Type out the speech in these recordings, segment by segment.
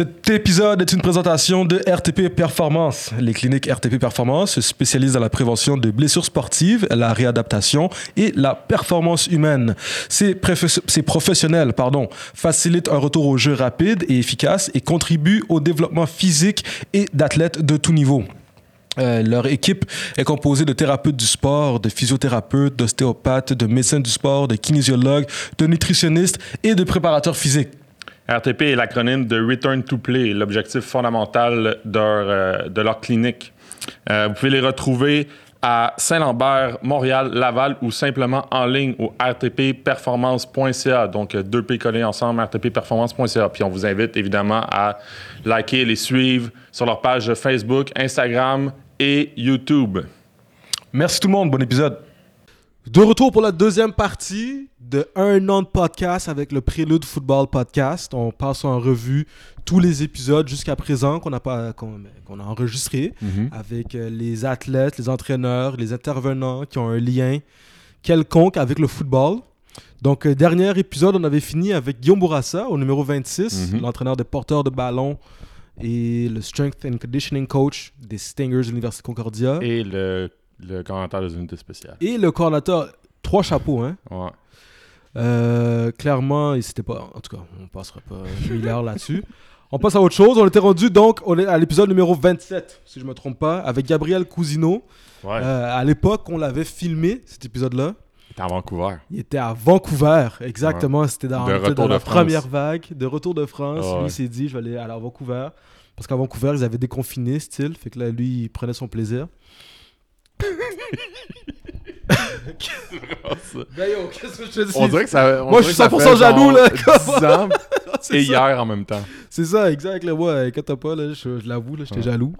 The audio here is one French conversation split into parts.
Cet épisode est une présentation de RTP Performance. Les cliniques RTP Performance se spécialisent dans la prévention de blessures sportives, la réadaptation et la performance humaine. Ces, professionnels facilitent un retour au jeu rapide et efficace et contribuent au développement physique et d'athlètes de tout niveau. Euh, leur équipe est composée de thérapeutes du sport, de physiothérapeutes, d'ostéopathes, de médecins du sport, de kinésiologues, de nutritionnistes et de préparateurs physiques. RTP est l'acronyme de Return to Play, l'objectif fondamental de leur, euh, de leur clinique. Euh, vous pouvez les retrouver à Saint-Lambert, Montréal, Laval ou simplement en ligne au rtpperformance.ca. Donc, deux P collés ensemble, rtpperformance.ca. Puis on vous invite évidemment à liker, les suivre sur leur page Facebook, Instagram et YouTube. Merci tout le monde, bon épisode. De retour pour la deuxième partie de un an de podcast avec le Prélude Football Podcast. On passe en revue tous les épisodes jusqu'à présent qu'on a, pas, a enregistrés Mhm. avec euh, les athlètes, les entraîneurs, les intervenants qui ont un lien quelconque avec le football. Donc, euh, dernier épisode, on avait fini avec Guillaume Bourassa au numéro 26, Mhm. l'entraîneur des porteurs de ballon et le strength and conditioning coach des Stingers de l'Université Concordia. Et le, le commentaire des unités spéciales. Et le coordinateur, trois chapeaux, hein. Ouais. Euh, clairement, et c'était pas. En tout cas, on passera pas mille heures là-dessus. On passe à autre chose. On était rendu donc on est à l'épisode numéro 27, si je me trompe pas, avec Gabriel Cousineau. Ouais. Euh, à l'époque, on l'avait filmé, cet épisode-là. T'es à Vancouver. Il était à Vancouver, exactement. C'était dans, De on était retour dans la France. première vague de retour de France. Ouais. Lui il s'est dit, je vais aller aller à Vancouver. Parce qu'à Vancouver, ils avaient déconfiné, style. Fait que là, lui, il prenait son plaisir. Ben yo, qu'est-ce que je te dis? On dirait que ça. Moi, je suis que ça 100% fait jaloux, là. 10 ans et ça. hier en même temps. C'est ça, exact. Là, ouais, quand t'as pas, là, je, je l'avoue, là, j'étais Ouais. jaloux.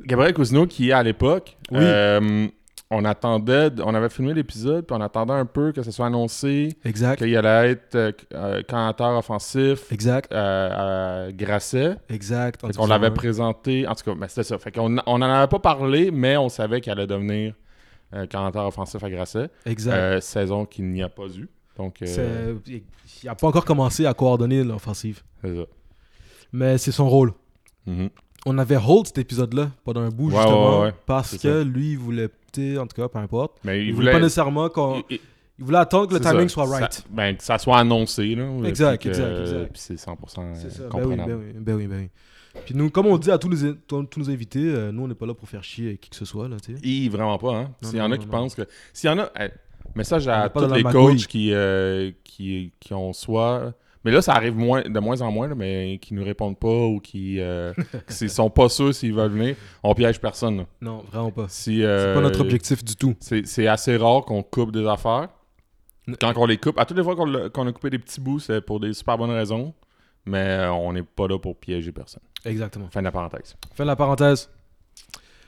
Gabriel Cousineau, qui à l'époque, Oui. euh, on attendait, on avait filmé l'épisode, puis on attendait un peu que ce soit annoncé Exact. qu'il allait être euh, euh, offensif Exact. euh, à Grasset. Exact. Disant, l'avait présenté, en tout cas, ben, c'était ça. Fait qu'on on en avait pas parlé, mais on savait qu'il allait devenir euh, commentateur offensif à Grasset. Exact. Euh, saison qu'il n'y a pas eu. Donc, euh, Il a pas encore commencé à coordonner l'offensive. c'est ça. Mais c'est son rôle. Mhm. On avait hold cet épisode-là pendant un bout, Ouais, justement. ouais, ouais. Parce que ça. lui, il voulait, en tout cas, peu importe. Mais Il, il, voulait pas nécessairement qu'on. il- il- Il voulait attendre que le timing ça. soit Ça- right. ben, que ça soit annoncé. Là, Exact, que- exact, exact. Puis c'est 100% C'est ça. Ben oui, comprenable. ben oui, ben oui, ben oui. Puis nous, comme on dit à tous, les, tous nos invités, euh, nous, on n'est pas là pour faire chier qui que ce soit, là, tu sais. Vraiment pas, hein. S'il y en a non, qui non. pensent que. S'il y en a. message à tous les coachs qui, euh, qui, qui ont soit. Mais là, ça arrive moins, de moins en moins, là, mais qui nous répondent pas ou qui, euh, sont pas sûrs s'ils veulent venir. On piège personne. là. Non, vraiment pas. Si, C'est euh, pas notre objectif du tout. C'est c'est assez rare qu'on coupe des affaires. Quand on les coupe, à toutes les fois qu'on a coupé des petits bouts, c'est pour des super bonnes raisons. Mais euh, on n'est pas là pour piéger personne. Exactement. Fin de la parenthèse. Fin de la parenthèse.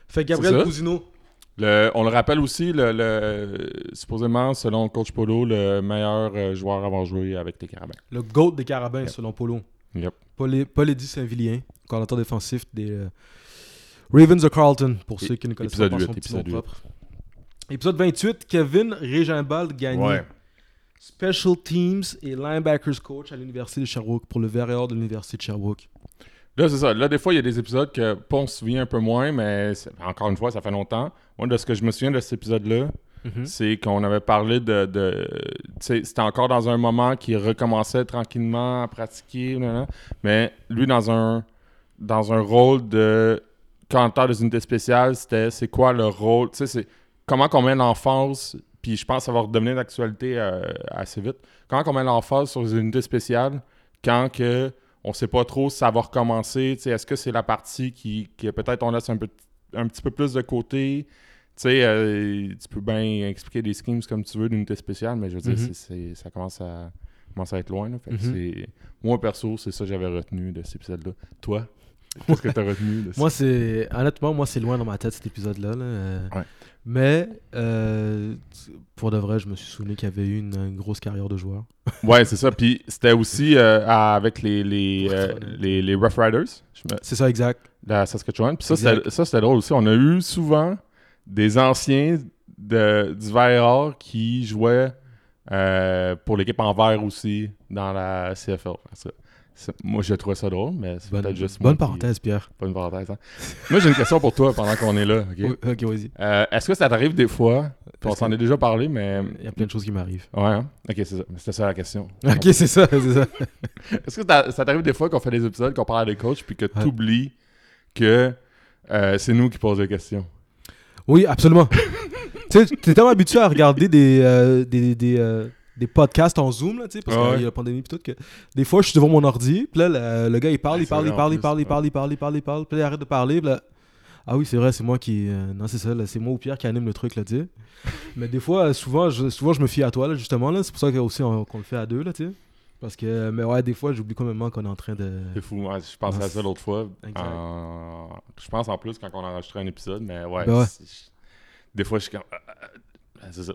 Fait Gabriel C'est. Cousineau. Le- on le rappelle aussi, le, le- supposément, selon Coach Polo, le meilleur euh, joueur à avoir joué avec les Carabins. Le GOAT des Carabins, Yep. selon Polo. Yep. Paul, Eddy coordinateur défensif des euh, Ravens de Carlton, pour ceux qui ne connaissent pas son 8, petit nom épisode 8. propre. Épisode 28, Kevin Régimbald Gagné, Special Teams et Linebackers Coach à l'Université de Sherbrooke, pour le VRR de l'Université de Sherbrooke. Là, c'est ça. Là, des fois, il y a des épisodes que pas on se souvient un peu moins, mais encore une fois, ça fait longtemps. Moi, de ce que je me souviens de cet épisode-là, Mhm. c'est qu'on avait parlé de. c'était encore dans un moment qui recommençait tranquillement à pratiquer, mais lui, dans un, dans un rôle de commentateur des unités spéciales, c'était c'est quoi le rôle, tu sais, c'est comment qu'on met l'emphase, puis je pense que ça va redevenir d'actualité euh, assez vite, comment qu'on met l'emphase sur les unités spéciales quand que on sait pas trop si ça va recommencer, est-ce que c'est la partie qui, qui peut-être on laisse un, peu, un petit peu plus de côté, tu euh, tu peux bien expliquer des schemes comme tu veux d'unité spéciale, mais je veux dire, Mhm. ça commence à, commence à être loin. Là, fait Mhm. Moi, perso, c'est ça que j'avais retenu de cet épisode-là. Toi, qu'est-ce que tu as retenu de ça? Moi, c'est. Honnêtement, moi, c'est loin dans ma tête cet épisode-là. là, Ouais. Mais, euh, pour de vrai, je me suis souvenu qu'il y avait eu une, une grosse carrière de joueur. Ouais, c'est ça. Puis c'était aussi euh, avec les, les, euh, les, les Rough Riders, me- C'est ça, exact. la Saskatchewan. Puis ça, Exact. c'était- ça, c'était drôle aussi. On a eu souvent des anciens de, du VRR qui jouaient pour l'équipe en vert aussi dans la CFL. Moi, je trouvais ça drôle, mais c'est peut-être juste moi bonne parenthèse, Pierre. Bonne parenthèse. hein. Moi, j'ai une question pour toi pendant qu'on est là. ok? Oui, vas-y. Euh, Est-ce que ça t'arrive des fois, on s'en est déjà parlé, mais. Il y a plein de choses qui m'arrivent. Ouais, hein? ok, c'est ça. C'était ça la question. Ok, c'est ça, c'est ça. Est-ce que ça t'arrive des fois qu'on fait des épisodes, qu'on parle à des coachs, puis que tu oublies que euh, c'est nous qui posons des questions? Oui, absolument. tu sais, t'es tellement habitué à regarder des, euh, des, des, des podcasts en Zoom, là, tu sais, parce Ah qu'il y a la pandémie et tout, que des fois, je suis devant mon ordi, puis là, le, le gars, il parle, il parle, il parle, il parle, il parle, il parle, il parle, il parle, puis là, il arrête de parler, puis là, ah oui, c'est vrai, c'est moi qui... euh, non, c'est ça, c'est moi ou Pierre qui anime le truc, là, tu sais. Mais des fois, euh, souvent je, souvent, je me fie à toi, là, justement, là, c'est pour ça qu'on le fait à deux, là, tu sais. Parce que, mais ouais, des fois, j'oublie complètement qu'on est en train de... C'est fou. ouais, je pensais à ça l'autre fois. En- Je pense en plus quand on a enregistré un épisode, mais ouais. Ben ouais. Des fois, je suis comme. euh, euh, c'est ça.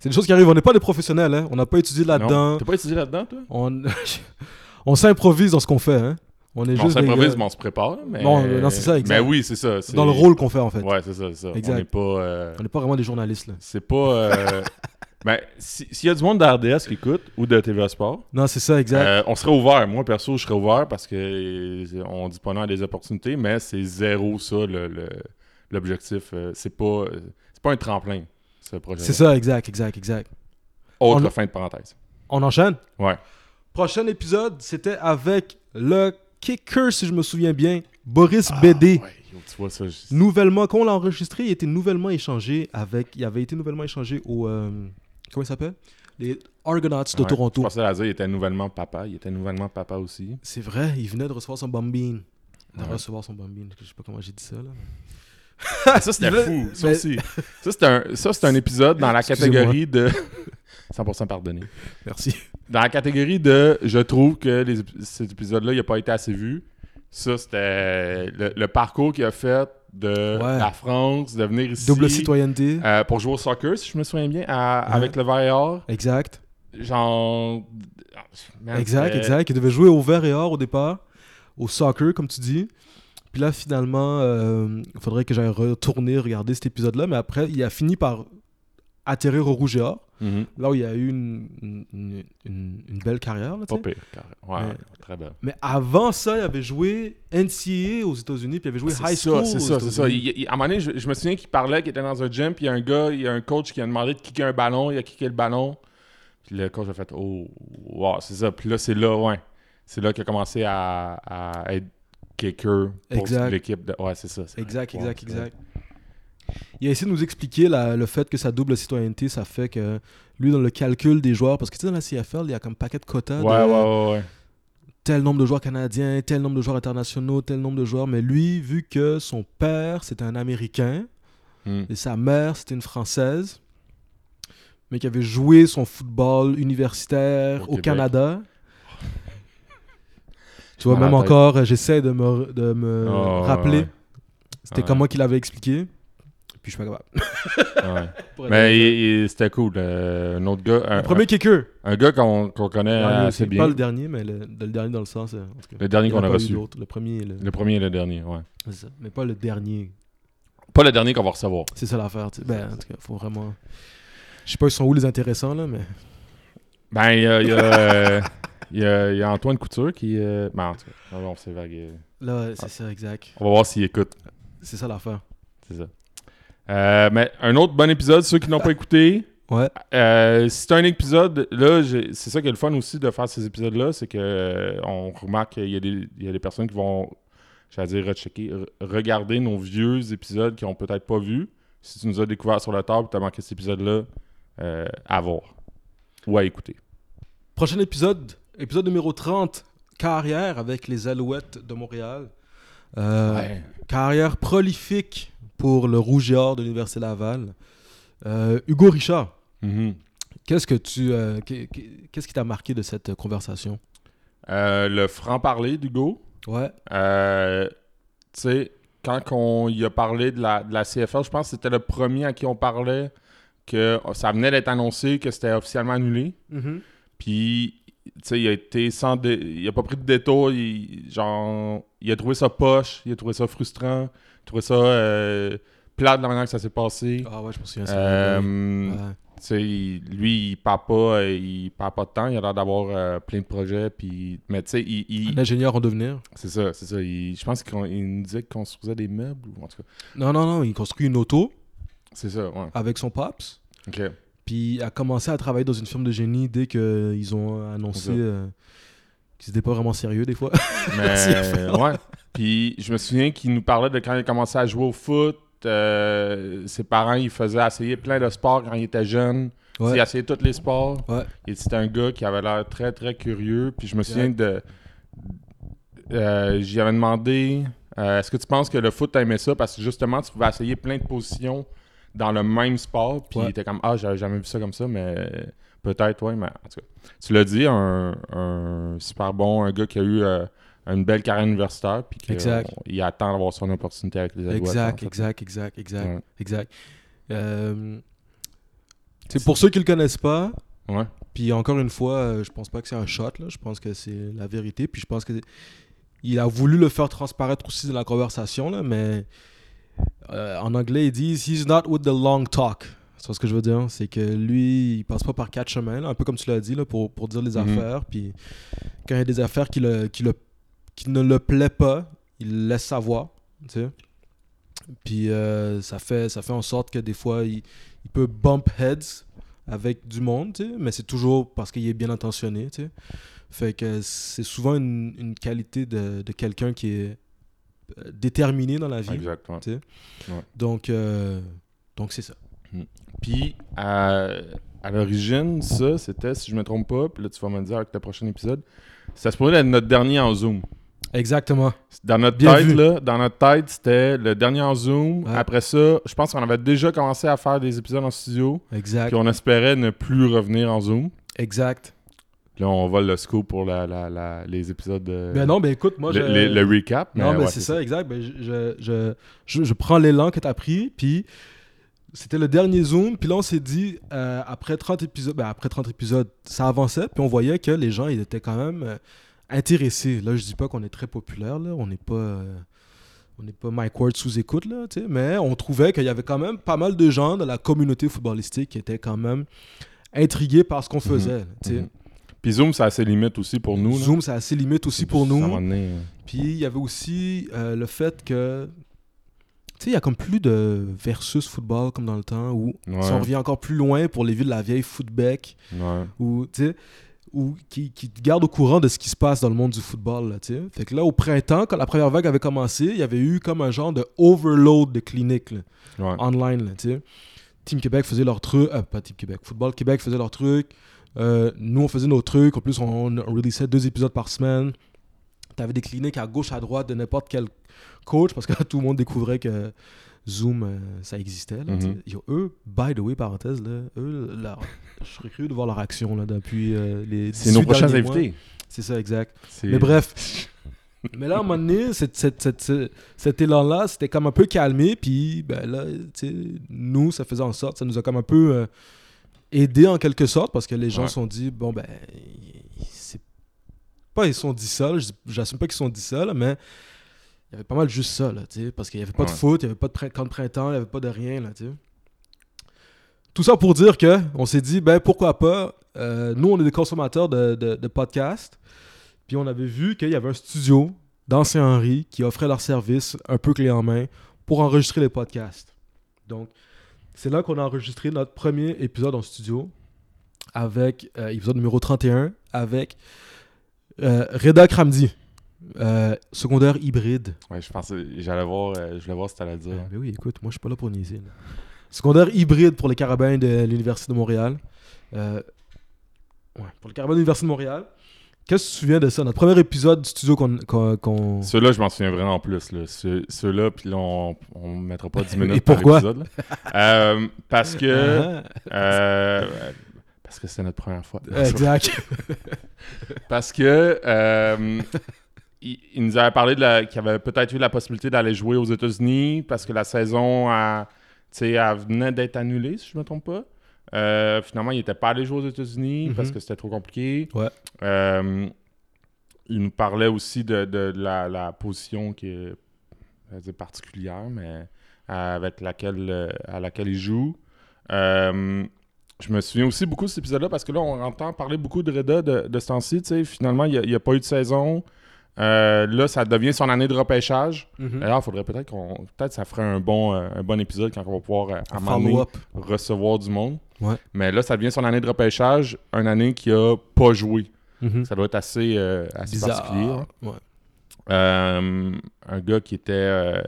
C'est des choses qui arrivent, on n'est pas des professionnels, hein. On n'a pas étudié là-dedans. T'as pas étudié là-dedans, toi? On, on s'improvise dans ce qu'on fait, hein. On est On juste des s'improvise, mais on se prépare. Mais... Non, euh, non, c'est ça, exact. Mais oui, c'est ça. c'est- dans le rôle qu'on fait, en fait. Ouais, c'est ça, c'est ça. Exact. On n'est pas. euh, On pas vraiment des journalistes, là. C'est pas. euh, ben, si- s'il y a du monde d'RDS qui écoute ou de TVA Sport, Non, c'est ça, exact. euh, on serait ouvert. Moi, perso, je serais ouvert parce que on dit pas non à des opportunités, mais c'est zéro ça le- le- l'objectif. Euh, c'est pas, c'est pas un tremplin, ce projet. c'est ça, exact, exact, exact. Autre On- fin de parenthèse. On enchaîne? Ouais. Prochain épisode, c'était avec le kicker, si je me souviens bien, Boris BD. Ah, ouais, yo, tu vois ça. je- Nouvellement, quand on l'a enregistré, il était nouvellement échangé avec. Il avait été nouvellement échangé au. euh, comment il s'appelle? Les Argonauts de Ouais, Toronto. Je pensais à dire, il était nouvellement papa. Il était nouvellement papa aussi. C'est vrai, il venait de recevoir son bambine. De Ouais. recevoir son bambine. Je sais pas comment j'ai dit ça, là. Ça, c'était fou. Ça mais- aussi. Ça, c'est un, ça, c'est un épisode dans la catégorie de. 100% pardonné. Merci. Dans la catégorie de je trouve que les cet épisode-là, il n'a pas été assez vu. Ça, c'était le, le parcours qu'il a fait de Ouais. la France, de venir ici. Double citoyenneté. euh, pour jouer au soccer, si je me souviens bien, à- Ouais. avec le vert et or. Exact. Genre. Man, Exact, c'était- exact. Il devait jouer au vert et or au départ, au soccer, comme tu dis. Puis là, finalement, euh, il faudrait que j'aille retourner regarder cet épisode-là. Mais après, il a fini par atterrir au rouge et or. Mhm. Là où il a eu une, une, une- une- une belle carrière. Là, Pas pire, carré. Ouais, Mais- très belle. Mais avant ça, il avait joué NCAA aux États-Unis, puis il avait joué High ça, School. c'est ça, c'est ça. États-Unis. Il- il- à un moment donné, je, je me souviens qu'il parlait, qu'il était dans un gym, puis il y a un gars, il y a un coach qui a demandé de kicker un ballon, il a kické le ballon. Puis le coach a fait Oh, wow, c'est ça. Puis là, c'est là, ouais. C'est là qu'il a commencé à, à être kicker pour Exact. l'équipe. De... Ouais, c'est ça. Exact, vrai. exact, Ouais, exact. Il a essayé de nous expliquer la- le fait que sa double citoyenneté, ça fait que lui, dans le calcul des joueurs, parce que tu sais, dans la CFL, il y a comme paquet de quotas. Ouais, de ouais, ouais, tel nombre de joueurs canadiens, tel nombre de joueurs internationaux, tel nombre de joueurs. Mais lui, vu que son père, c'était un Américain Hmm. et sa mère, c'était une Française, mais qui avait joué son football universitaire Au. Canada. Tu vois, même encore, j'essaie de me, de me Oh, rappeler. ouais. C'était Ouais. comment qu'il avait expliqué. Puis je suis pas capable. Ouais. Mais c'était cool. euh, un autre gars, un, Le premier kicker. un, un gars qu'on connaît Ah, assez bien. Pas le dernier, mais le, le dernier dans le sens. cas. Le dernier qu'on a reçu. Le premier, et le... Le premier et le dernier, ouais. ça. mais pas le dernier. Pas le dernier qu'on va recevoir. C'est ça l'affaire. Ben, en tout cas, faut vraiment. Je sais pas, ils sont où les intéressants là, mais. Ben, il y a, il y, a, euh, il y a- il y a Antoine Couture qui. euh, Ben, en tout cas, on, s'est vagué. Là, c'est ça, exact. On va voir s'il écoute. C'est ça l'affaire. C'est ça. Euh, mais un autre bon épisode, ceux qui n'ont pas écouté. Ouais. Euh, si c'est un épisode, là, j'ai- c'est ça qui est le fun aussi de faire ces épisodes-là, c'est que euh, on remarque qu'il y, a des- il y a des personnes qui vont, j'allais dire, rechecker, regarder nos vieux épisodes qu'ils n'ont peut-être pas vus. Si tu nous as découvert sur la table, tu as manqué cet épisode-là, euh, à voir ou à écouter. Prochain épisode, épisode numéro 30, carrière avec les Alouettes de Montréal. Euh, Carrière prolifique pour le Rouge et Or de l'Université Laval. Euh, Hugo Richard, Mhm. qu'est-ce que tu, euh, qu'est- qu'est- qu'est-ce qui t'a marqué de cette conversation? Le franc-parler d'Hugo. Ouais. Tu sais, quand on y a parlé de la, de la CFL, je pense que c'était le premier à qui on parlait que ça venait d'être annoncé que c'était officiellement annulé. Puis, tu sais, il a été sans. dé- Il a pas pris de détour. Il, genre, il a trouvé ça poche. Il a trouvé ça frustrant. Il a trouvé ça euh, plate de la manière que ça s'est passé. Ah ouais, je me souviens. ça. Euh, Ouais. lui, il part pas, euh, il part pas de temps. Il a l'air d'avoir euh, plein de projets. Puis, mais tu sais, il, il- Un ingénieur en devenir. c'est ça, c'est ça. Il- je pense qu'il il nous disait qu'il construisait des meubles ou en tout cas. Non, non, non, il construit une auto C'est ça, ouais. avec son pops. Ok. Puis il a commencé à travailler dans une firme de génie dès qu'ils ont annoncé euh, qu'ils n'étaient pas vraiment sérieux des fois. Mais ouais. Puis je me souviens qu'il nous parlait de quand il a commencé à jouer au foot. euh, ses parents, ils faisaient essayer plein de sports quand il était jeune. Ouais. Il tous les sports. Ouais. Et c'était un gars qui avait l'air très, très curieux. Puis je me souviens de. euh, J'y avais demandé euh, est-ce que tu penses que le foot, t'aimais ça? Parce que justement, tu pouvais essayer plein de positions dans le même sport. Puis Ouais. il était comme Ah, j'avais jamais vu ça comme ça, mais peut-être, ouais. Mais en tout cas, tu l'as dit, un, un super bon, un gars qui a eu euh, une belle carrière universitaire. Puis qu'il attend d'avoir son opportunité avec les. Exact, en fait. exact, exact, exact, Ouais. exact. Euh, c'est pour ceux qui le connaissent pas, Ouais. puis encore une fois, euh, je pense pas que c'est un shot, là. je pense que c'est la vérité, puis je pense que il a voulu le faire transparaître aussi dans la conversation, là, mais euh, en anglais, ils disent He's not with the long talk. C'est ce que je veux dire? C'est que lui, il passe pas par quatre chemins, là, un peu comme tu l'as dit, là, pour, pour dire les Mhm. affaires. Puis quand il y a des affaires qui, le, qui, le, qui ne le plaît pas, il laisse savoir. Tu sais. Puis euh, ça, fait, ça fait en sorte que des fois, il, il peut bump heads avec du monde, tu sais, mais c'est toujours parce qu'il est bien intentionné. tu sais. Fait que c'est souvent une, une qualité de, de quelqu'un qui est déterminé dans la vie. Exactement. Ouais. Donc, euh, donc c'est ça. Puis, à, à l'origine, ça, c'était, si je me trompe pas, puis là, tu vas me le dire avec le prochain épisode, ça se pourrait être notre dernier en Zoom. Exactement. Dans notre Bien tête, vu. là, dans notre tête, c'était le dernier en Zoom. Ouais. Après ça, je pense qu'on avait déjà commencé à faire des épisodes en studio, Exact. puis on espérait ne plus revenir en Zoom. Exact. Puis là, on vole le scoop pour la, la- la- les épisodes de... Ben non, ben écoute, moi, le, je... les- le recap. Non, mais ouais, c'est ça, exact. Ben, je, je, je, prends l'élan que tu as pris, puis c'était le dernier Zoom, puis là, on s'est dit, euh, après 30 épisodes, ben, après 30 épisodes, ça avançait, puis on voyait que les gens, ils étaient quand même euh, intéressés. Là, je dis pas qu'on est très populaire, là, on n'est pas... euh, on n'est pas Mike Ward sous écoute, là, mais on trouvait qu'il y avait quand même pas mal de gens de la communauté footballistique qui étaient quand même intrigués par ce qu'on faisait. tu sais. Puis Zoom, ça a ses limites aussi pour nous. là. Zoom, c'est assez limite aussi pour Ça nous. Puis il y avait aussi euh, le fait que, tu sais, il y a comme plus de versus football comme dans le temps où Ouais. si on revient encore plus loin pour les vieux de la vieille footback, ouais. ou tu sais, ou qui, qui te garde au courant de ce qui se passe dans le monde du football, là, tu sais. Fait que là, au printemps, quand la première vague avait commencé, il y avait eu comme un genre de overload de cliniques là, Ouais. online, là, tu sais. Team Québec faisait leur truc, euh, pas Team Québec, Football Québec faisait leur truc. Euh, nous, on faisait nos trucs. En plus, on, on releasait deux épisodes par semaine. T'avais des cliniques à gauche, à droite de n'importe quel coach parce que tout le monde découvrait que Zoom, euh, ça existait. là, Mhm. tu. Yo, eux, by the way, parenthèse, là, eux, je serais curieux de voir leur action là, depuis euh, les C'est nos 18 prochains invités. C'est ça, exact. Mais bref. Mais là, à un moment donné, cette- cette- cette- ce- cet élan-là, c'était comme un peu calmé. Puis, ben là, tu nous, ça faisait en sorte, ça nous a comme un peu euh, aidé en quelque sorte parce que les gens Ouais. sont dit, bon, ben, c'est pas ils sont dit ça, j'assume pas qu'ils sont dit ça, là, mais il y avait pas mal juste ça, là, tu sais, parce qu'il y avait pas de foot, il y avait pas de camp de printemps, il y avait pas de rien, là. Tout ça pour dire que on s'est dit, ben pourquoi pas, euh, nous on est des consommateurs de, de, de podcasts, puis on avait vu qu'il y avait un studio dans Saint-Henri qui offrait leur service un peu clé en main pour enregistrer les podcasts. Donc, c'est là qu'on a enregistré notre premier épisode en studio, avec euh, épisode numéro 31, avec euh, Reda Kramdi, euh, secondaire hybride. Ouais, je pensais, j'allais voir, je voulais voir ce que t'allais dire. Ah, ben oui, écoute, moi je suis pas là pour niaiser. là. Secondaire hybride pour les carabins de l'Université de Montréal. Ouais, pour les carabins de l'Université de Montréal. Qu'est-ce que tu te souviens de ça? Notre premier épisode du studio qu'on. qu'on- qu'on- Ceux-là, je m'en souviens vraiment plus. Là. Ceux- Ceux-là, puis là, on ne mettra pas 10 minutes Et par pourquoi? épisode. là. Euh, parce que... Ah, euh, parce que c'était notre première fois. exact. Parce que euh, il, il nous avait parlé de la- qu'il avait peut-être eu la possibilité d'aller jouer aux États-Unis parce que la saison a, elle venait d'être annulée, si je ne me trompe pas. Euh, finalement, il n'était pas allé jouer aux États-Unis Mhm. parce que c'était trop compliqué. Ouais. Euh, il nous parlait aussi de, de la, la position qui est dire particulière, mais avec laquelle, euh, à laquelle il joue. Euh, je me souviens aussi beaucoup de cet épisode-là parce que là, on entend parler beaucoup de Reda de, de ce temps-ci. Finalement, il n'y a, pas eu de saison. Euh, là, ça devient son année de repêchage. Mhm. D'ailleurs, il faudrait peut-être qu'on. Peut-être ça ferait un bon, euh, un bon épisode quand on va pouvoir, euh, Follow-up. recevoir du monde. Ouais. Mais là, ça devient son année de repêchage, une année qui a pas joué. Mhm. Ça doit être assez, euh, assez Bizarre. particulier. hein. Ouais. Un gars qui était.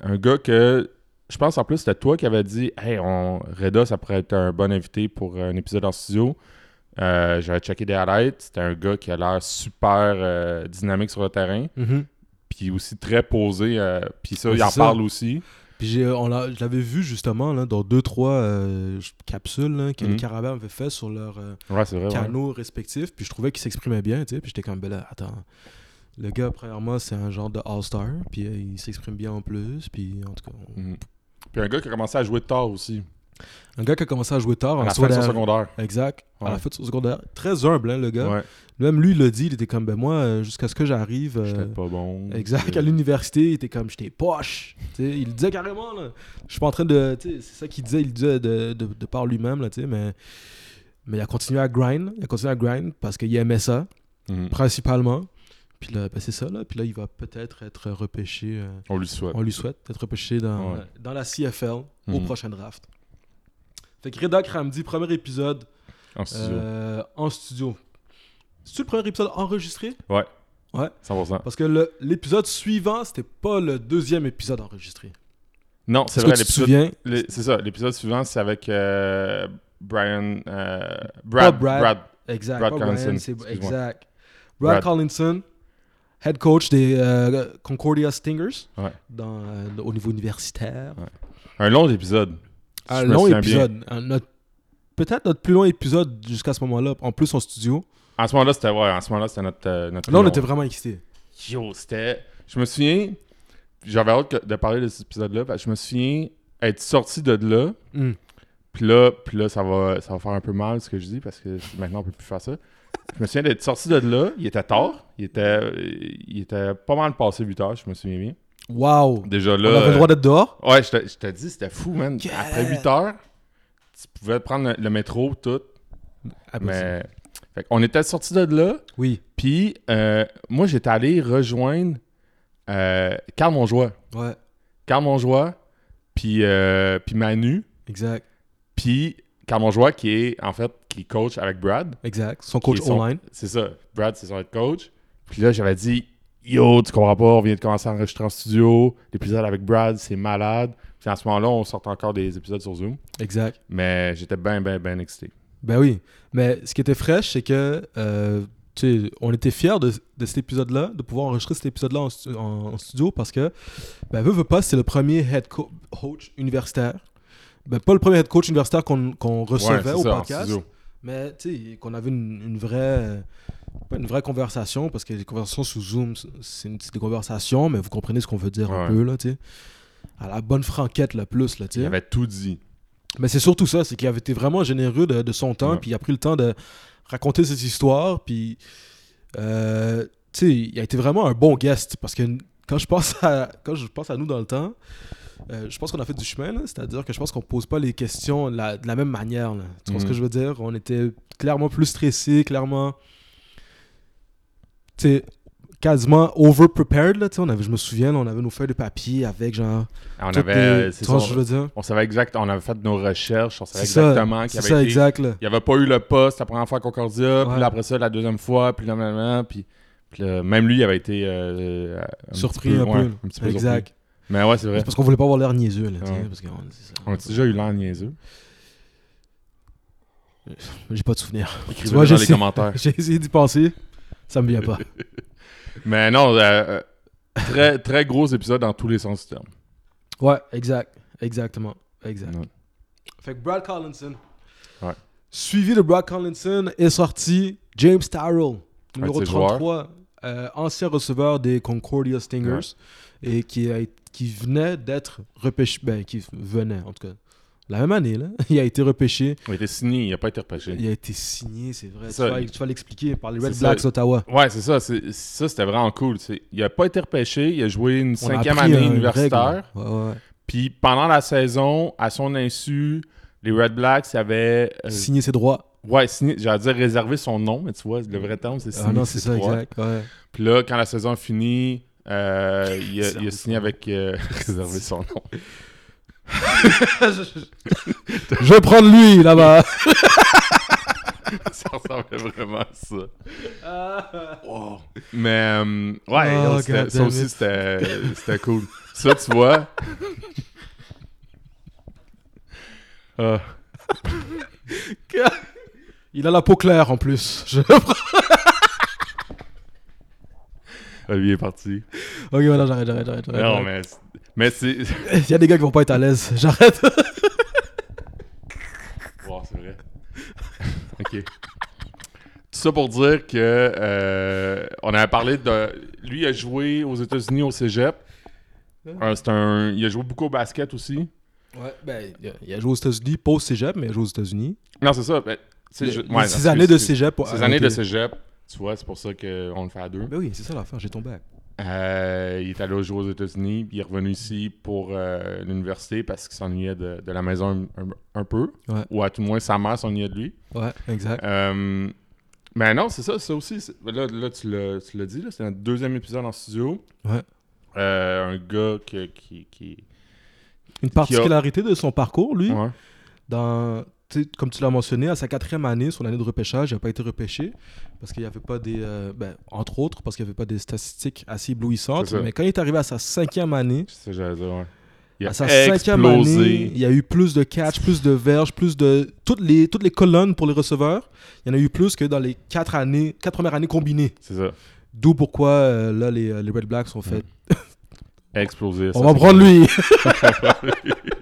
un gars que. Je pense en plus c'était toi qui avais dit Hey, on, Reda, ça pourrait être un bon invité pour un épisode en studio. Euh, J'avais checké des highlights. C'était un gars qui a l'air super euh, dynamique sur le terrain. Mhm. Puis aussi très posé. euh, puis ça, Ouais, il en ça. parle aussi. Puis on je l'avais vu justement là, dans deux, trois euh, capsules là, que les Mhm. Carabins avaient fait sur leurs euh, Ouais, ouais. canaux respectifs. Puis je trouvais qu'il s'exprimait bien. tu sais. Puis j'étais comme, ben là, attends. Le gars, premièrement, c'est un genre de All-Star. Puis euh, il s'exprime bien en plus. Puis en tout cas, on- Mhm. Puis un gars qui a commencé à jouer tard aussi. Un gars qui a commencé à jouer tard À en la fin de son secondaire. Exact. À la Ouais. fin de son secondaire. Très humble, hein, le gars. Ouais. Même lui, il l'a dit. Il était comme, ben moi, euh, jusqu'à ce que j'arrive. euh, J'étais pas bon. Exact, Puis, à l'université, il était comme j'étais poche. Il le disait carrément. Là. Je suis pas en train de. C'est ça qu'il disait, il le disait de, de, de par lui-même, là, tu sais, mais, mais il a continué à grind. Il a continué à grind parce qu'il aimait ça, mhm. principalement. Puis là, ben, c'est ça. Là. Puis là, il va peut-être être repêché. euh, On lui souhaite. on lui souhaite être repêché dans, Ouais. dans la CFL au Mhm. prochain draft. Fait que Reda Kramdi, premier épisode En studio. euh, en studio. C'est-tu le premier épisode enregistré? 100%. Parce que l'épisode suivant, c'était pas le deuxième épisode enregistré. Non, c'est Est-ce vrai, que tu te l'épisode C'est ça, l'épisode suivant, c'est avec euh, Brian. euh, Brad, Pas Brad. Brad. Exact. Brad Collinson, exact. Brad, Brad. Collinson, head coach des euh, Concordia Stingers Ouais. dans, au niveau universitaire. Un long épisode. Un Je me long souviens bien. épisode. Notre- Peut-être notre plus long épisode jusqu'à ce moment-là, en plus en studio. En ce moment-là, c'était ouais, en ce moment-là, c'était notre, euh, notre Là, on long. était vraiment excités. Yo, c'était. Je me souviens. J'avais hâte que- de parler de cet épisode-là. parce que Je me souviens être sorti de là. Hmm. Puis là, puis là ça, va, ça va faire un peu mal ce que je dis parce que maintenant on peut plus faire ça. Je me souviens d'être sorti de là. Il était tard. Il était, il était pas mal passé 8 heures, je me souviens bien. Wow! Déjà là. on avait le droit d'être dehors? Ouais, je te, je te dis, c'était fou, man. Yeah. Après 8 heures, tu pouvais prendre le, le métro, tout. Ah, ben, mais. Fait on était sorti de là. Oui, Puis, euh, moi, j'étais allé rejoindre euh, Carl Monjoie. ouais, Carl Monjoie, puis, euh, puis Manu, exact, puis Carl Monjoie qui est, en fait, qui coach avec Brad. exact. Son coach online. C'est ça. Brad, c'est son coach. Puis là, j'avais dit, yo, tu comprends pas, on vient de commencer à enregistrer en studio. L'épisode avec Brad, c'est malade. Puis à ce moment-là, on sort encore des épisodes sur Zoom. Exact. Mais j'étais bien, bien, bien excité. Ben oui. Mais ce qui était fraîche, c'est que euh, tu sais, on était fiers de, de cet épisode-là, de pouvoir enregistrer cet épisode-là en, stu- en- en studio parce que, ben, veux, veux pas, c'est le premier head co- coach universitaire. Ben, pas le premier head coach universitaire qu'on recevait Ouais, au ça, podcast, mais tu sais, qu'on avait une, une vraie. Pas une vraie conversation, parce que les conversations sous Zoom, c'est une- des conversations, mais vous comprenez ce qu'on veut dire un peu, là, tu sais. À la bonne franquette, là, plus, là, tu Il sais. avait tout dit. Mais c'est surtout ça, c'est qu'il avait été vraiment généreux de, de son temps, puis il a pris le temps de raconter cette histoire, puis euh, tu sais, il a été vraiment un bon guest, parce que quand je pense à, quand je pense à nous dans le temps, euh, je pense qu'on a fait du chemin, c'est-à-dire que je pense qu'on pose pas les questions de la, de la même manière. là. Tu vois ce Mhm. que je veux dire? On était clairement plus stressé, clairement, sais, quasiment over-prepared, là, tu sais, on avait, je me souviens, là, on avait nos feuilles de papier avec genre... On toutes avait. euh, ça, je veux dire? on savait exact, on avait fait nos recherches, on savait exactement qu'il c'est avait ça, été exact, là. Il n'y avait pas eu le poste la première fois à Concordia, Ouais. puis après ça, la deuxième fois, puis là, maintenant, puis, puis là, même lui, il avait été euh, un Surpris petit un ouais, peu. un petit peu Exact. surpris. Mais ouais, c'est vrai. Parce qu'on voulait pas avoir l'air niaiseux, là, Ouais. parce ça. On a déjà eu l'air niaiseux. J'ai pas de souvenir. Écrivez-le vois, dans les commentaires. J'ai essayé d'y penser, ça me vient pas. Mais non, euh, euh, très, très gros épisode dans tous les sens du terme. Ouais, exact. Exactement. Exact. Ouais. Fait que Brad Collinson. Ouais. Suivi de Brad Collinson est sorti James Tarrell, numéro de ses 33, euh, ancien receveur des Concordia Stingers, et qui, a, qui venait d'être repêché, ben, qui venait en tout cas, la même année, là, il a été repêché, Il a été signé, il n'a pas été repêché. il a été signé, c'est vrai, tu vas, il- tu vas l'expliquer par les Red Blacks ça. d'Ottawa. Ouais, c'est ça. Ça, c'était vraiment cool. Il n'a pas été repêché. Il a joué une On cinquième année une universitaire. Ouais. Puis pendant la saison, à son insu, les Red Blacks avaient. euh, Signer ses droits. ouais, signé, j'allais dire réserver son nom, mais tu vois, le vrai terme, c'est signer Ah non, c'est ça, droits. exact. Ouais. Puis là, quand la saison finit, euh, il, a, il a Réserver signé avec. euh, réserver son nom. Je vais prendre lui là-bas. ça ressemblait vraiment à ça. Wow. Mais, euh, ouais, Oh, c'était- ça aussi, it. c'était c'était cool. Ça, tu vois. Ah, Il a la peau claire en plus. Je- ah, lui est parti. ok, voilà, j'arrête, j'arrête, j'arrête. j'arrête, Non, mais, mais c'est. Il y a des gars qui vont pas être à l'aise. J'arrête. Wow, c'est vrai. ok. Tout ça pour dire que euh, on avait parlé de. Lui, il a joué aux États-Unis au cégep. Euh, c'est un... Il a joué beaucoup au basket aussi. Ouais, ben, il a- joué aux États-Unis, pas au cégep, mais il a joué aux États-Unis. Non, c'est ça. ben, ouais, six années de cégep. Ces années de cégep, tu vois, c'est pour ça qu'on le fait à deux. Ben oui, c'est ça la fin, j'ai ton bac. Euh, il est allé jouer aux États-Unis, puis il est revenu ici pour euh, l'université parce qu'il s'ennuyait de, de la maison un, un- un peu. Ouais. Ou à tout le moins, sa mère s'ennuyait de lui. Ouais, exact. Euh, mais non, c'est ça, ça aussi. c'est- Là, là tu l'as dit, c'est un deuxième épisode en studio. Ouais. Un gars que- qui. qui Une particularité de son parcours, lui, ouais. dans, comme tu l'as mentionné, à sa quatrième année, son année de repêchage, il n'a pas été repêché parce qu'il n'y avait pas des, euh, ben, entre autres, parce qu'il n'y avait pas des statistiques assez éblouissantes. Mais quand il est arrivé à sa cinquième année, C'est ça que j'allais dire, ouais. Il a à sa cinquième année, il y a eu plus de catch, plus de verges, plus de toutes les toutes les colonnes pour les receveurs. Il y en a eu plus que dans les quatre années, quatre premières années combinées. C'est ça. D'où pourquoi euh, là les, les Red Blacks ont fait. Explosé. On ça, va prendre lui.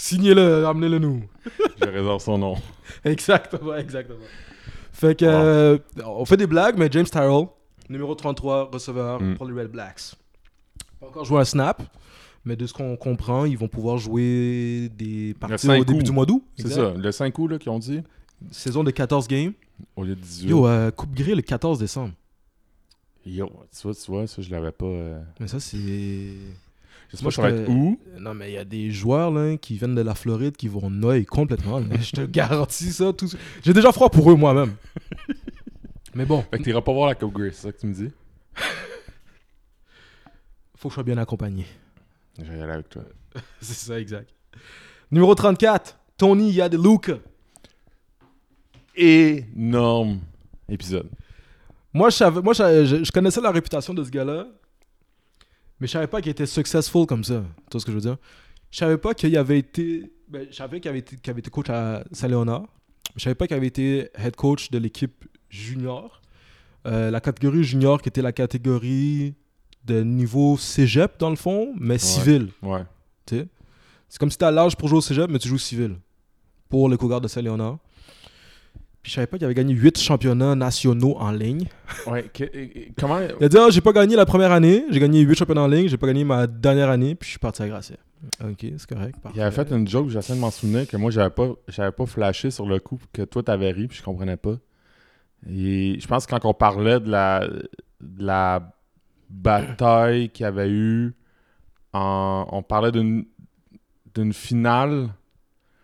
Signez-le, amenez-le nous. Je réserve son nom. Exactement, exactement. Fait que, euh, on fait des blagues, mais James Tyrrell, numéro 33, receveur Mm. pour les Red Blacks. Pas encore joué un snap, mais de ce qu'on comprend, ils vont pouvoir jouer des parties au début du mois d'août. C'est ça. Le 5 août là, qu'ils ont dit, Saison de 14 games. au lieu de 18. Yo, euh, Coupe Grille le 14 décembre. Yo, tu vois, tu vois, ça, je l'avais pas. euh, Mais ça, c'est. Je sais Moi, pas, ça va je être où. Non, mais il y a des joueurs là, qui viennent de la Floride qui vont noyer complètement. je te garantis ça. Tout... J'ai déjà froid pour eux moi-même. mais bon, Fait que t'iras pas voir la Coupe Grey, c'est ça que tu me dis? faut que je sois bien accompagné. Je vais y aller avec toi. C'est ça, exact. Numéro 34, Tony Yadeluka. Énorme épisode. Moi, je, savais, moi je, je- je connaissais la réputation de ce gars-là, mais je savais pas qu'il était successful comme ça. Tu vois ce que je veux dire? Je savais pas qu'il avait été. Ben, je savais qu'il avait qu'il avait été coach à Saint-Léonard. Je savais pas qu'il avait été head coach de l'équipe junior. Euh, la catégorie junior qui était la catégorie de niveau cégep, dans le fond, mais civil. Ouais. tu sais? C'est comme si tu à l'âge pour jouer au cégep, mais tu joues civil. Pour les Cougars de Saint-Léonard. Je savais pas qu'il avait gagné 8 championnats nationaux en ligne. Ouais, que- comment. Il a dit Ah, j'ai pas gagné la première année, j'ai gagné 8 championnats en ligne, j'ai pas gagné ma dernière année, puis je suis parti à Grasset. Ok, c'est correct. Il avait fait une joke, j'essaie de m'en souvenir, que moi, j'avais pas, j'avais pas flashé sur le coup, que toi, t'avais ri, puis je comprenais pas. Et je pense que quand on parlait de la, de la bataille qu'il y avait eu, en, on parlait d'une, d'une finale.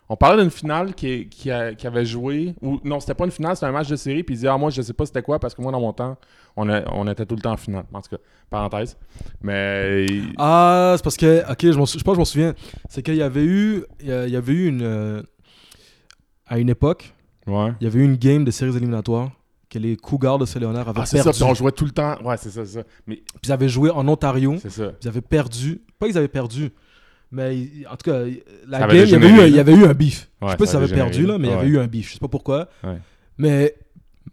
On parlait d'une finale qui, qui, a- qui avait joué. Ou non, c'était pas une finale, c'était un match de série. Puis il disait, ah, moi, je sais pas c'était quoi, parce que moi, dans mon temps, on, a- on était tout le temps en finale. En tout cas, parenthèse. Mais. Ah, c'est parce que, ok, je, je pense que je m'en souviens. C'est qu'il y avait eu, il y avait eu une. euh, à une époque, Ouais. il y avait eu une game de séries éliminatoires que les Cougars de Saint-Léonard avaient Ah, c'est ça, puis on jouait tout le temps. Ouais, c'est ça, c'est ça. Mais Puis ils avaient joué en Ontario. c'est ça. Ils avaient perdu. Pas qu'ils avaient perdu. Mais en tout cas, la Ça avait game, il y, avait eu, un- il y là. avait eu un beef. Ouais, je sais pas si ça avait perdu, là, mais il y avait eu un beef. Je sais pas pourquoi. Mais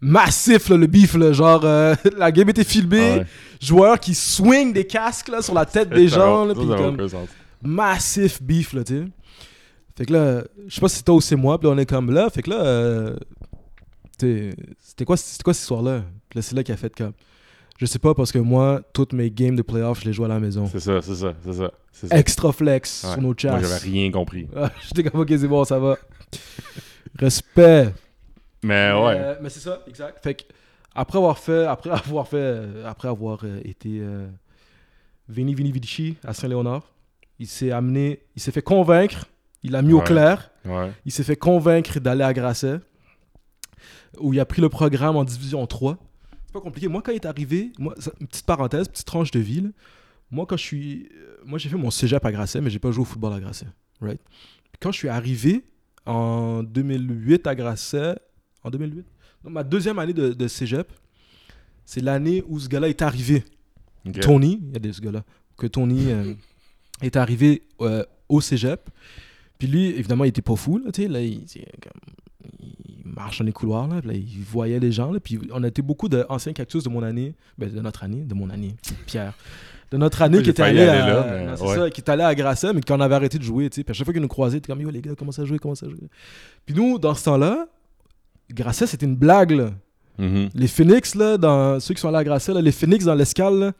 massif, là, le beef. Là, genre, euh, la game était filmée. Ah ouais. Joueurs qui swing des casques là, sur la tête des gens. là, va comme- massif beef, là, tu sais. Fait que là, je sais pas si c'était toi ou c'est moi, puis là, on est comme là. Fait que là, euh, c'était quoi, c'était quoi cette histoire-là? Puis là, c'est là qu'il a fait comme. Je sais pas, parce que moi, toutes mes games de playoff, je les joue à la maison. C'est ça, c'est ça, c'est ça. Extra flex Ouais. sur nos Moi, chats. j'avais rien compris. J'étais comme, ok, c'est bon, ça va. Respect. Mais ouais. Euh, mais c'est ça, exact. Fait que, après avoir fait, après avoir fait, euh, après avoir euh, été euh, Vini Vini Vici à Saint-Léonard, il s'est amené, il s'est fait convaincre Il a mis au Ouais. clair. Ouais. Il s'est fait convaincre d'aller à Grasset, où il a pris le programme en Division 3. C'est pas compliqué. Moi, quand il est arrivé, moi, une petite parenthèse, petite tranche de vie. là. Moi, quand je suis. euh, Moi, j'ai fait mon cégep à Grasset, mais j'ai pas joué au football à Grasset. Right? Quand je suis arrivé en 2008 à Grasset, en 2008, donc ma deuxième année de, de cégep, c'est l'année où ce gars-là est arrivé. Tony, il y a des ce gars-là, que Tony euh, est arrivé euh, au cégep. Puis lui, évidemment, il était pas fou, là, tu sais, là, il marche dans les couloirs, là, il voyait les gens, là, puis on était beaucoup d'anciens cactus de mon année, ben, de notre année, de mon année, Pierre, de notre année qui était allé à, là, mais non, c'est ouais. ça, qui est allé à Grasset, mais qu'on avait arrêté de jouer, tu sais, puis à chaque fois qu'il nous croisait, il était comme, yo, les gars, comment ça jouer, comment ça jouer. Puis nous, dans ce temps-là, Grasset, c'était une blague, là. Mhm. Les Phoenix, là, dans, ceux qui sont allés à Grasset, là, les Phoenix dans l'escale,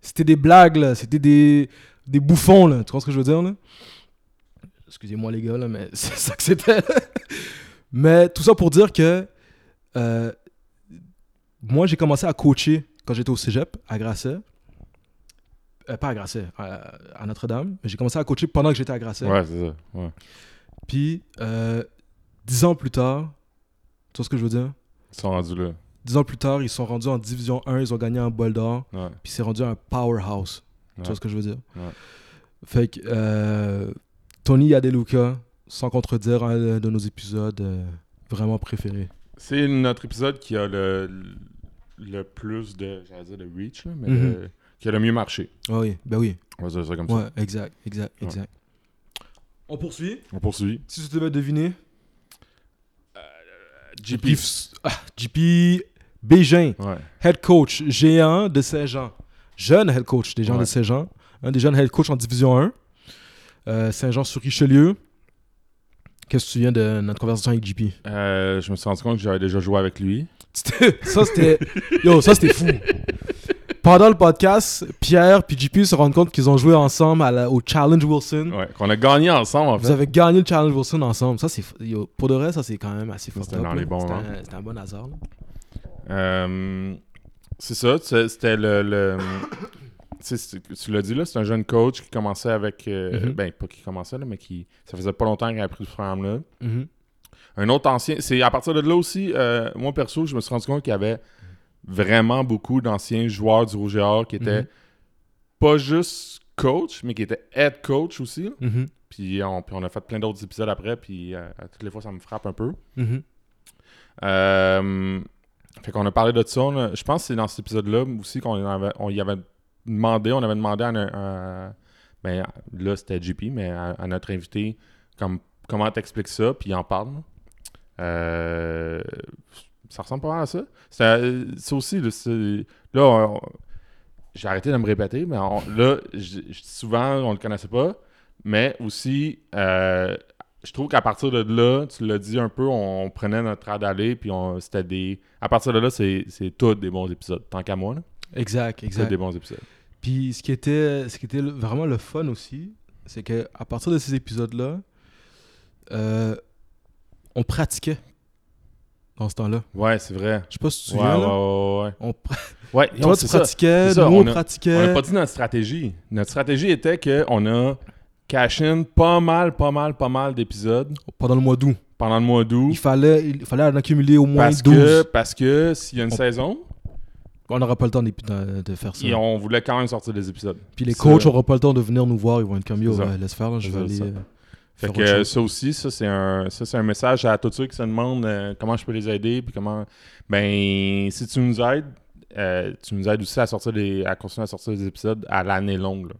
c'était des blagues. C'était des, des bouffons, là. Tu vois ce que je veux dire, là? Excusez-moi, les gars, là, mais c'est ça que c'était. Mais tout ça pour dire que euh, moi, j'ai commencé à coacher quand j'étais au cégep à Grasset. Euh, pas à Grasset, à, à Notre-Dame. Mais j'ai commencé à coacher pendant que j'étais à Grasset. Ouais, c'est ça. Ouais. Puis, euh, dix ans plus tard, tu vois ce que je veux dire? Ils sont rendus là. Dix ans plus tard, ils sont rendus en Division 1, ils ont gagné un bol d'or, Ouais. puis c'est rendu un powerhouse. Tu Ouais. vois ce que je veux dire? Ouais. Fait que euh, Tony Adeluca, sans contredire un de nos épisodes euh, vraiment préférés. C'est notre épisode qui a le, le plus de, j'allais dire de reach, là, mais Mhm. le- qui a le mieux marché. Ah oui, ben oui. On va dire ça comme Ouais, ça. exact, exact, Ouais. exact. On poursuit. On poursuit. Si tu devais deviner. JP. JP Bégin, Ouais. head coach géant de Saint-Jean. Jeune head coach des gens de Saint-Jean. Un des jeunes head coach en Division 1. Euh, Saint-Jean-sur-Richelieu. Qu'est-ce que tu souviens de notre conversation avec JP? Euh, je me suis rendu compte que j'avais déjà joué avec lui. Ça, c'était. Yo, ça, c'était fou. Pendant le podcast, Pierre et JP se rendent compte qu'ils ont joué ensemble à la- au Challenge Wilson. Ouais. Qu'on a gagné ensemble, en Vous fait. avez gagné le Challenge Wilson ensemble. Ça, c'est. yo, pour de vrai, ça, c'est quand même assez fort. c'était dans les bons, C'était un, bon hasard. là. Euh, c'est ça, c'était le. le tu l'as dit là, c'est un jeune coach qui commençait avec. euh, Mhm. Ben, pas qui commençait là, mais qui. Ça faisait pas longtemps qu'il a pris ce programme-là. Mhm. Un autre ancien. C'est à partir de là aussi, euh, moi perso, je me suis rendu compte qu'il y avait vraiment beaucoup d'anciens joueurs du Rouge et Or qui étaient Mhm. pas juste coach, mais qui étaient head coach aussi. Puis on, puis on a fait plein d'autres épisodes après, puis euh, à toutes les fois, ça me frappe un peu. Euh, fait qu'on a parlé de ça. on a- je pense que c'est dans cet épisode-là aussi qu'on avait, on y avait on avait demandé à, un- ben, là c'était JP, mais à, à notre invité, comme, comment t'expliques ça, puis il en parle. Euh, ça ressemble pas mal à ça. Ça aussi, là, c'est- j'ai arrêté de me répéter, mais là, souvent, on le connaissait pas, mais aussi, euh, je trouve qu'à partir de là, tu l'as dit un peu, on, prenait notre air d'aller, puis c'était des. À partir de là, c'est c'est tous des bons épisodes. Tant qu'à moi, là, Exact, exact. des bons épisodes. Puis ce qui était, ce qui était vraiment le fun aussi, c'est que à partir de ces épisodes-là, euh, on pratiquait dans ce temps-là. Ouais, c'est vrai. Je sais pas si tu te Ouais, souviens. ouais, là. ouais, ouais. On pra- Ouais, Toi, tu pratiquais, ça, nous, on on, a- pratiquait. On n'a pas dit notre stratégie. Notre stratégie était qu'on a cash in pas mal, pas mal, pas mal d'épisodes Pendant le mois d'août. pendant le mois d'août. Il fallait, il fallait en accumuler au moins Parce 12. que, parce que s'il y a une On- saison, On n'aura pas le temps de, de faire ça. et on voulait quand même sortir des épisodes. Puis les coachs n'auront pas le temps de venir nous voir. Ils vont être comme yo, ouais, laisse faire, là, je C'est vais ça, aller. ça. euh, Fait que euh, ça aussi, ça c'est un ça c'est un message à tous ceux qui se demandent euh, comment je peux les aider puis comment ben si tu nous aides, euh, tu nous aides aussi à sortir des à continuer à sortir des épisodes à l'année longue. là.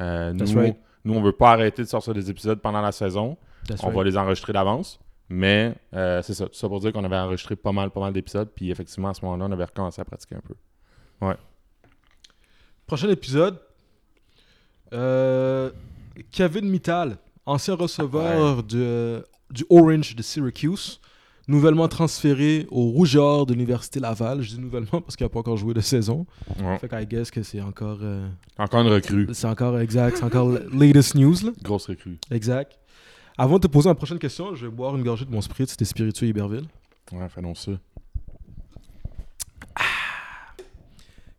Euh, nous, right. nous on veut pas arrêter de sortir des épisodes pendant la saison. That's on right. va les enregistrer d'avance. Mais euh, c'est ça, tout ça pour dire qu'on avait enregistré pas mal, pas mal d'épisodes, puis effectivement à ce moment-là, on avait recommencé à pratiquer un peu. Prochain épisode. euh, Kevin Mittal, ancien receveur de- du Orange de Syracuse, nouvellement transféré au Rouge et Or de l'Université Laval. Je dis nouvellement parce qu'il n'a pas encore joué de saison. Ouais. Fait qu'I guess que c'est encore, euh, Encore une recrue. c'est encore exact, c'est encore latest news. Là. Grosse recrue. Exact. Avant de te poser la prochaine question, je vais boire une gorgée de mon spritz, c'était spiritueux Iberville. Ouais, faisons ça.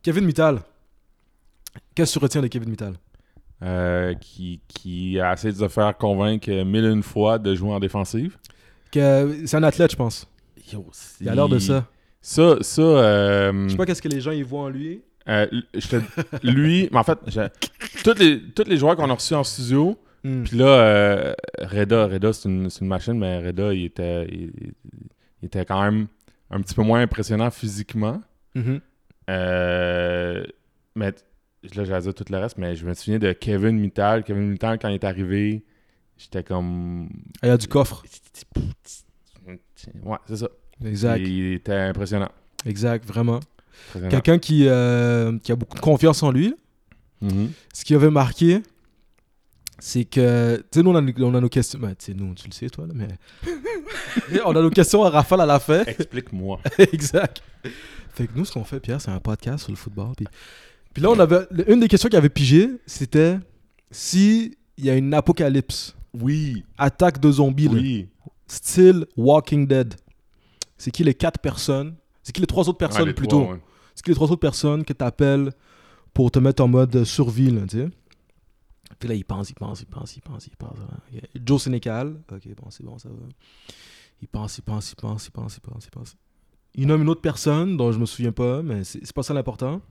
Kevin Mittal. Qu'est-ce que tu retiens de Kevin Mittal? Euh, qui, qui a essayé de se faire convaincre mille et une fois de jouer en défensive. Que- C'est un athlète, je pense. Il a l'air de ça. Ça, ça euh, Je sais pas qu'est-ce que les gens ils voient en lui. euh, je te- lui, mais en fait, je- tous les, tous les joueurs qu'on a reçus en studio, Hmm. puis là, euh, Reda, Reda c'est une, machine, mais Reda, il était, il, il était quand même un petit peu moins impressionnant physiquement. Mhm. Euh, mais là, j'allais dire tout le reste, mais je me souviens de Kevin Mittal. Kevin Mittal, quand il est arrivé, j'étais comme. Il y a du coffre. Ouais, c'est ça. Exact. Il était impressionnant. Exact, vraiment. Quelqu'un qui, euh, qui a beaucoup de confiance en lui. Mhm. Ce qui avait marqué, c'est que. Tu sais, nous, on a, on a nos questions. Ben, tu sais, nous, tu le sais, toi, là, mais. on a nos questions à rafale à la fin. Explique-moi. exact. Fait que nous, ce qu'on fait, Pierre, c'est un podcast sur le football. Puis, puis là, on avait. Une des questions qu'il avait pigé, c'était si il y a une apocalypse, Oui. attaque de zombies, là, Oui. style Walking Dead. C'est qui les quatre personnes C'est qui les trois autres personnes Ouais, plutôt? ouais. C'est qui les trois autres personnes que tu appelles pour te mettre en mode survie, là, tu sais? Puis là, il pense, il pense, il pense, il pense, il pense. hein. Joe Sénécal. Ok, bon, c'est bon, ça va. Il pense, il pense, il pense, il pense, il pense, il pense. Il nomme une autre personne dont je me souviens pas, mais c'est pas ça l'important.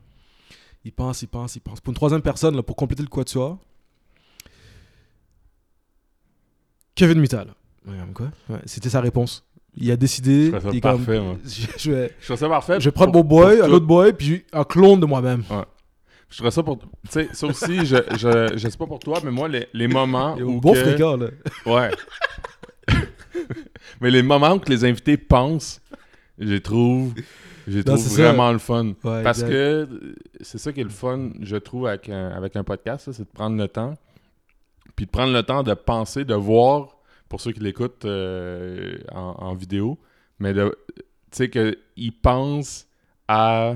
Il pense, il pense, il pense. Pour une troisième personne, là, pour compléter le quatuor. Kevin Mittal. Ouais, C'était sa réponse. Il a décidé. Je ça comme, parfait, je, je vais, Je ça parfait. je mon boy, un autre boy, puis un clone de moi-même. Je trouve ça pour. Tu sais, ça aussi, je, je, je sais pas pour toi, mais moi, les, les moments Et où. au bon que- fréquent, là. Ouais. mais les moments où que les invités pensent, je les trouve, je les Non, trouve ça. vraiment le fun. Ouais, Parce exact. que euh, c'est ça qui est le fun, je trouve, avec un, avec un podcast, c'est de prendre le temps. Puis de prendre le temps de penser, de voir, pour ceux qui l'écoutent euh, en, en vidéo, mais de. Tu sais, qu'ils pensent à.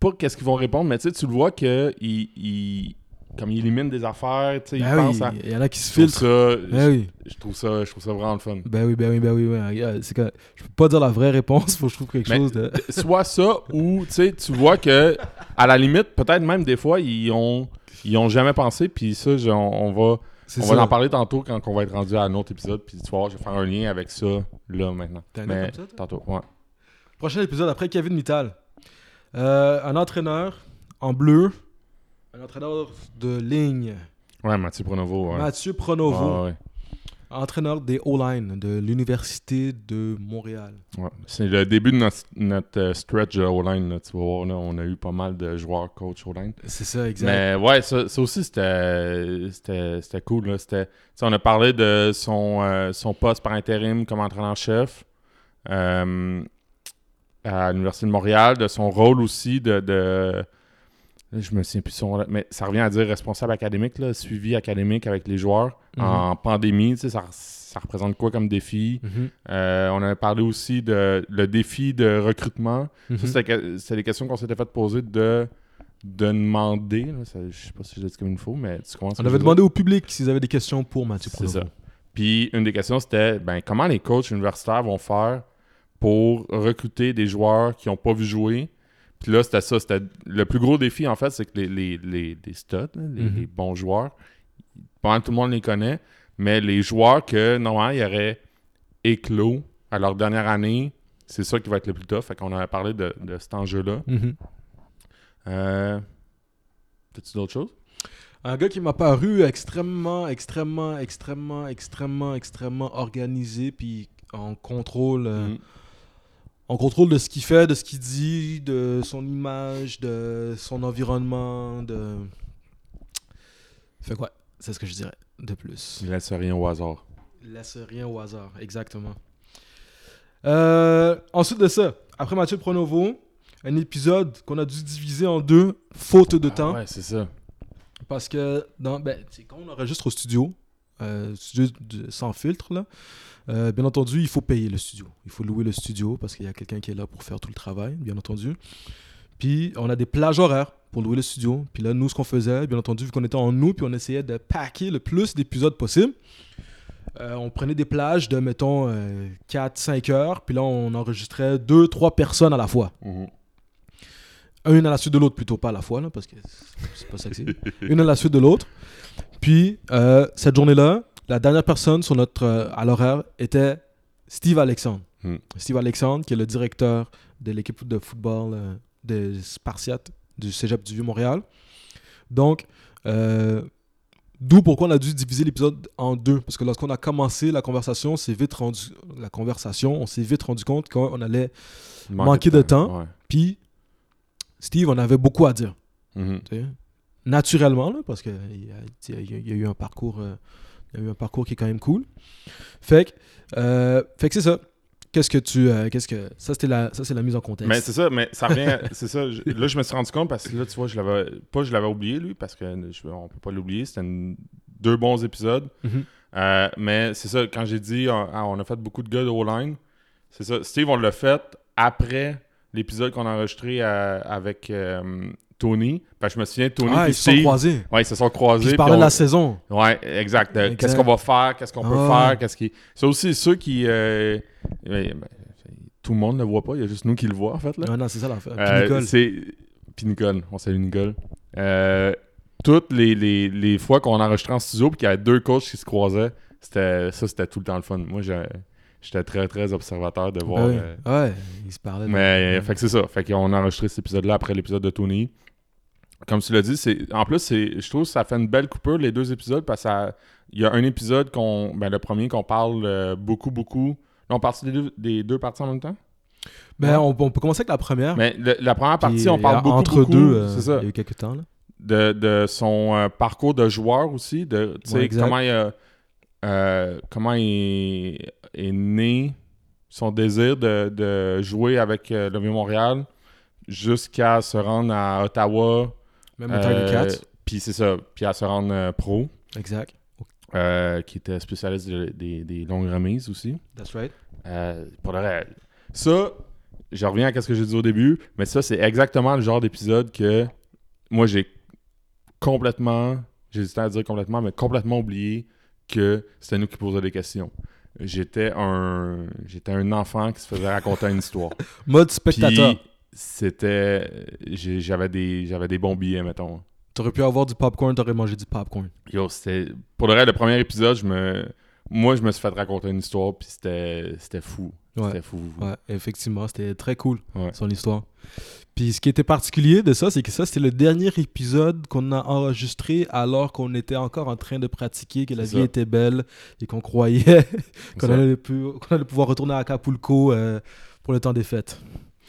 Pas qu'est-ce qu'ils vont répondre, mais tu sais, tu le vois que il, il- comme il élimine des affaires, tu sais, il Ben pense à. il y en a qui se filtrent. ça, Ben oui. je, trouve ça, je trouve ça vraiment le fun. Ben oui, ben oui, ben oui. C'est que je peux pas dire la vraie réponse, faut que je trouve quelque Mais- chose de. Soit ça ou tu sais, tu vois que à la limite, peut-être même des fois, ils ont ils ont jamais pensé, puis ça, je- on, on va on ça. va en parler tantôt quand on va être rendu à un autre épisode, puis tu vas voir, je vais faire un lien avec ça là maintenant. T'as un Mais autre comme ça, toi? tantôt, ouais. Prochain épisode après Kevin Mittal. Euh, un entraîneur en bleu. Un entraîneur de ligne. Ouais, Mathieu Pronovo, ouais. Mathieu Pronovo. Ouais. Entraîneur des O-line de l'Université de Montréal. Ouais. C'est le début de notre, notre euh, stretch de O-line, tu vas voir, là, on a eu pas mal de joueurs coach O-line. C'est ça, exact. Mais ouais, ça, ça aussi, c'était c'était- c'était cool. Là. On a parlé de son, euh, son poste par intérim comme entraîneur-chef euh, à l'Université de Montréal, de son rôle aussi de... de je me souviens plus son mais ça revient à dire responsable académique, là, suivi académique avec les joueurs Mhm. en pandémie. tu sais, Ça, ça représente quoi comme défi? Mhm. Euh, on avait parlé aussi de le défi de recrutement. Mhm. Ça, que- c'était des questions qu'on s'était fait poser de, de demander. Là, ça, je sais pas si je l'ai dit comme il faut, mais tu commences On avait demandé au public s'ils avaient des questions pour Mathieu C'est ça. Puis une des questions, c'était ben, comment les coachs universitaires vont faire pour recruter des joueurs qui n'ont pas vu jouer. Puis là, c'était ça. C'était le plus gros défi, en fait, c'est que les, les, les, les studs, les, Mhm. les bons joueurs, pas mal tout le monde les connaît, mais les joueurs que, normalement, il y aurait éclos à leur dernière année, c'est ça qui va être le plus tough. Fait qu'on avait parlé de, de cet enjeu-là. Mhm. Euh... T'as-tu d'autres choses? Un gars qui m'a paru extrêmement, extrêmement, extrêmement, extrêmement, extrêmement organisé, puis en contrôle, euh, Mhm. En contrôle de ce qu'il fait, de ce qu'il dit, de son image, de son environnement, de. Fait quoi? C'est ce que je dirais de plus. Il laisse rien au hasard. Laisse rien au hasard, exactement. Euh, ensuite de ça, après Mathieu Pronovo, un épisode qu'on a dû diviser en deux, faute de temps. Ah ouais, c'est ça. Parce que dans, ben, c'est quand on enregistre au studio, euh, sans filtre, euh, bien entendu, il faut payer le studio. Il faut louer le studio parce qu'il y a quelqu'un qui est là pour faire tout le travail, bien entendu. Puis on a des plages horaires pour louer le studio. Puis là, nous, ce qu'on faisait, bien entendu, vu qu'on était en nous, puis on essayait de packer le plus d'épisodes possible. euh, on prenait des plages de, mettons, 4-5 heures, puis là, on enregistrait 2-3 personnes à la fois. Mhm. Une à la suite de l'autre, plutôt pas à la fois, là, parce que c'est pas sexy. Une à la suite de l'autre. Puis, euh, cette journée-là, la dernière personne sur notre, euh, à l'horaire était Steve Alexandre. Hmm. Steve Alexandre, qui est le directeur de l'équipe de football euh, des Spartiates du Cégep du Vieux-Montréal. Donc, d'où pourquoi on a dû diviser l'épisode en deux. Parce que lorsqu'on a commencé la conversation, on s'est vite rendu, la conversation, on s'est vite rendu compte qu'on allait Manquer de temps. Puis Steve, on avait beaucoup à dire. Mhm. sais. Naturellement, là, parce qu'il y, a- y y eu un parcours, euh, il y a eu un parcours qui est quand même cool. Fait que, euh, fait que c'est ça. Qu'est-ce que tu, euh, qu'est-ce que ça c'était la, ça c'est la mise en contexte. Mais c'est ça, mais ça revient. c'est ça. je- là, je me suis rendu compte parce que là, tu vois, je l'avais. Pas, je l'avais oublié, lui, parce que je- on peut pas l'oublier. C'était deux bons épisodes. Mhm. Euh, mais c'est ça, quand j'ai dit, on, ah, on a fait beaucoup de gars de O-line, c'est ça. Steve, on l'a fait après l'épisode qu'on a enregistré euh, avec euh, Tony. Parce que je me souviens, Tony ah, ils se sont croisés. Ouais, ils se sont Puis croisés. ils puis parlaient on- de la saison. Ouais, exact. Qu'est-ce qu'on va faire, qu'est-ce qu'on peut Ah faire, qu'est-ce qui. C'est aussi ceux qui. euh, ben, tout le monde ne le voit pas, il y a juste nous qui le voient, en fait. Là. Non, non, c'est ça l'affaire. Puis Euh, Nicole. c'est... Puis Nicole, on salue Nicole. Toutes les, les, les fois qu'on enregistrait en studio puis qu'il y avait deux coachs qui se croisaient, c'était, ça, c'était tout le temps le fun. Moi, j'ai- j'étais très, très observateur de voir... Ben oui. euh, Ouais, ils se parlaient. de- mais, ouais. fait que c'est ça. Fait qu'on a enregistré cet épisode-là après l'épisode de Tony. Comme tu l'as dit, c'est, en plus, c'est, je trouve que ça fait une belle coupure, les deux épisodes, parce qu'il y a un épisode qu'on... Ben, le premier qu'on parle euh, beaucoup, beaucoup... Là, on parle des deux, des deux parties en même temps? Ben, on, on peut commencer avec la première. Mais le- la première Puis, partie, on euh, parle beaucoup, entre beaucoup, deux. euh, c'est ça. Il y a eu quelques temps là. de, de son euh, parcours de joueur aussi, de Ouais, comment il a- euh, comment il est né, son désir de, de jouer avec euh, le Vieux-Montréal jusqu'à se rendre à Ottawa. Même euh. Puis c'est ça, puis à se rendre euh, pro, Exact. qui était spécialiste de- des, des longues remises aussi. That's right. Pour le reste, ça, je reviens à ce que j'ai dit au début, mais ça, c'est exactement le genre d'épisode que moi, j'ai complètement, j'hésitais à dire complètement, mais complètement oublié que c'était nous qui posions des questions. J'étais un, j'étais un enfant qui se faisait raconter une histoire. Mode spectateur. Puis c'était, j'avais des, j'avais des bons billets, mettons. T'aurais pu avoir du popcorn, t'aurais mangé du popcorn. Yo, c'était, pour le reste, le premier épisode, je me, moi, je me suis fait raconter une histoire, puis c'était, c'était fou. Ouais. C'était fou. Ouais, effectivement, c'était très cool, Ouais. son histoire. Puis ce qui était particulier de ça, c'est que ça, c'était le dernier épisode qu'on a enregistré alors qu'on était encore en train de pratiquer, que la vie ça. était belle et qu'on croyait qu'on allait, pouvoir retourner à Acapulco euh, pour le temps des fêtes.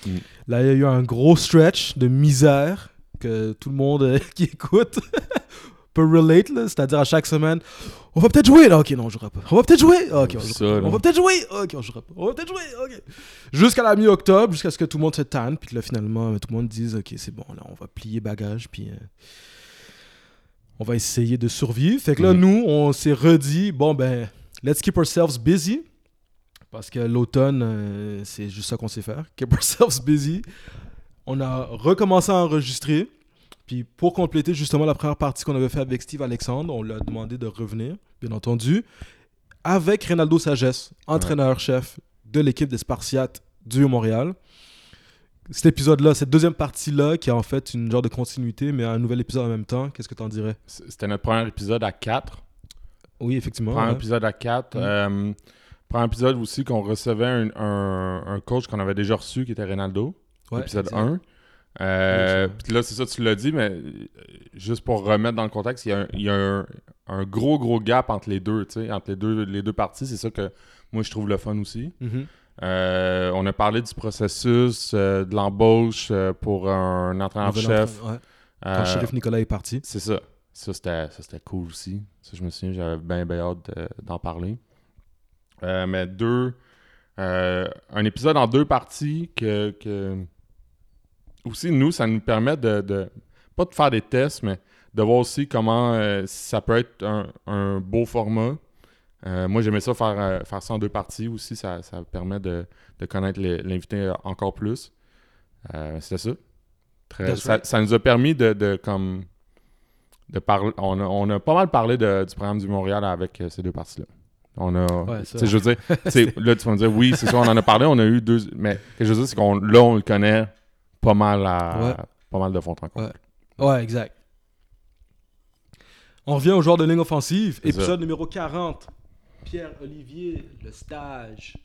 Mm. Là, il y a eu un gros stretch de misère que tout le monde euh, qui écoute peut relate, c'est-à-dire à chaque semaine, on va peut-être jouer, là, ok, non, on jouera pas. On va peut-être jouer, ok, on jouera Ça, pas. là. On va peut-être jouer, ok, on jouera pas. On va peut-être jouer, ok. Jusqu'à la mi-octobre, jusqu'à ce que tout le monde se tanne, puis que là, finalement, euh, tout le monde dise, ok, c'est bon, là, on va plier bagage, puis euh, on va essayer de survivre. Fait que là, nous, on s'est redit, bon, ben, let's keep ourselves busy. Parce que l'automne, euh, c'est juste ça qu'on sait faire. Keep ourselves busy. On a recommencé à enregistrer. Puis pour compléter justement la première partie qu'on avait fait avec Steve Alexandre, on lui a demandé de revenir, bien entendu, avec Reynaldo Sagesse, entraîneur-chef de l'équipe des Spartiates du Montréal. Cet épisode-là, cette deuxième partie-là, qui est en fait une genre de continuité, mais un nouvel épisode en même temps, qu'est-ce que tu en dirais C'était notre premier épisode à 4. Oui, effectivement. Premier ouais. épisode à 4. Mm. premier épisode aussi qu'on recevait un, un- un coach qu'on avait déjà reçu qui était Ronaldo, Ouais, épisode exact. 1. Euh, Puis là, c'est ça, tu l'as dit, mais euh, juste pour remettre dans le contexte, il y a un, il y a un- un gros, gros gap entre les deux, tu sais, entre les deux, les deux parties. C'est ça que moi, je trouve le fun aussi. Mhm. Euh, on a parlé du processus, euh, de l'embauche pour un entraîneur-chef. entraîneur, ouais. Quand Sheriff Nicolas est parti. c'est ça. Ça, c'était, cool aussi. Ça, je me souviens, j'avais bien, bien hâte de- d'en parler. Mais deux... un épisode en deux parties que, que... Aussi, nous, ça nous permet de, de- Pas de faire des tests, mais de voir aussi comment euh, ça peut être un, un beau format. Euh, moi, j'aimais ça faire, euh, faire ça en deux parties aussi. Ça, ça permet de, de connaître l'invité encore plus. C'était ça. Très- ça. right. ça nous a permis de, de comme de parler. On a, on a pas mal parlé de- du programme du Montréal avec ces deux parties-là. On a. Ouais, ça. je veux dire, là, tu vas me dire, oui, c'est ça, on en a parlé, on a eu deux. Mais ce que je veux dire, c'est qu'on là, on le connaît pas mal à, Ouais. pas mal de fond en. Ouais. Ouais, exact. On revient au joueur de ligne offensive. Épisode ça. numéro 40. Pierre-Olivier, le stage.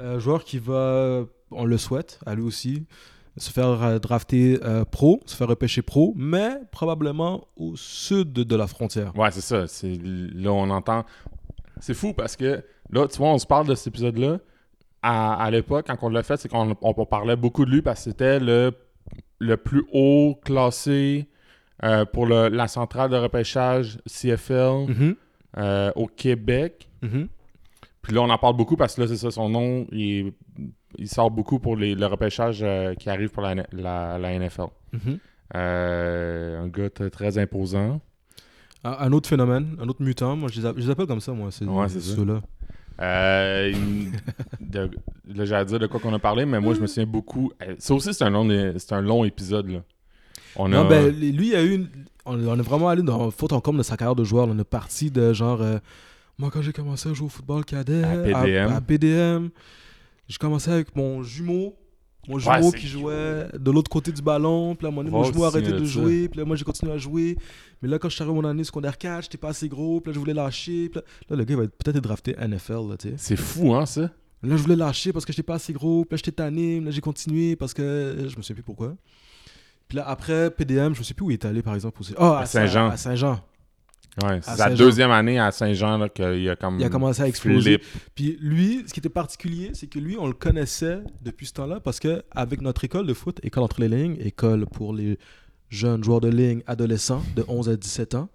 Euh, joueur qui va, on le souhaite, à lui aussi, se faire euh, drafter euh, pro, se faire repêcher pro, mais probablement au sud de la frontière. Ouais, c'est ça. C'est là on entend. C'est fou parce que là, tu vois, on se parle de cet épisode-là. À, à l'époque, quand on l'a fait, c'est qu'on on- on parlait beaucoup de lui parce que c'était le, le plus haut classé euh, pour le- la centrale de repêchage CFL Mhm, euh, au Québec. mhm. Puis là, on en parle beaucoup parce que là, c'est ça, son nom, il, sort beaucoup pour les, le repêchage euh, qui arrive pour la, la- la NFL. Mhm. Un gars très imposant. Un, autre phénomène, un autre mutant, moi je les, appelle comme ça, moi, c'est Ouais, ceux-là. Euh, de- là, j'allais dire de quoi qu'on a parlé, mais moi, je me souviens beaucoup. euh, Ça aussi, c'est un long, c'est un long épisode. Là. On a, Non, ben, lui, il a eu une... on, on est vraiment allé dans faute en comble de sa carrière de joueur. On est parti de genre. euh, moi, quand j'ai commencé à jouer au football cadet, À PDM. à PDM, j'ai commencé avec mon jumeau. Mon jumeau c'est qui jouait de l'autre côté du ballon. Puis là, Va mon jumeau a arrêté de jouer. Puis là, moi, j'ai continué à jouer. Mais là, quand je suis arrivé à mon année secondaire 4, j'étais pas assez gros. Puis là, je voulais lâcher. Puis là, là, le gars, il va être- peut-être être drafté NFL, là, tu sais. c'est fou, hein, ça? Là, je voulais lâcher parce que j'étais pas assez gros. Puis là, j'étais tanné. Là, j'ai continué parce que je me sais plus pourquoi. Puis là, après PDM, je me sais plus où il est allé, par exemple. Aussi. Ah, À Saint-Jean. À Saint-Jean. Ouais, c'est sa Saint-Jean. deuxième année à Saint-Jean qu'il a comme. Il a commencé à exploser. flip. Puis lui, ce qui était particulier, c'est que lui, on le connaissait depuis ce temps-là parce que avec notre école de foot, école entre les lignes, école pour les jeunes joueurs de ligne adolescents de 11 à 17 ans,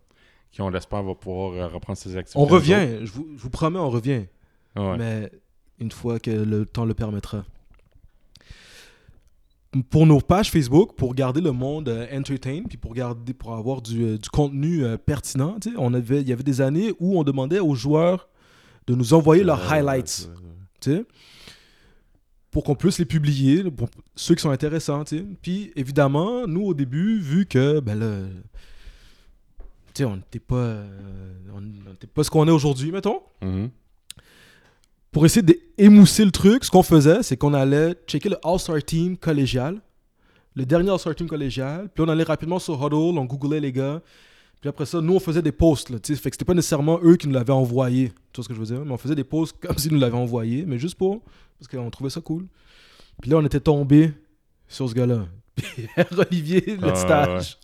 Qui, on l'espère, va pouvoir euh, reprendre ses activités. on revient. Je vous, je vous promets, on revient. Ouais. mais une fois que le temps le permettra. Pour nos pages Facebook, pour garder le monde euh, entertain, puis pour garder, pour avoir du, euh, du contenu euh, pertinent, on avait, il y avait des années où on demandait aux joueurs de nous envoyer leurs highlights, pour qu'on puisse les publier, pour ceux qui sont intéressants. Puis évidemment, nous au début, vu que ben on n'était pas, on pas ce qu'on est aujourd'hui, mettons Mhm. Pour essayer d'émousser le truc, ce qu'on faisait, c'est qu'on allait checker le All-Star Team collégial, le dernier All-Star Team collégial, puis on allait rapidement sur Huddle, on googlait les gars, puis après ça, nous, on faisait des posts, là, fait que c'était pas nécessairement eux qui nous l'avaient envoyé, tu vois ce que je veux dire, mais on faisait des posts comme s'ils nous l'avaient envoyé, mais juste pour, parce qu'on trouvait ça cool. Puis là, on était tombé sur ce gars-là. Pierre Olivier, le Ah, stage.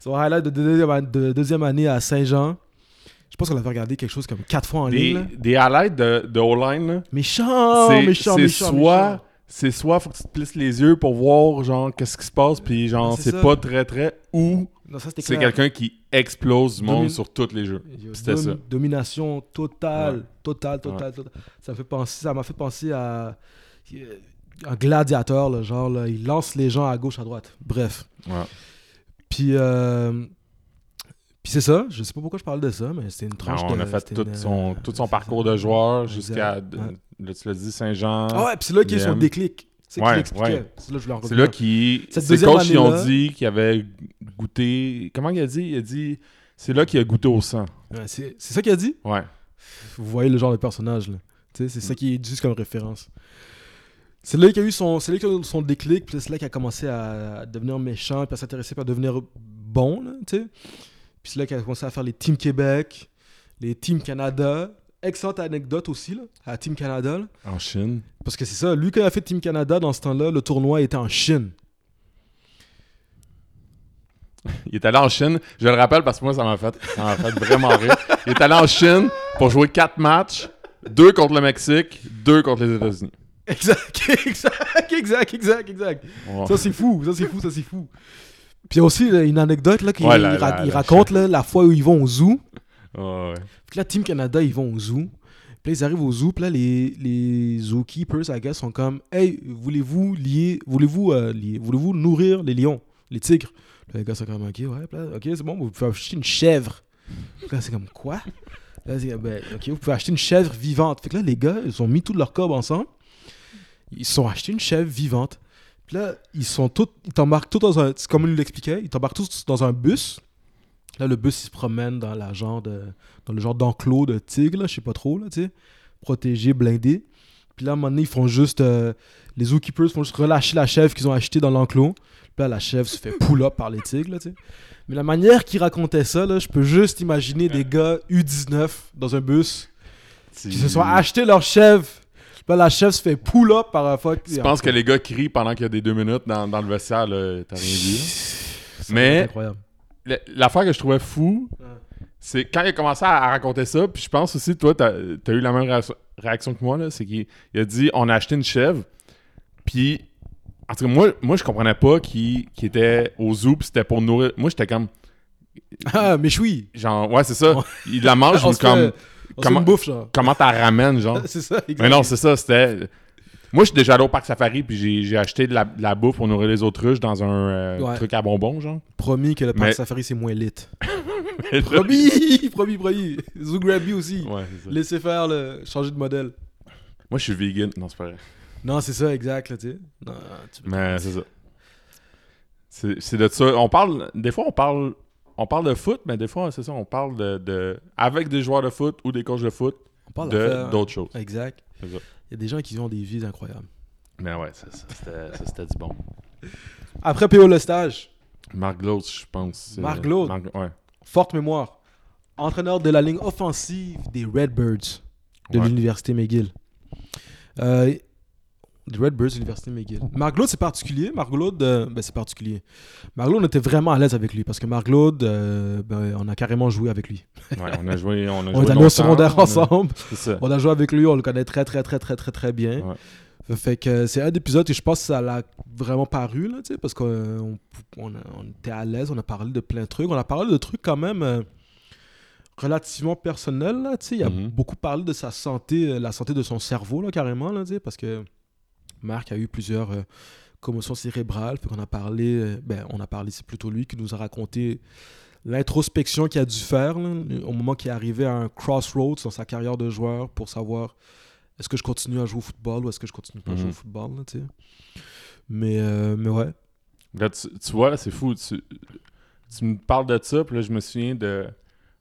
Son highlight de deuxième, de deuxième année à Saint-Jean. Je pense qu'on avait regardé quelque chose comme quatre fois en ligne. Des, là. des highlights de, de O-line, Méchant, c'est méchant, c'est méchant, soit méchant. c'est soit faut que tu te plisses les yeux pour voir genre qu'est-ce qui se passe puis genre c'est pas très très ou c'est quelqu'un qui explose du monde sur tous les jeux. C'était dom- ça. Domination totale, Ouais. totale, totale, totale. Ça fait penser, ça m'a fait penser à euh, un gladiateur, là, genre là, il lance les gens à gauche, à droite. Bref. Ouais. Puis, euh, puis c'est ça. Je sais pas pourquoi je parle de ça, mais c'était une tranche. on de- a fait c'était tout une, son, euh, tout son parcours de joueur jusqu'à, Ouais. tu l'as dit, Saint-Jean. Ah ouais, puis c'est là qu'il y a eu son déclic. C'est Ouais, ouais. C'est là que je en C'est là qui deuxième coachs ils ont dit qu'il avait goûté. Comment il a dit? Il a dit c'est là qu'il a goûté au sang. Ouais, c'est c'est ça qu'il a dit? Ouais. Vous voyez le genre de personnage, là. Tu sais, c'est ça qui est juste comme référence. C'est là qu'il a eu son, c'est là qu'il a eu son déclic, puis c'est là qu'il a commencé à, à devenir méchant, puis à s'intéresser, puis à devenir bon, là, tu sais. Puis c'est là qu'il a commencé à faire les Team Québec, les Team Canada. Excellente anecdote aussi, là, à Team Canada, là. En Chine. Parce que c'est ça, lui, quand il a fait Team Canada, dans ce temps-là, le tournoi était en Chine. Il est allé en Chine. Je le rappelle parce que moi, ça m'a fait, ça m'a fait vraiment rire. Il est allé en Chine pour jouer quatre matchs. Deux contre le Mexique, deux contre les États-Unis. Exact, exact, exact, exact, exact. Ça, c'est fou, ça, c'est fou, ça, c'est fou. Puis il y a aussi là, une anecdote là, qu'il Ouais, la- il ra- la- il la raconte là, la fois où ils vont au zoo. Ouais. Puis là, Team Canada, ils vont au zoo. Puis là, ils arrivent au zoo. Puis là, les, les zookeepers, I guess, sont comme Hey, voulez-vous lier, voulez-vous euh, lier, voulez-vous nourrir les lions, les tigres Puis les gars sont comme Ok, ouais, là, ok, c'est bon, vous pouvez acheter une chèvre. Puis là, c'est comme Quoi Là, c'est, ben, ok, vous pouvez acheter une chèvre vivante. Fait que là, les gars, ils ont mis tout leur cob ensemble. Ils se sont achetés une chèvre vivante. Puis là, ils sont tous, ils t'embarquent tous dans un, c'est comme il nous l'expliquait, ils t'embarquent tous dans un bus. Là, le bus, il se promène dans, la genre de, dans le genre d'enclos de tigre, je sais pas trop, là, tu sais, protégé, blindé. Puis là, à un moment donné, ils font juste. euh, les zookeepers font juste relâcher la chèvre qu'ils ont achetée dans l'enclos. Puis là, la chèvre se fait pull-up par les tigres, là, tu sais. Mais la manière qu'ils racontaient ça, là, je peux juste imaginer des gars U19 dans un bus qui se sont achetés leur chèvre. Là, la chèvre se fait pull-up par un fuck. Tu penses que les gars crient pendant qu'il y a des deux minutes dans, dans le vestiaire, là, t'as rien vu. Mais- incroyable. L'affaire que je trouvais fou, c'est quand il a commencé à, à raconter ça, puis je pense aussi, toi, t'as as eu la même réaction, réaction que moi, là, c'est qu'il il a dit on a acheté une chèvre, puis en tout cas, moi, moi je comprenais pas qu'il était au zoo, puis c'était pour nourrir. Moi, j'étais comme, Ah, mais oui. genre, ouais, c'est ça, il la mange, comme, fait comment- une bouffe, genre. comment t'as ramènes, genre? C'est ça, exactement. Mais non, c'est ça, c'était. Moi, je suis déjà allé au parc safari, puis j'ai- j'ai acheté de la, de la bouffe pour nourrir les autruches dans un euh, Ouais. truc à bonbons, genre. Promis que le parc Mais- safari, c'est moins lit. promis, promis, promis. Zoo Grabby aussi. ça. Laissez faire, le... changer de modèle. Moi, je suis vegan. Non, c'est pas vrai. Non, c'est ça, exact, là, tu sais. Non, tu peux- Mais c'est ça. C'est c'est de ça. On parle. Des fois, on parle. On parle de foot, mais des fois, c'est ça, on parle de, de- Avec des joueurs de foot ou des coachs de foot, On parle de- d'autres choses. Exact. Il y a des gens qui ont des vies incroyables. Mais ouais, ça, ça, c'était ça, c'était du bon. Après PO le stage, Marc Glaude, je pense. Marc Glaude? Marc- ouais. forte mémoire. Entraîneur de la ligne offensive des Redbirds de Ouais. l'Université McGill. Euh, des Redbirds de l'Université McGill. Marc Glaude, c'est particulier. Marc euh, ben, c'est particulier. Marc Glaude, on était vraiment à l'aise avec lui parce que Marc euh, ben, on a carrément joué avec lui. Ouais, on a joué. On, a On joué est allé au secondaire on a- ensemble. On a joué avec lui, on le connaît très, très, très, très, très, très bien. Ouais. Fait que c'est un épisode que je pense que ça l'a vraiment paru, là, tu sais, parce qu'on on, on a- on était à l'aise, on a parlé de plein de trucs. On a parlé de trucs quand même euh, relativement personnels, là, tu sais. Il a Mhm. beaucoup parlé de sa santé, la santé de son cerveau, là, carrément, là, tu sais, parce que Marc a eu plusieurs euh, commotions cérébrales. Qu'on a parlé, euh, ben, on a parlé, c'est plutôt lui qui nous a raconté l'introspection qu'il a dû faire là, au moment qu'il est arrivé à un crossroads dans sa carrière de joueur pour savoir est-ce que je continue à jouer au football ou est-ce que je continue pas à jouer Mhm. au football, là, tu sais. Mais, euh, mais ouais. Là, tu, tu vois, là, c'est fou. Tu, tu me parles de ça, puis là, je me souviens de,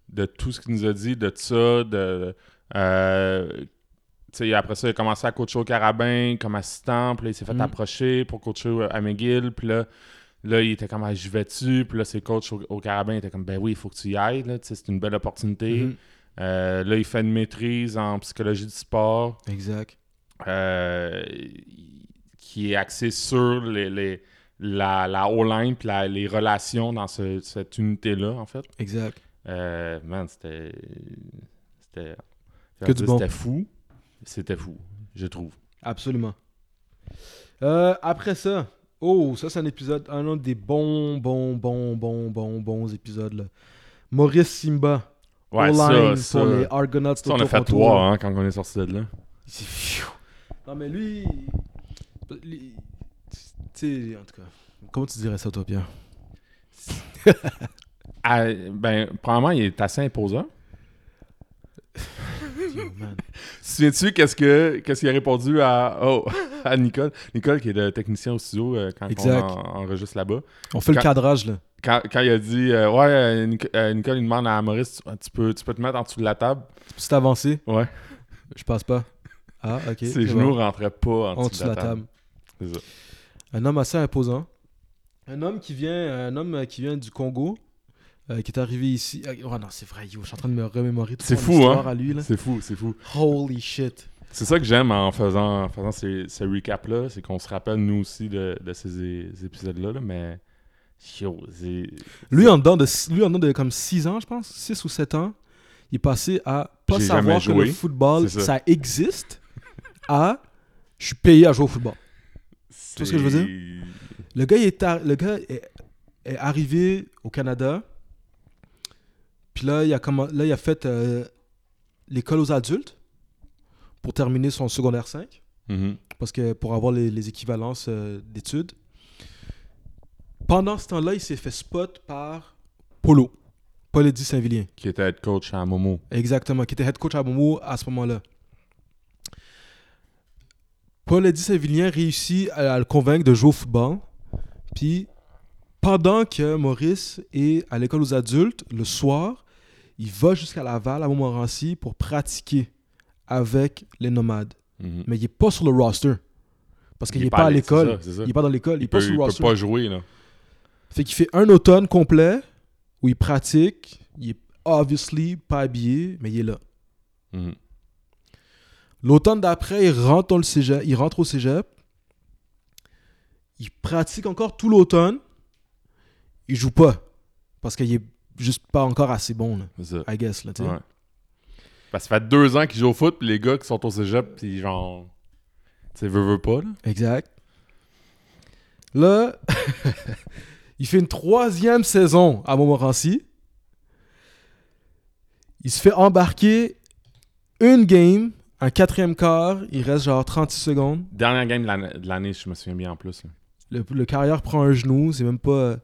de tout ce qu'il nous a dit, de ça, de... euh, après ça, il a commencé à coacher au Carabin comme assistant, puis là, il s'est fait Mm. approcher pour coacher à McGill, puis là, là, il était comme, ah, j'y vais-tu? Puis là, ses coachs au, au Carabin étaient comme, ben oui, il faut que tu y ailles, c'est une belle opportunité. Mhm. Euh, là, il fait une maîtrise en psychologie du sport Exact. euh, qui est axé sur les, les- la, la O-line puis les relations dans ce- cette unité-là, en fait. Exact. Euh, man, c'était. C'était. Bon. C'était fou. C'était fou, je trouve. Absolument. Euh, après ça, oh, ça c'est un épisode, un autre des bons, bons, bons, bons, bons, bons épisodes. Là. Maurice Simba, Ouais, ça, ça. pour les Argonauts ça, on a fait trois hein, quand on est sorti de là. Non, mais lui. lui- Tu sais, en tout cas. Comment tu dirais ça, toi, Pierre? Ah, ben, premièrement, il est assez imposant. Souviens-tu qu'est-ce que qu'est-ce qu'il a répondu à, oh, à Nicole? Nicole, qui est le technicien au studio euh, quand Exact. on en- enregistre là-bas. On fait le cadrage, là. quand, quand il a dit euh, Ouais, euh, Nic- euh, Nicole, il demande à Maurice tu, tu peux, tu peux te mettre en dessous de la table. C'est avancé Ouais. Je passe pas. Ah, ok. Ses genoux bon. rentraient pas en en dessous de la table. C'est ça. Un homme assez imposant. Un homme qui vient, un homme qui vient du Congo, euh, qui est arrivé ici. Ah, Oh non, c'est vrai, yo, je suis en train de me remémorer toute C'est fou, hein? à lui. Là. C'est fou, c'est fou. Holy shit. C'est ça que j'aime en faisant, en faisant ces, ces recaps-là, c'est qu'on se rappelle nous aussi de, de ces, épisodes-là, là, mais. Yo, c'est. Lui, en dedans de, lui, en dedans de comme 6 ans, je pense, 6 ou 7 ans, il est passé à pas J'ai savoir que le football, ça. ça. existe, à je suis payé à jouer au football. C'est ce que je veux dire? Le gars, il est, ar- le gars est, est arrivé au Canada. Puis là, il a, commen- là, il a fait euh, l'école aux adultes pour terminer son secondaire 5. Mhm. Parce que pour avoir les, les équivalences euh, d'études. Pendant ce temps-là, il s'est fait spot par Polo. Paul Eddy Saint-Vilien. Qui était head coach à Momo. Exactement, qui était head coach à Momo à ce moment-là. Paul Eddy Saint-Vilien réussit à, à le convaincre de jouer au football. Puis, pendant que Maurice est à l'école aux adultes, le soir, il va jusqu'à Laval, à Montmorency, pour pratiquer avec les nomades. Mhm. mais il est pas sur le roster. Parce qu'il Il est est pas à l'école. Il est pas dans l'école. Il est Il pas peut, sur il le peut roster. pas jouer, là. Fait qu'il fait un automne complet où il pratique. Il est obviously pas habillé, mais il est là. Mhm. L'automne d'après, il rentre dans le cégep, il rentre au cégep. Il pratique encore tout l'automne. Il joue pas. Parce qu'il est juste pas encore assez bon, là, ça. I guess. Là. Ouais. Parce que ça fait deux ans qu'ils jouent au foot, puis les gars qui sont au cégep, puis genre. Tu sais, veut, veut pas, là. Exact. Là, il fait une troisième saison à Montmorency. Il se fait embarquer une game, un quatrième quart. Il reste genre 36 secondes. Dernière game de l'année- de l'année, je me souviens bien en plus. là. Le, le carrière prend un genou. C'est même pas.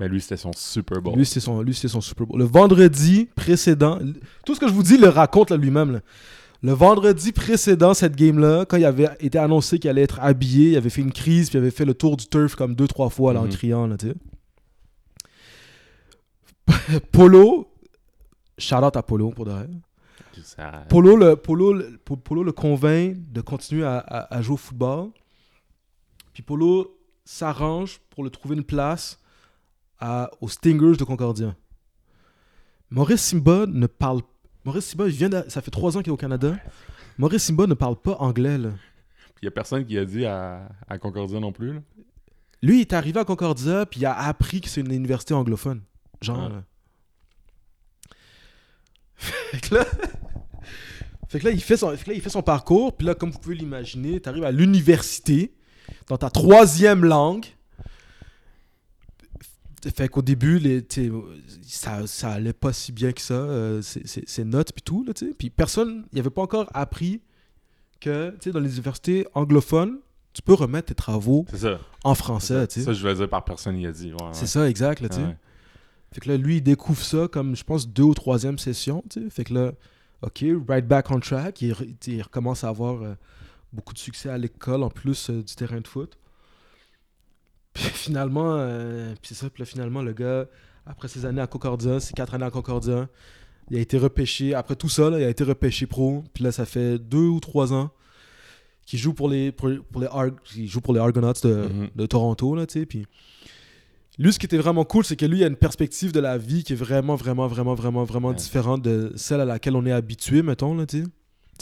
Mais lui, c'était son Super Bowl. Lui, c'est son, lui, son Super Bowl. Le vendredi précédent, tout ce que je vous dis, le raconte lui-même. Le vendredi précédent, cette game-là, quand il avait été annoncé qu'il allait être habillé, il avait fait une crise, puis il avait fait le tour du turf comme deux, trois fois là, en Mhm. criant. Là. Polo, shout out à Polo pour de vrai. Polo le, Polo, le- Po- Polo le convainc de continuer à, à- à jouer au football. Puis Polo s'arrange pour le trouver une place à, aux Stingers de Concordia. Maurice Simba ne parle Maurice Simba, il vient de- ça fait trois ans qu'il est au Canada. Maurice Simba ne parle pas anglais. là. Il y a personne qui a dit à, à Concordia non plus. Là. Lui, il est arrivé à Concordia, puis il a appris que c'est une université anglophone. Genre. Là. fait que là. fait que là, il fait son, fait que là, il fait son parcours, puis là, comme vous pouvez l'imaginer, tu arrives à l'université, dans ta troisième langue. Fait qu'au début, les, ça, ça allait pas si bien que ça, euh, ces- notes puis tout, là. Puis personne, il avait pas encore appris que, dans les universités anglophones, tu peux remettre tes travaux en français, ça, ça, je voulais dire par personne, il a dit. Ouais, C'est ça, exact, là. Ouais. Fait que là, lui, il découvre ça comme, je pense, deux ou troisième session. Fait que là, OK, right back on track. Il recommence à avoir euh, beaucoup de succès à l'école, en plus euh, du terrain de foot. Puis finalement, euh, puis c'est ça, puis là, finalement, le gars, après ses années à Concordia, ses quatre années à Concordia, il a été repêché, après tout ça, là, il a été repêché pro. Puis là, ça fait deux ou trois ans qu'il joue pour les, pour, pour les, il joue pour les Argonauts de, Mhm. de Toronto, là. Puis lui, ce qui était vraiment cool, c'est que lui, il a une perspective de la vie qui est vraiment, vraiment, vraiment, vraiment, vraiment Ouais. différente de celle à laquelle on est habitué, mettons, là,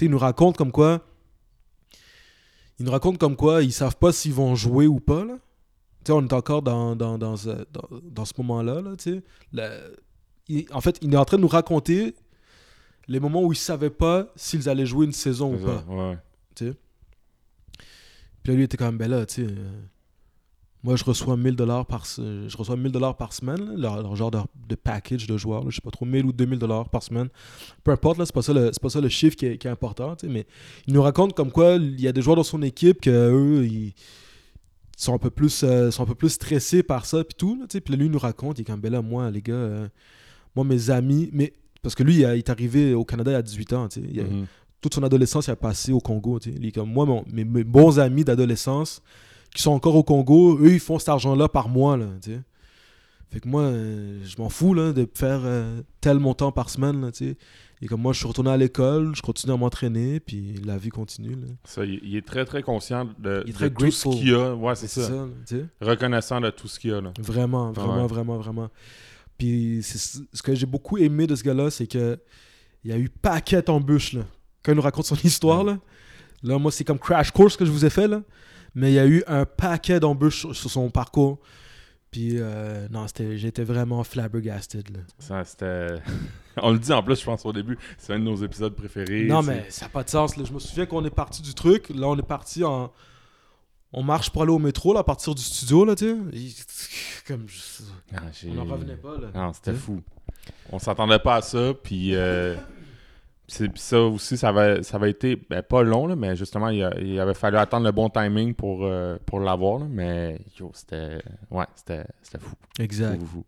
il nous raconte comme quoi. Il nous raconte comme quoi ils savent pas s'ils vont jouer ou pas, là. Sais, on est encore dans, dans, dans, ce, dans, dans ce moment-là, là, tu sais. Le- il- en fait, il est en train de nous raconter les moments où ils savaient pas s'ils allaient jouer une saison ou pas. Puis là, lui, était quand même, ben là, tu sais. euh, moi, je reçois 1000 dollars par, je reçois 1000 dollars par semaine, leur, leur genre de, de package de joueurs, là, je sais pas trop, 1000 ou 2000 dollars par semaine. Peu importe, là, c'est pas ça le, pas ça le chiffre qui est, qui est important, tu sais, mais il nous raconte comme quoi il y a des joueurs dans son équipe que eux, ils sont un peu plus, euh, sont un peu plus stressés par ça, puis tout, là. Puis là, lui, il nous raconte, il est comme, ben là, moi, les gars, euh, moi, mes amis, mais parce que lui, il, est arrivé au Canada à 18 ans, tu sais. Mhm. toute son adolescence, il a passé au Congo. tu sais. Il est comme moi, mon- mes, mes bons amis d'adolescence qui sont encore au Congo, eux, ils font cet argent-là par mois. Là, tu sais. Fait que moi, euh, je m'en fous là, de faire tel montant par semaine. Là, tu sais. Et comme moi, je suis retourné à l'école, je continue à m'entraîner, puis la vie continue. là. Ça, il, est très, très conscient de, Il est de très tout ce qu'il a. Ouais, c'est ça. ça, là, tu sais. Reconnaissant de tout ce qu'il a. Là. Vraiment, vraiment, Ouais. vraiment, vraiment. Puis ce que j'ai beaucoup aimé de ce gars-là, c'est que il y a eu paquet d'embûches, là. Quand il nous raconte son histoire, Ouais. là. Là, moi, c'est comme crash course que je vous ai fait, là. Mais il y a eu un paquet d'embûches sur, sur son parcours. Puis, euh, non, j'étais vraiment flabbergasted, là. Ça, c'était. On le dit en plus, je pense, au début. C'est un de nos épisodes préférés. non, mais ça n'a pas de sens, là. Je me souviens qu'on est parti du truc. Là, on est parti en... On marche pour aller au métro, là, à partir du studio, là, tu sais. Comme... Ah, On n'en revenait pas, là. Non, c'était fou. On s'attendait pas à ça, puis euh, puis ça aussi, ça avait, ça avait été ben, pas long, là, mais justement, il, a- il avait fallu attendre le bon timing pour, euh, pour l'avoir, là, mais yo, c'était ouais, c'était fou. Exact. Fou, fou.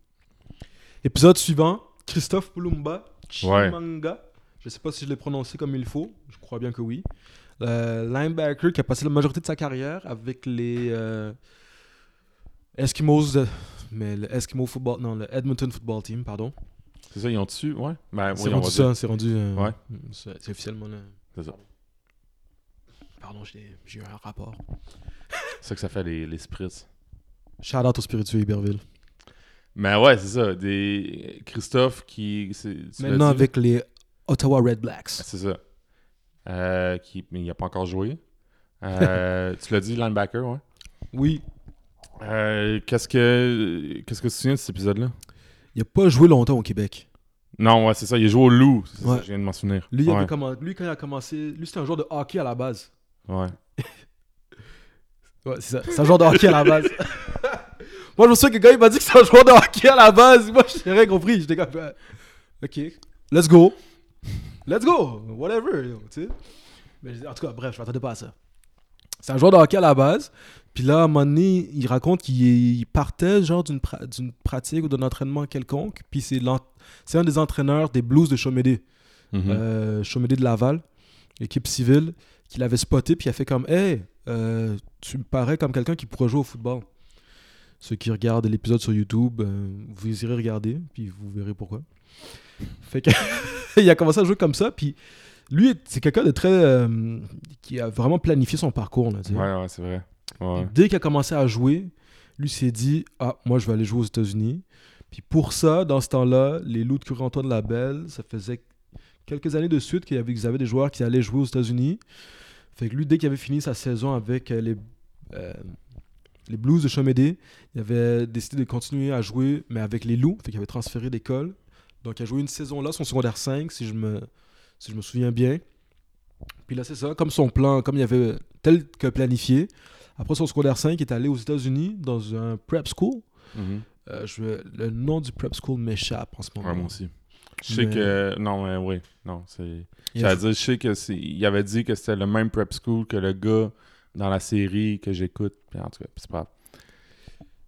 Épisode suivant, Christophe Poulumba, Ouais. Chimanga. Je sais pas si je l'ai prononcé comme il faut. Je crois bien que oui. Le linebacker qui a passé la majorité de sa carrière avec les euh, Eskimos, de- mais le Eskimo football, non, le Edmonton Football Team, pardon. C'est ça, ils ont dessus, ouais. Ben, c'est oui, on rendu ça, c'est rendu. euh, Ouais. C'est c'est officiellement là. C'est ça. Pardon, j'ai eu un rapport. C'est ça que ça fait les, les spritz. Shout out au spiritueux Iberville. Mais ouais, c'est ça. Des... Christophe qui. Maintenant avec les Ottawa Red Blacks. C'est ça. Euh, qui... Mais il n'a pas encore joué. Euh, tu l'as dit, linebacker, ouais. Oui. Euh, qu'est-ce que qu'est-ce que tu te souviens de cet épisode-là? Il a pas joué longtemps au Québec. Non, ouais, c'est ça. Il a joué au loup. C'est ça Ouais. je viens de m'en souvenir. Lui, il ouais. lui, quand il a commencé, lui, c'était un joueur de hockey à la base. ouais. Ouais, c'est ça. C'est un joueur de hockey à la base. Moi, je me souviens que le gars, il m'a dit que c'est un joueur de hockey à la base. Moi, je n'ai rien compris. J'étais comme, euh, OK, let's go. Let's go. Whatever. Tu sais. Mais en tout cas, bref, je m'attendais pas à ça. C'est un joueur de hockey à la base. Puis là, à un moment donné, il raconte qu'il il partait genre d'une pra- d'une pratique ou d'un entraînement quelconque. Puis c'est un des entraîneurs des Blues de Chomédé. Mhm. euh, Chomédé de Laval, équipe civile, qui l'avait spoté, puis il a fait comme Hey, euh, tu me parais comme quelqu'un qui pourrait jouer au football. Ceux qui regardent l'épisode sur YouTube, euh, vous irez regarder, puis vous verrez pourquoi. Fait que il a commencé à jouer comme ça, puis lui, c'est quelqu'un de très. euh, qui a vraiment planifié son parcours. Là, tu sais. Ouais, ouais, c'est vrai. Ouais. Dès qu'il a commencé à jouer, lui s'est dit Ah, moi je vais aller jouer aux États-Unis. Puis pour ça, dans ce temps-là, les Loups de Curie-Antoine Labelle, ça faisait quelques années de suite qu'il y avait, qu'ils avaient des joueurs qui allaient jouer aux États-Unis. Fait que lui, dès qu'il avait fini sa saison avec euh, les, euh, les Blues de Chomédé, il avait décidé de continuer à jouer, mais avec les Loups. Fait qu'il avait transféré d'école. Donc il a joué une saison là, son secondaire 5, si je me, si je me souviens bien. Puis là, c'est ça, comme son plan, comme il avait tel que planifié. Après son secondaire 5, il est allé aux États-Unis dans un prep school. Mhm. Euh, je, le nom du prep school m'échappe en ce moment. Ouais, moi aussi. Je sais Mais- que. Non, mais oui. Non, c'est. J'allais dire, je sais que c'est. Il avait dit que c'était le même prep school que le gars dans la série que j'écoute. En tout cas, c'est pas.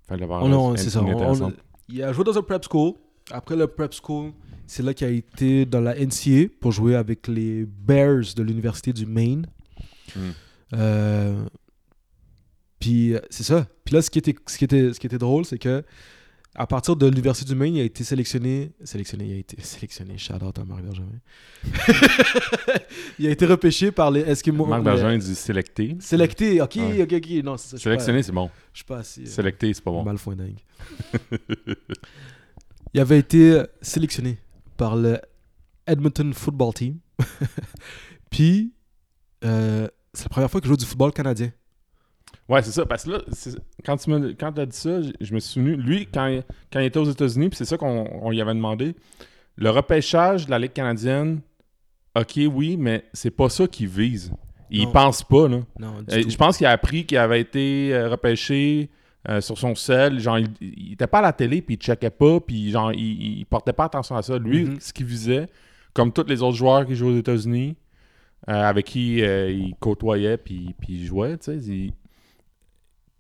Fait que Oh non, est- c'est ça. On- il a joué dans un prep school. Après le prep school, c'est là qu'il a été dans la NCA pour jouer avec les Bears de l'université du Maine. Hmm. Euh, puis euh, c'est ça. Puis là, ce qui était, ce qui était, ce qui était drôle, c'est que à partir de l'université du Maine, il a été sélectionné, sélectionné, il a été sélectionné. Shout out à Marc Bergevin. il a été repêché par les Eskimo. Marc les- Bergeron dit sélecté. Sélecté, ok, Ouais. ok, ok. Non, ça. Sélectionné, c'est bon. Je suis pas assez. euh, Sélecté, c'est pas bon. Mal foin dingue. il avait été sélectionné par le Edmonton Football Team. Puis, euh, c'est la première fois qu'il joue du football canadien. Ouais, c'est ça. Parce que là, quand tu m'as quand as dit ça, je me suis souvenu. Lui, quand, il- quand il était aux États-Unis, puis c'est ça qu'on on lui avait demandé, le repêchage de la Ligue canadienne, ok, oui, mais c'est pas ça qu'il vise. Il Non. pense pas, là. Non, Euh, je pense qu'il a appris qu'il avait été euh, repêché euh, sur son sel. Genre, il, il était pas à la télé, puis il checkait pas, puis genre, il, il portait pas attention à ça. Lui, Mhm. ce qu'il visait, comme tous les autres joueurs qui jouent aux États-Unis, euh, avec qui il côtoyait, puis, puis il jouait, tu sais, il-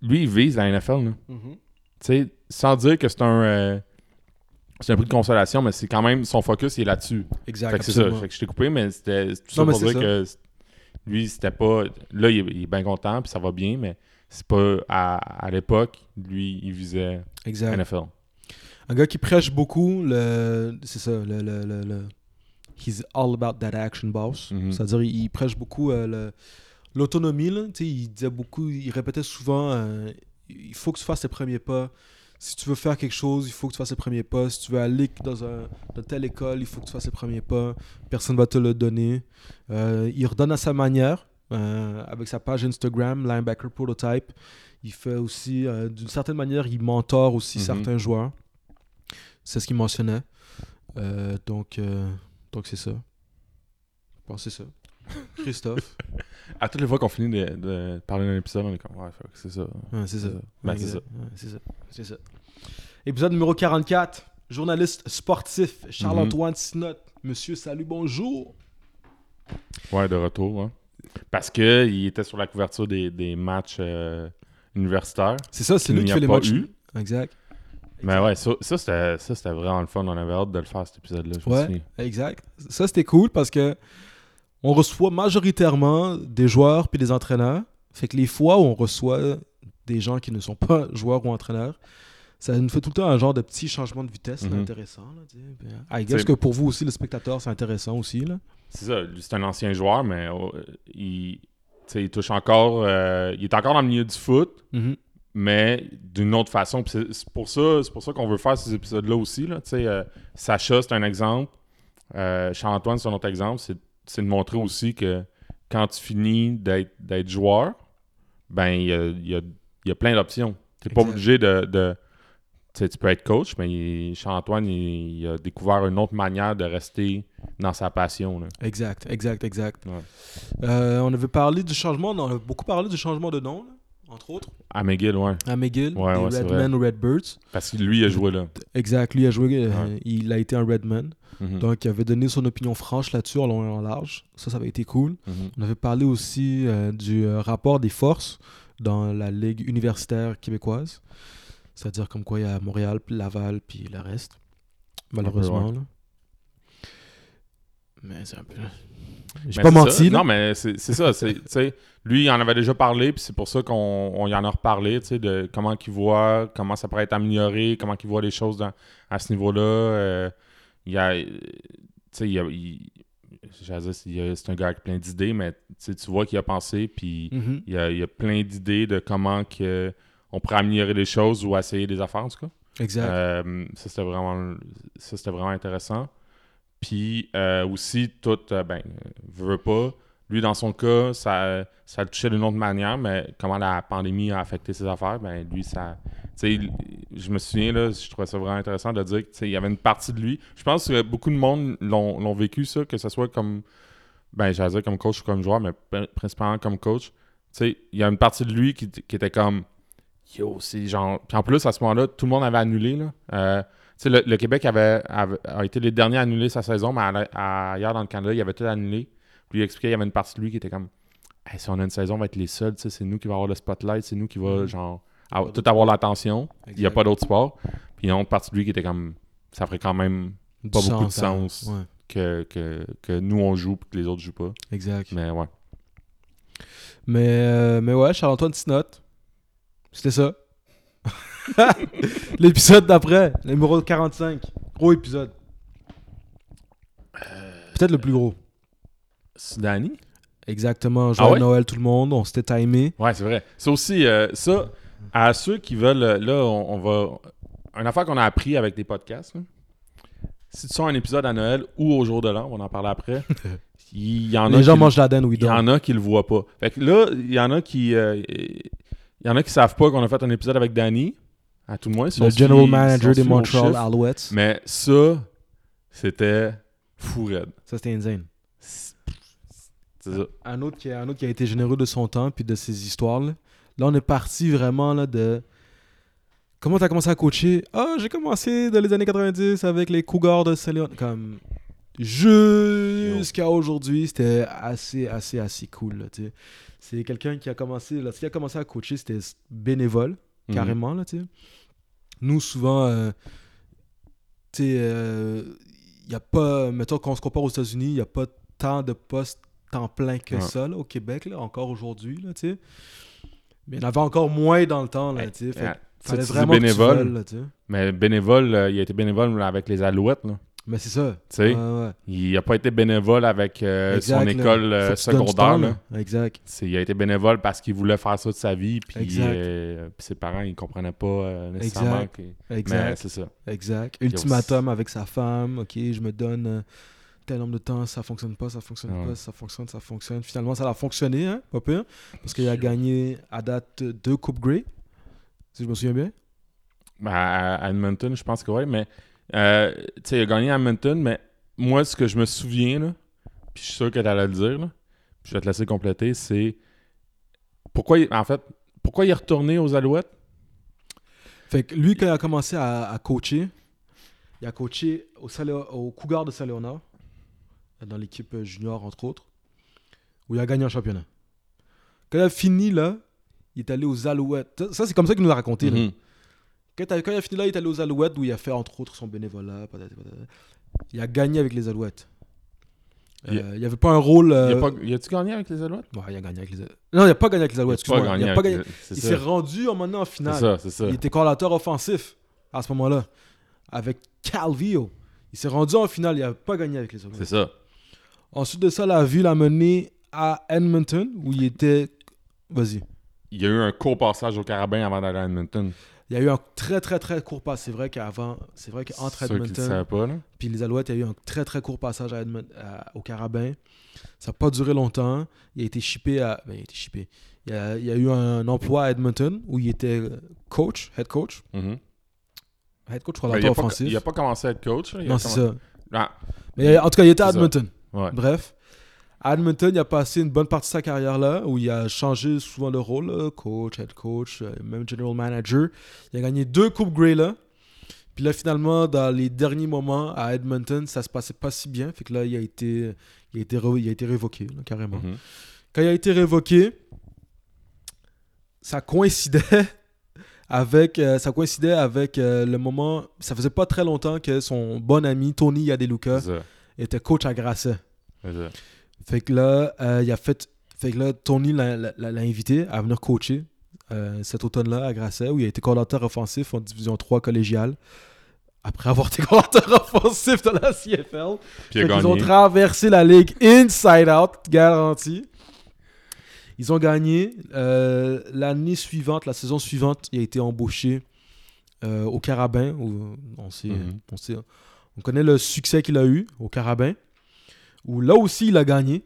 lui, il vise la NFL, là. Mhm. Tu sais, sans dire que c'est un... euh, c'est un prix de consolation, mais c'est quand même son focus, il est là-dessus. Exact. Fait que c'est ça. Fait que je t'ai coupé, mais c'était tout ça Non, pour dire ça. que lui, c'était pas. Là, il est, il est bien content, puis ça va bien, mais c'est pas. À, à l'époque, lui, il visait Exact. NFL. Un gars qui prêche beaucoup, le... c'est ça, le, le, le, le- He's all about that action boss. Mhm. C'est-à-dire, il, il prêche beaucoup euh, le- l'autonomie. là. Tu sais, Il disait beaucoup, il répétait souvent euh, il faut que tu fasses tes premiers pas. Si tu veux faire quelque chose, il faut que tu fasses tes premiers pas. Si tu veux aller dans, un, dans telle école, il faut que tu fasses tes premiers pas. Personne va te le donner. Euh, il redonne à sa manière, euh, avec sa page Instagram, Linebacker Prototype. Il fait aussi, d'une certaine manière, il mentor aussi Mhm. certains joueurs. C'est ce qu'il mentionnait. Donc, donc c'est ça. Je pense que c'est ça. Christophe. À toutes les fois qu'on finit de, de parler d'un épisode, on est comme, ouais, c'est ça. Ouais, c'est ça. Ben, c'est ça. Ouais, c'est ça. C'est ça. Épisode numéro 44. Journaliste sportif Charles-Antoine Sinot. Monsieur, salut, bonjour. Ouais, de retour, hein. Parce que il était sur la couverture des, des matchs euh, universitaires. C'est ça, c'est Qu'il lui qui fait les matchs. eu. Exact. Mais ouais, ça, ça, c'était, ça, c'était vraiment le fun. On avait hâte de le faire, cet épisode-là. me Ouais. Exact. Ça, c'était cool parce que on reçoit majoritairement des joueurs puis des entraîneurs. Fait que les fois où on reçoit des gens qui ne sont pas joueurs ou entraîneurs, ça nous fait tout le temps un genre de petit changement de vitesse là, Mhm. intéressant. Là, guess C'est- que pour vous aussi, le spectateur, c'est intéressant aussi. Là. C'est ça, c'est un ancien joueur, mais oh, il, il touche encore. euh, il est encore dans le milieu du foot, Mhm. mais d'une autre façon. C'est pour ça, c'est pour ça qu'on veut faire ces épisodes-là aussi. Là. Euh, Sacha, c'est un exemple. Euh, Charles-Antoine, c'est un autre exemple. C'est c'est de montrer aussi que quand tu finis d'être joueur, ben il y a, y a- y a plein d'options. Tu n'es pas obligé de. de- tu peux être coach, mais il- Charles-Antoine, il, il a découvert une autre manière de rester dans sa passion. là. Exact, exact, exact. Ouais. Euh, on avait parlé du changement, on a beaucoup parlé du changement de nom, là, entre autres, À McGill, ouais. à McGill, Ouais, Redmen Redbirds. Parce que lui, il a joué là. Exact, lui a joué, euh, il a été un Redman. Mhm. Donc, il avait donné son opinion franche là-dessus, en long et en large. Ça, ça avait été cool. Mhm. On avait parlé aussi euh, du euh, rapport des forces dans la Ligue universitaire québécoise. C'est-à-dire comme quoi il y a Montréal, puis Laval, puis le reste. Malheureusement. là. Mais c'est un peu... J'ai pas menti. ça. Non, mais c'est c'est ça. c'est- tu sais, lui, il en avait déjà parlé, puis c'est pour ça qu'on on y en a reparlé, tu sais, de comment qu'il voit, comment ça pourrait être amélioré, comment qu'il voit les choses dans- à ce niveau-là. Euh, il y a, tu sais, il y a- il- j'allais dire, c'est un gars avec plein d'idées, mais tu vois qu'il a pensé, puis Mhm. il y a, il y a plein d'idées de comment que on pourrait améliorer les choses ou essayer des affaires, en tout cas. Exact. Euh, ça, c'était vraiment, ça, c'était vraiment intéressant. Puis euh, aussi, tout, euh, ben, veux pas, lui, dans son cas, ça, ça le touchait d'une autre manière, mais comment la pandémie a affecté ses affaires, ben, lui, ça. Il- je me souviens, là, je trouvais ça vraiment intéressant de dire qu'il y avait une partie de lui. Je pense que beaucoup de monde l'ont vécu, ça, que ce soit comme. Ben, j'allais dire comme coach ou comme joueur, mais pr- principalement comme coach. Il y a une partie de lui qui, qui était comme. Yo, c'est genre. Puis en plus, à ce moment-là, tout le monde avait annulé. Là. Euh, le, le Québec avait, avait- a été les derniers à annuler sa saison, mais à- à- ailleurs dans le Canada, il avait tout annulé. Puis il expliquait qu'il y avait une partie de lui qui était comme Hey, si on a une saison, on va être les seuls, c'est nous qui va avoir le spotlight, c'est nous qui va Mhm. genre tout avoir l'attention. Il n'y a pas d'autre sport. Puis il y a une autre partie de lui qui était comme ça ferait quand même Du pas beaucoup de sens. Ouais, que, que, que nous on joue et que les autres jouent pas. exact. Mais ouais. Mais, euh, mais ouais, Charles-Antoine Tinotte. C'était ça. L'épisode d'après, le numéro 45. Gros épisode. Peut-être le plus gros. C'est Danny? Exactement. Joyeux Ah ouais? Noël tout le monde. On s'était timé. Ouais, c'est vrai. C'est aussi euh, ça, à ceux qui veulent, euh, là, on, on va. Une affaire qu'on a appris avec des podcasts, là. si tu sors un épisode à Noël ou au jour de l'an, on en parler après, il y en a Les gens qui- mangent la dinde ou ils Il y en a qui le voient pas. Fait que là, il y en a qui. euh, il y en a qui savent pas qu'on a fait un épisode avec Danny. À tout le moins. si Le general si manager on des Montreal. Alouettes. Mais ça, c'était fou raide. Ça, c'était insane. C'est ça. Un autre, qui a, un autre qui a été généreux de son temps puis de ses histoires. Là, Là, on est parti vraiment là, de. Comment tu as commencé à coacher? Ah, j'ai commencé dans les années 90 avec les Cougars de Saint-Léon. Comme. Jusqu'à aujourd'hui, c'était assez, assez, assez cool. là, tu sais. C'est quelqu'un qui a commencé. Lorsqu'il a commencé à coacher, c'était bénévole, Mhm. carrément. Là, tu sais. Nous, souvent, euh, tu sais, euh, il y a pas. Mettons, quand on se compare aux États-Unis, il n'y a pas tant de postes temps plein que Ouais. ça là, au Québec, là, encore aujourd'hui. Là, tu sais. Mais il y en avait encore moins dans le temps. Là, tu sais. Fallait vraiment que tu bénévole, là, tu sais. mais bénévole, euh, il a été bénévole avec les Alouettes. Là. Mais c'est ça. Tu sais, ouais. Il n'a pas été bénévole avec euh, Exact, son école euh, secondaire. temps, là. là. Exact. Il a été bénévole parce qu'il voulait faire ça de sa vie, puis euh, puis ses parents, ils comprenaient pas nécessairement. Exact. que- Mais Exact. c'est ça. Exact. Ultimatum avec sa femme. Ok, je me donne tel nombre de temps, ça fonctionne pas, ça fonctionne Ouais. pas, ça fonctionne, ça fonctionne. Finalement, ça a fonctionné, hein, pas pire. Parce qu'il a gagné à date deux Coupes Grey, si je me souviens bien. Ben, À, à Edmonton, je pense que oui, mais euh, tu sais, il a gagné à Edmonton, mais moi, ce que je me souviens, là, puis je suis sûr que tu allais le dire, là, puis je vais te laisser compléter, c'est pourquoi, il- en fait, pourquoi il est retourné aux Alouettes? Fait que lui, quand il a commencé à, à coacher, il a coaché au, Cougar de Saint-Léonard, dans l'équipe junior, entre autres, où il a gagné un championnat. Quand il a fini, là, il est allé aux Alouettes. Ça, c'est comme ça qu'il nous a raconté. là. Quand, il a fini là, il est allé aux Alouettes où il a fait entre autres son bénévolat. Il a gagné avec les Alouettes. Euh, Il- n'y avait pas un rôle. Il euh, a pas- il a-tu gagné avec les Alouettes? ouais, il a gagné avec les Alouettes. Non, il n'a pas gagné avec les Alouettes. A Excuse-moi. Il, a pas gagné. Il s'est rendu en maintenant en C'est finale. ça, c'est ça. Il était coordinateur offensif à ce moment-là, avec Calvillo. Il s'est rendu en finale, il n'a pas gagné avec les Oilers. C'est ça. Ensuite de ça, la ville l'a mené à Edmonton, où il était. Vas-y. Il y a eu un court passage au Carabin avant d'aller à Edmonton. Il y a eu un très très très court passage. C'est vrai qu'avant, c'est vrai qu'entre Edmonton puis les Alouettes, il y a eu un très très court passage à Edmont- à- au Carabin. Ça n'a pas duré longtemps. Il a été shippé à. Ben, il a été shippé. Il y a, il y a eu un emploi à Edmonton où il était euh, coach, head coach. Mhm. Head coach Ben, il, a pas, offensif. il a pas commencé à être coach. Il non, c'est ça. Ah, Mais en tout cas, il était à. Edmonton. ouais. Bref, à Edmonton, il a passé une bonne partie de sa carrière là, où il a changé souvent de rôle, là, coach, head coach, euh, même general manager. Il a gagné deux coupes Grey là. Puis là, finalement, dans les derniers moments à Edmonton, ça se passait pas si bien. Fait que là, il a été, il a été, il a été révoqué, là, carrément. Mhm. Quand il a été révoqué, ça coïncidait avec, euh, ça coïncidait avec euh, le moment. Ça faisait pas très longtemps que son bon ami Tony ça. était coach à Grasset. Fait que là, euh, il a fait. Fait que là, Tony l'a invité à venir coacher euh, cet automne-là à Grasset, où il a été coordinateur offensif en division 3 collégiale. Après avoir été coordinateur offensif de la CFL. Puis il a Fait qu'ils ont traversé la ligue inside out, garanti. Ils ont gagné. Euh, L'année suivante, la saison suivante, il a été embauché au Carabin. Où on, sait, Mhm. on, sait- on connaît le succès qu'il a eu au Carabin. Où là aussi, il a gagné.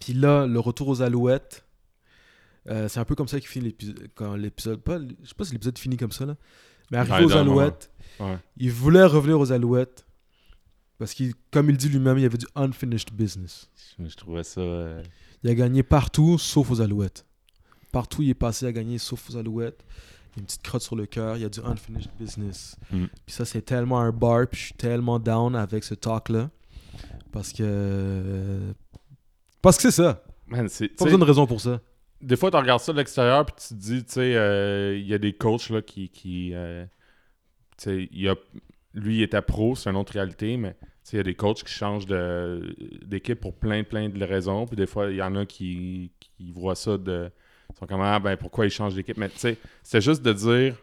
Puis là, le retour aux Alouettes. euh, c'est un peu comme ça qu'il finit l'épisode. Quand l'épisode. Pas, je sais pas si l'épisode finit comme ça, là. Mais arrivé Ouais, aux. Alouettes, Ouais. il voulait revenir aux Alouettes. Parce qu'il, comme il dit lui-même, il y avait du unfinished business. Je, je trouvais ça. euh, Il a gagné partout, sauf aux Alouettes. Partout, il est passé à gagner, sauf aux Alouettes. Il y a une petite crotte sur le cœur, il y a du unfinished business. Mm. Puis ça, c'est tellement un bar, puis je suis tellement down avec ce talk-là. Parce que. Parce que c'est ça. Man, c'est. Pas besoin de raison pour ça. Des fois, tu regardes ça de l'extérieur puis tu te dis, tu sais, euh, il y a des coachs là, qui. qui euh, tu sais, a, lui, il était pro, c'est une autre réalité, mais tu sais, il y a des coachs qui changent de- d'équipe pour plein, plein de raisons. Puis des fois, il y en a qui, qui voient ça de. Ils sont comme, ah, ben pourquoi il change d'équipe? Mais tu sais, c'est juste de dire.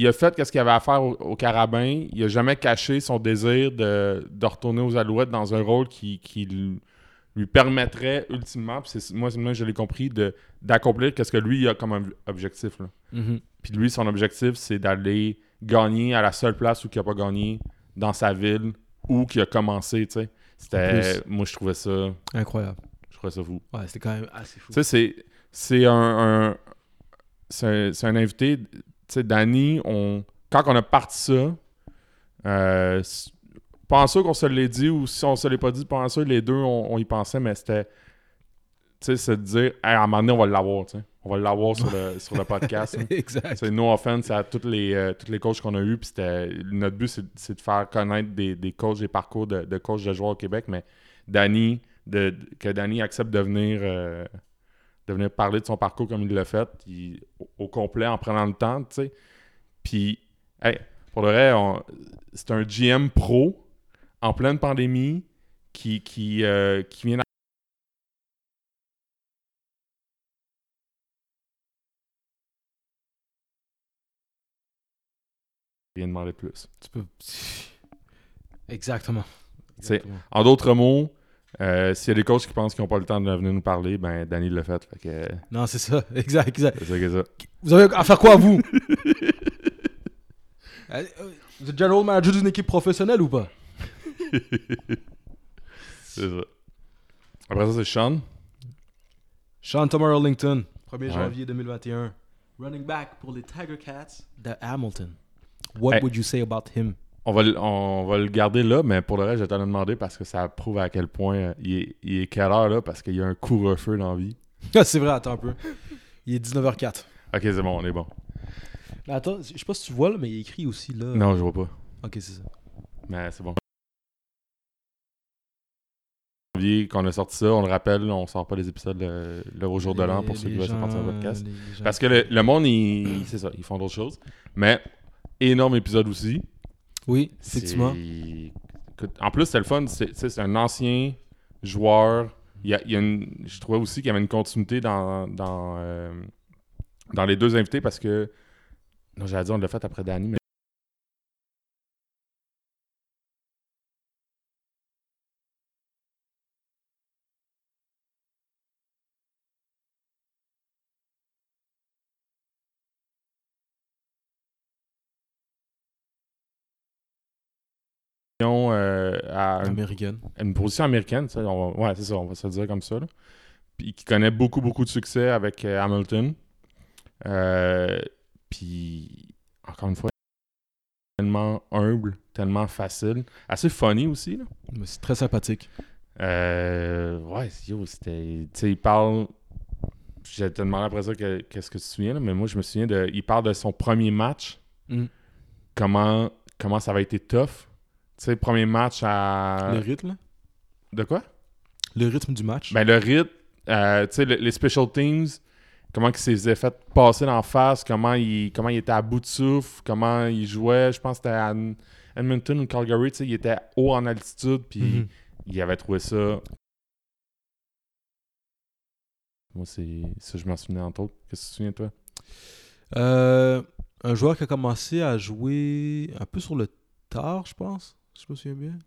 Il, il a fait ce qu'il avait à faire au, au Carabin. Il a jamais caché son désir de, de retourner aux Alouettes dans un rôle qui, qui lui- permettrait ultimement, puis c'est moi, moi je l'ai compris, de d'accomplir ce que lui il a comme ob- objectif. Là. Puis lui, son objectif, c'est d'aller gagner à la seule place où il n'a pas gagné dans sa ville où qu'il a commencé, C'était... Moi, je trouvais ça... Incroyable. Je trouvais ça fou. Ouais, c'était quand même assez fou. Tu sais, c'est... C'est un... un- c'est un, c'est un invité... Tu sais, Danny, on... Quand on a parti ça, euh, qu'on se l'ait dit ou si on se l'est pas dit, sûr, les deux, on, on y pensait, mais c'était... Tu sais, c'est de dire, Hey, à un moment donné, on va l'avoir, tu sais. On va l'avoir sur le, sur le podcast. là. exact. C'est no offense à tous les, euh, tous les coachs qu'on a eus. Puis notre but, c'est, c'est de faire connaître des, des coachs, des parcours de, de coachs de joueurs au Québec. Mais Danny, de, que Danny accepte de venir, euh, de venir parler de son parcours comme il l'a fait, il- au, au complet, en prenant le temps, tu sais. Puis, hey, pour le vrai, c'est un GM pro en pleine pandémie qui, qui, euh, qui vient rien demander plus. Tu peux... Exactement. C'est- Exactement. En d'autres mots, euh, s'il y a des coachs qui pensent qu'ils n'ont pas le temps de venir nous parler, ben Danny l'a fait. fait que, Non, c'est ça. Exact, exact. c'est ça que ça. Vous avez à faire quoi, vous? Euh, Vous êtes general manager d'une équipe professionnelle ou pas? C'est ça. Après ça, c'est Sean. Sean Thomas Arlington, 1er Ouais. janvier 2021. Running back pour les Tiger Cats de Hamilton. What Hey. would you say about him? On va, le- on va le garder là, mais pour le reste, je vais te le demander parce que ça prouve à quel point euh, il, est, il est quelle heure là, parce qu'il y a un couvre-feu dans la vie. Ah, C'est vrai, attends un peu. Il est 19h04. Ok, c'est bon, on est bon. Mais attends, je sais pas si tu vois là, mais il est écrit aussi là. Non, je vois pas. Ok, c'est ça. Mais c'est bon. Janvier, Quand on a sorti ça, on le rappelle, on sort pas les épisodes le, le au jour de l'an pour ceux qui veulent se partir un podcast. Parce que le, le monde, il- c'est ça, ils font d'autres choses. Mais énorme épisode aussi. Oui, effectivement. En plus, c'est le fun. C'est, un ancien joueur. Il y a, il y a une, je trouvais aussi qu'il y avait une continuité dans, dans, euh, dans les deux invités parce que Non, j'allais dire, on l'a fait après Danny, mais. Euh, à une, Américaine. une position américaine, sais, on va- ouais, c'est ça, on va se le dire comme ça. là. Puis qui connaît beaucoup, beaucoup de succès avec euh, Hamilton. Euh, puis, encore une fois, tellement humble, tellement facile. Assez funny aussi. Là. Mais c'est très sympathique. Ouais, yo, c'était. Tu sais, il parle. Je te demandé après ça que- qu'est-ce que tu te souviens, là, mais moi, je me souviens de. Il parle de son premier match. Mm. Comment, comment ça avait été tough. Tu sais, premier match à. Le rythme, De quoi? Le rythme du match? Ben, le rythme, euh, tu sais, le- les special teams, comment il s'est faisait fait passer d'en face, comment il, comment il était à bout de souffle, comment il jouait. Je pense que c'était à Edmonton ou Calgary, tu sais, il était haut en altitude, puis Mhm. il avait trouvé ça. Moi, c'est ça, je m'en souvenais entre autres. Qu'est-ce que tu te souviens, toi? Euh, un joueur qui a commencé à jouer un peu sur le tard, je pense. Si je me souviens bien.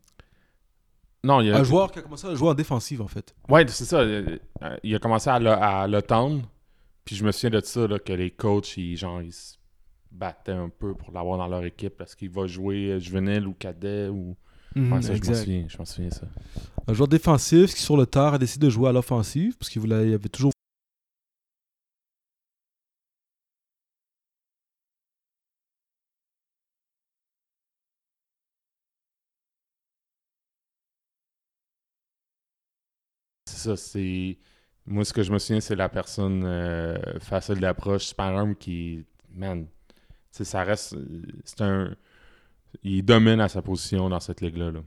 Non, il a, Un joueur qui a commencé à jouer en défensive, en fait. Ouais, c'est ça. euh, Il a commencé à, le- à l'automne. Puis je me souviens de ça, là, que les coachs, ils, genre, ils se battaient un peu pour l'avoir dans leur équipe parce qu'il va jouer euh, juvénile ou cadet ou. Ouais, ça, je m'en exact. souviens, je m'en souviens ça. Un joueur défensif qui, sur le tard, a décidé de jouer à l'offensive parce qu'il voulait, il avait toujours. Ça, c'est. Moi, ce que je me souviens, c'est la personne euh, facile d'approche, super qui. Man, tu sais, ça reste. euh, C'est un. Il domine à sa position dans cette ligue-là. là.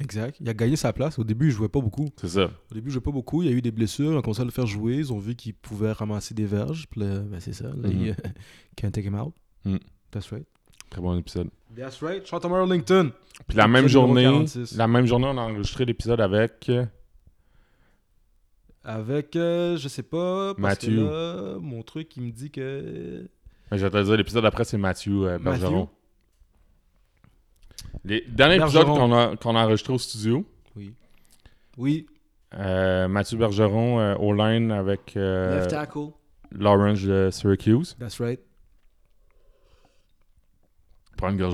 Exact. Il a gagné sa place. Au début, il jouait pas beaucoup. C'est ça. Au début, il jouait pas beaucoup. Il y a eu des blessures. On a commencé à le faire jouer. Ils ont vu qu'il pouvait ramasser des verges. Puis là, ben, c'est ça. Là, il- can't take him out. Mhm. That's right. Très bon épisode. That's right. Chantal Arlington. Puis la même journée, 46. la même journée, on a enregistré l'épisode avec. Avec, euh, je sais pas, parce Mathieu. que là, mon truc, il me dit que... Je vais te dire, l'épisode d'après, c'est Mathieu euh, Mathieu? Bergeron. Les derniers épisodes qu'on a, qu'on a enregistrés au studio, Oui. Oui. euh, Mathieu Bergeron euh, au line avec euh, Left tackle. Lawrence de Syracuse. That's right. Prends une gorge.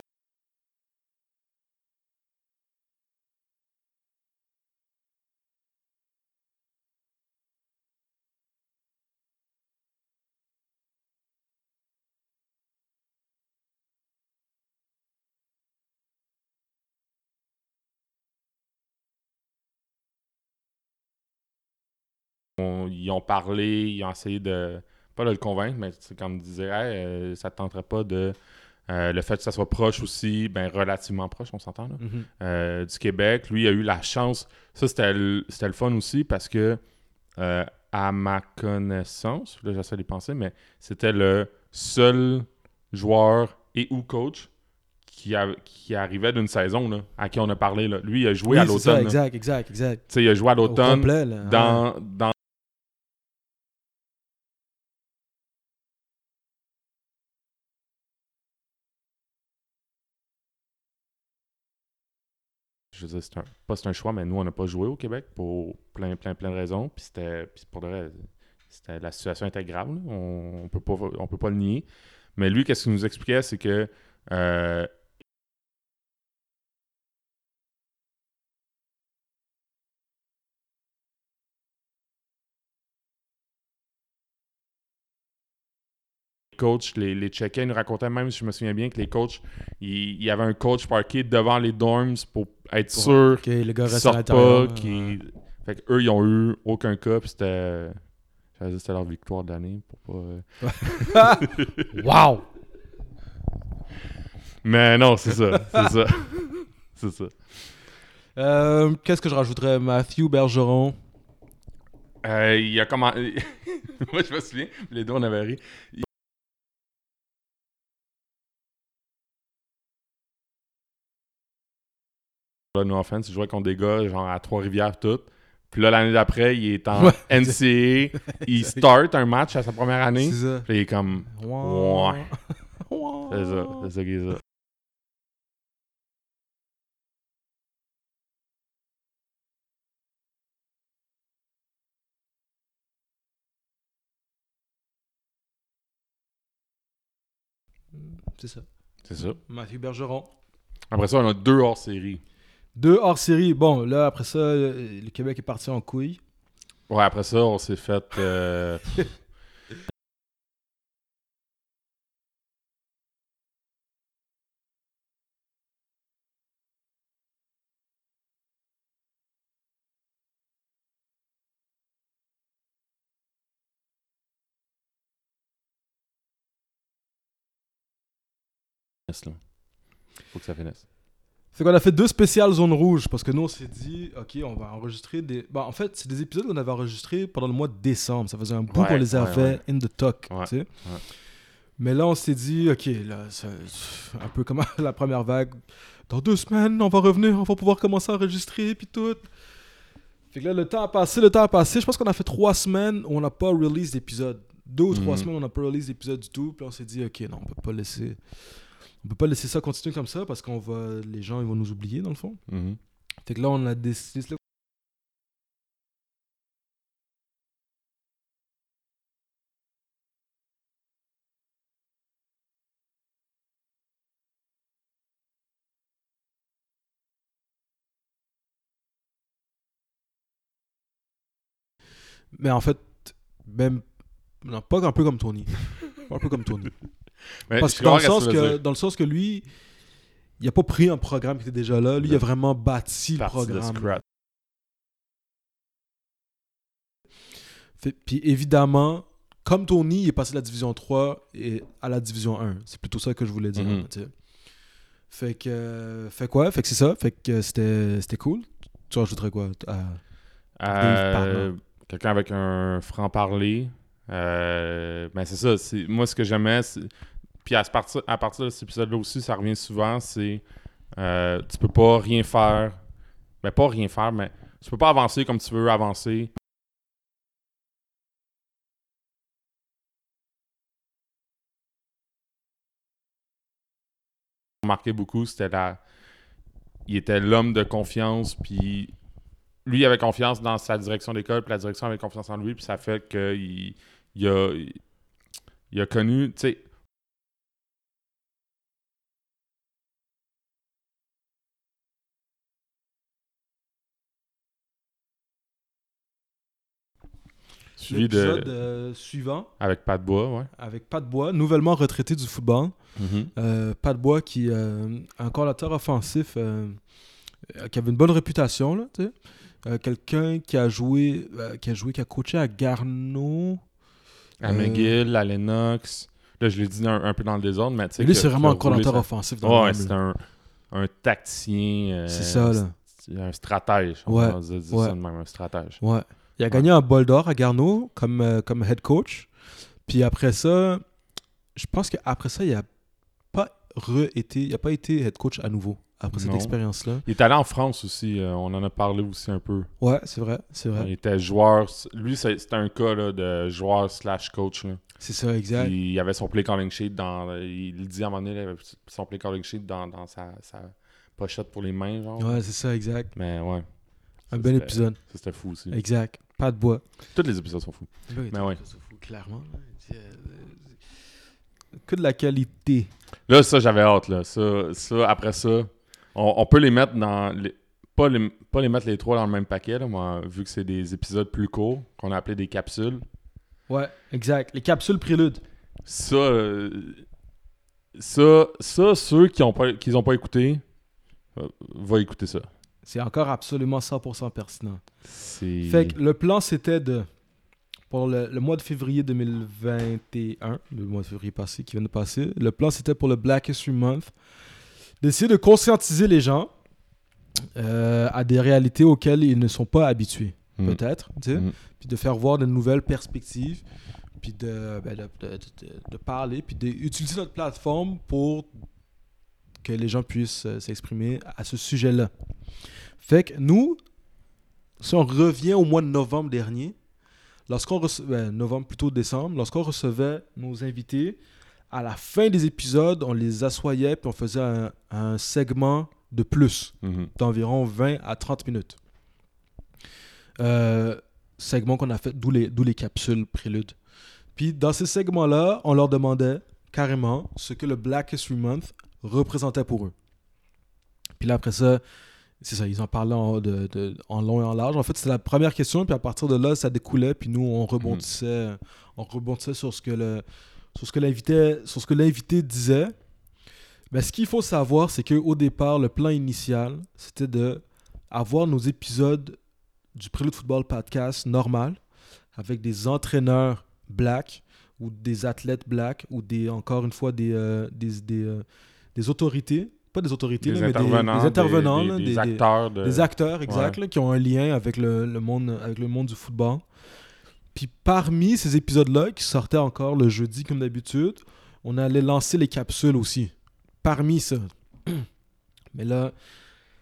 On- ils ont parlé, ils ont essayé de, pas de le convaincre, mais c'est comme disait, Hey, euh, ça ne tenterait pas de. euh, le fait que ça soit proche aussi, ben relativement proche, on s'entend là, Mhm. euh, du Québec. Lui, il a eu la chance. Ça, c'était le, c'était le fun aussi parce que, à ma connaissance, là, j'essaie d'y penser, mais c'était le seul joueur et ou coach qui, a- qui arrivait d'une saison là, à qui on a parlé. Là. Lui, il a joué Oui, à c'est ça, l'automne. exact, exact, exact. Il a joué à Au l'automne dans, je veux c'est un, pas c'est un choix, mais nous, on n'a pas joué au Québec pour plein, plein, plein de raisons. Puis c'était, pour de vrai, la situation était grave. On, pas, on peut pas le nier. Mais lui, qu'est-ce qu'il nous expliquait, c'est que euh, coachs les, les checkait. Il nous racontait même, si je me souviens bien, que les coachs, il, y avait un coach parqué devant les dorms pour être Pour- sûr Ok, le gars qu'ils reste à pas. Fait qu'eux, ils ont eu aucun cas, c'était. leur victoire de l'année. Pour pas, euh, Wow! Mais non, c'est ça. C'est ça. c'est ça. Euh, Qu'est-ce que je rajouterais? Matthew Bergeron. Euh, il a comment. Moi, je me souviens, les deux, on avait ri. Là, no offense, il jouait contre des gars, genre à Trois-Rivières, tout. Puis là, l'année d'après, il est en Ouais. NCAA. il start un match à sa première année. C'est ça. Puis il est comme. Ouais. C'est ça, c'est ça qui est ça. C'est ça. C'est ça. Mathieu Bergeron. Après ça, on a deux hors série. Deux hors série. Bon, là, après ça, le le Québec est parti en couille. Ouais, après ça, on s'est fait. euh, là. Faut que ça finisse. Fait qu'on a fait deux spéciales zone rouge parce que nous on s'est dit, ok, on va enregistrer des. Bah, en fait, c'est des épisodes qu'on avait enregistrés pendant le mois de décembre. Ça faisait un bout Ouais, qu'on les avait ouais. in the. Ouais, tu sais. Mais là, on s'est dit, ok, là, ça- un peu comme la première vague. Dans deux semaines, on va revenir, on va pouvoir commencer à enregistrer, puis tout. Fait que là, le temps a passé, le temps a passé. Je pense qu'on a fait trois semaines où on n'a pas release d'épisode. Deux ou trois Mhm. semaines, on n'a pas release d'épisode du tout. Puis on s'est dit, ok, non, on peut pas laisser. On peut pas laisser ça continuer comme ça parce qu'on va. Les gens, ils vont nous oublier, dans le fond. Mhm. Fait que là, on a décidé. Mais en fait, même. Non, pas un peu comme Tony. Un peu comme Tony. Parce que dans le, sens que, dans le sens que lui, il a pas pris un programme qui était déjà là. Lui, il a vraiment bâti le programme. Puis évidemment, comme Tony, il est passé de la division 3 et à la division 1. C'est plutôt ça que je voulais dire. Mhm. sais. Fait que. euh, fait quoi? Fait que c'est ça. Fait que c'était cool. Tu rajouterais quoi à- Euh. Quelqu'un avec un franc-parler. Euh, ben c'est ça. c'est- Moi, ce que j'aimais, puis à, partir, à partir de cet épisode-là aussi, ça revient souvent, c'est euh, tu peux pas rien faire. Ben pas rien faire, mais tu peux pas avancer comme tu veux avancer. Marqué beaucoup, c'était la. Il était l'homme de confiance, puis lui il avait confiance dans sa direction d'école, puis la direction avait confiance en lui, puis ça fait qu'il il a, il a connu, tu sais, suivi de, l'épisode euh, suivant avec Pat Bois, ouais. avec Pat Bois, nouvellement retraité du football. Euh, Pat Bois qui euh, un coordinateur offensif euh, qui avait une bonne réputation là, tu sais. Quelqu'un qui a joué qui a joué qui a coaché à Garneau. À Euh, McGill, à Lennox. Là, je l'ai dit un, un peu dans le désordre, mais tu sais. Lui c'est vraiment un coordinateur offensif dans Ouais, c'est un, un tacticien. euh, C'est ça là. Un stratège. On Ouais, va dire ouais. ça de même, un stratège. Ouais. Il a gagné un bol d'or à Garneau comme, euh, comme head coach. Puis après ça, je pense qu'après ça, il a pas re-été, il a pas été head coach à nouveau après cette expérience-là. Il est allé en France aussi. euh, on en a parlé aussi un peu. Ouais, c'est vrai, c'est vrai. Il était joueur. Lui, c'est- c'était un cas là, de joueur slash coach. C'est ça, exact. Puis il avait son play calling sheet dans. Il le dit à un moment donné, il avait son play calling sheet dans, dans sa, sa pochette pour les mains. Genre. Ouais, c'est ça, exact. Mais ouais. Un Ça, bel épisode. Ça, c'était fou aussi. Exact. Pas de bois. Tous les épisodes sont fous. Mais ouais. clairement. Que de la qualité. Là, ça, j'avais hâte. Là. Ça, ça, après ça, on, on peut les mettre dans. Les, pas, les, pas les mettre les trois dans le même paquet, là, moi, vu que c'est des épisodes plus courts, qu'on a appelé des capsules. Ouais, exact. Les capsules préludes. Ça, euh, ça, ça, ceux qui n'ont pas, qui ont pas écouté, euh, va écouter ça. C'est encore absolument 100% pertinent. Fait que le plan, c'était de. Pour le, le mois de février 2021, le mois de février passé, qui vient de passer, le plan, c'était pour le Black History Month d'essayer de conscientiser les gens euh, à des réalités auxquelles ils ne sont pas habitués, Mm. peut-être, Mm. puis de faire voir de nouvelles perspectives, puis de, ben, de, de- de- de parler, puis d'utiliser notre plateforme pour que les gens puissent euh, s'exprimer à ce sujet-là. Fait que nous, si on revient au mois de novembre dernier, lorsqu'on recevait, novembre plutôt décembre, lorsqu'on recevait nos invités à la fin des épisodes, on les assoyait puis on faisait un, un segment de plus Mhm. d'environ 20 à 30 minutes. Euh, segment qu'on a fait, d'où les, capsules préludes. Puis dans ces segments-là, on leur demandait carrément ce que le Black History Month représentait pour eux. Puis là, après ça, c'est ça, ils en parlaient en, de- de- en long et en large. En fait, c'était la première question, puis à partir de là, ça découlait, puis nous, on rebondissait, on rebondissait sur ce que le, sur ce que l'invité, sur ce que l'invité disait. Ce qu'il faut savoir, c'est qu'au départ, le plan initial, c'était de avoir nos épisodes du Prélude Football Podcast normal, avec des entraîneurs black ou des athlètes black ou des, encore une fois des, euh, des, des, euh, des autorités, pas des autorités, Des là, mais des- intervenants, des, intervenants, des, là, des des- des- acteurs de... des acteurs, exact, là, qui ont un lien avec le, le monde, avec le monde du football. Puis parmi ces épisodes-là, qui sortaient encore le jeudi comme d'habitude, on allait lancer les capsules aussi. Parmi ça. Mais là,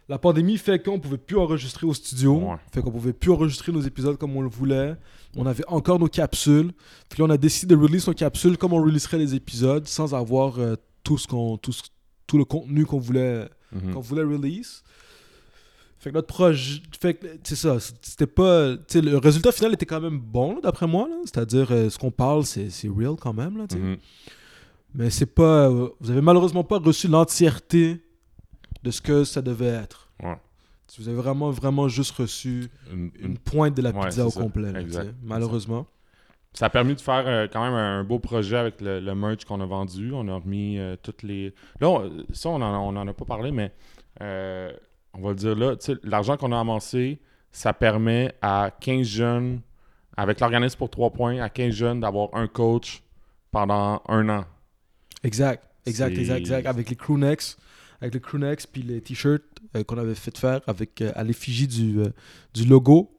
la pandémie fait qu'on pouvait plus enregistrer au studio. Ouais. Fait qu'on pouvait plus enregistrer nos épisodes comme on le voulait. On avait encore nos capsules. Puis là, on a décidé de release nos capsules comme on releaserait les épisodes sans avoir euh, tout, ce qu'on, tout le contenu qu'on voulait Mhm. qu'on voulait release. Fait que notre projet. Fait c'est ça. C'était pas. le résultat final était quand même bon, d'après moi. là. C'est-à-dire, euh, ce qu'on parle, c'est, c'est real quand même. Là. Mhm. Mais c'est pas. euh, vous avez malheureusement pas reçu l'entièreté de ce que ça devait être. Ouais. Vous avez vraiment, vraiment juste reçu Une- pointe de la pizza au ça. complet. là, malheureusement. Ça a permis de faire euh, quand même un beau projet avec le, le merch qu'on a vendu. On a remis toutes les. Là, on- ça, on en, on en a pas parlé, mais on va le dire là. tu sais, L'argent qu'on a amassé, ça permet à 15 jeunes, avec l'organisme pour 3 points, à 15 jeunes d'avoir un coach pendant un an. Exact, exact, exact, exact. Avec les crewnecks, avec les crewnecks puis les t-shirts euh, qu'on avait fait faire avec euh, à l'effigie du, euh, du logo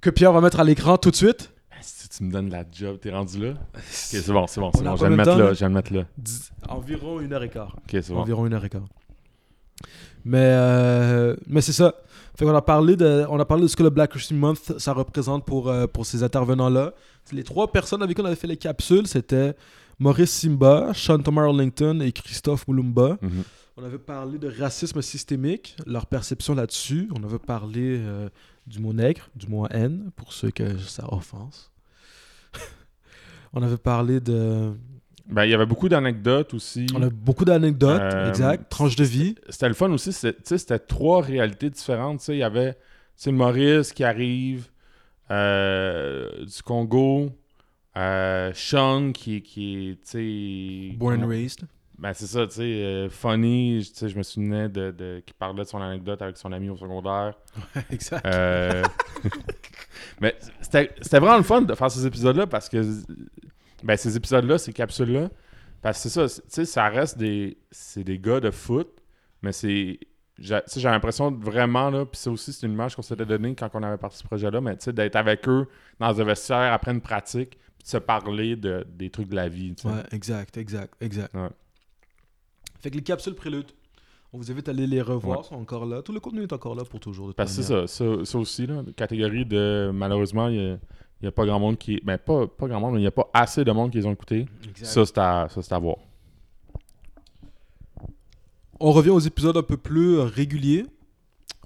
que Pierre va mettre à l'écran tout de suite. Si tu me donnes la job, t'es rendu là? Ok, c'est bon, c'est bon, c'est bon. Je vais le mettre là, là? je vais le mettre là. Dix- environ une heure et quart. Ok, c'est bon. Environ une heure et quart. Mais, euh, mais c'est ça. Fait qu'on a parlé de, on a parlé de ce que le Black History Month ça représente pour, euh, pour ces intervenants-là. Les trois personnes avec qui on avait fait les capsules, c'était Maurice Simba, Sean Thomas Arlington et Christophe Moulumba. Mhm. On avait parlé de racisme systémique, leur perception là-dessus. On avait parlé euh, du mot nègre, du mot haine, pour ceux que ça offense. on avait parlé de... Ben, il y avait beaucoup d'anecdotes aussi. On a beaucoup d'anecdotes, Euh, exact, tranches de vie. c'était le fun aussi. C'était trois réalités différentes. tu sais. Il y avait Maurice qui arrive euh, du Congo, euh, Sean qui, qui est. tu sais, Born and raised. Ben, c'est ça, tu sais. funny, tu sais, je me souvenais de, de, qui parlait de son anecdote avec son ami au secondaire. exact. Mais c'était c'était vraiment le fun de faire ces épisodes-là parce que ben, ces épisodes-là, ces capsules-là, parce que c'est ça, c'est- tu sais, ça reste des. C'est des gars de foot, mais c'est. J'ai l'impression de vraiment, là, puis ça aussi, c'est une image qu'on s'était donnée quand on avait parti ce projet-là, mais tu sais, d'être avec eux dans un vestiaire après une pratique, puis de se parler de, des trucs de la vie, tu sais. Ouais, exact, exact, exact. Ouais. Fait que les capsules préludes, on vous invite à aller les revoir, sont encore là. Tout le contenu est encore là pour toujours. de Parce que c'est ça, ça, ça aussi, là, catégorie de malheureusement, il n'y a, pas grand monde qui. Ben, pas, pas grand monde, mais il n'y a pas assez de monde qui les ont écoutés. Exact. Ça, c'est à, ça, c'est à voir. On revient aux épisodes un peu plus réguliers.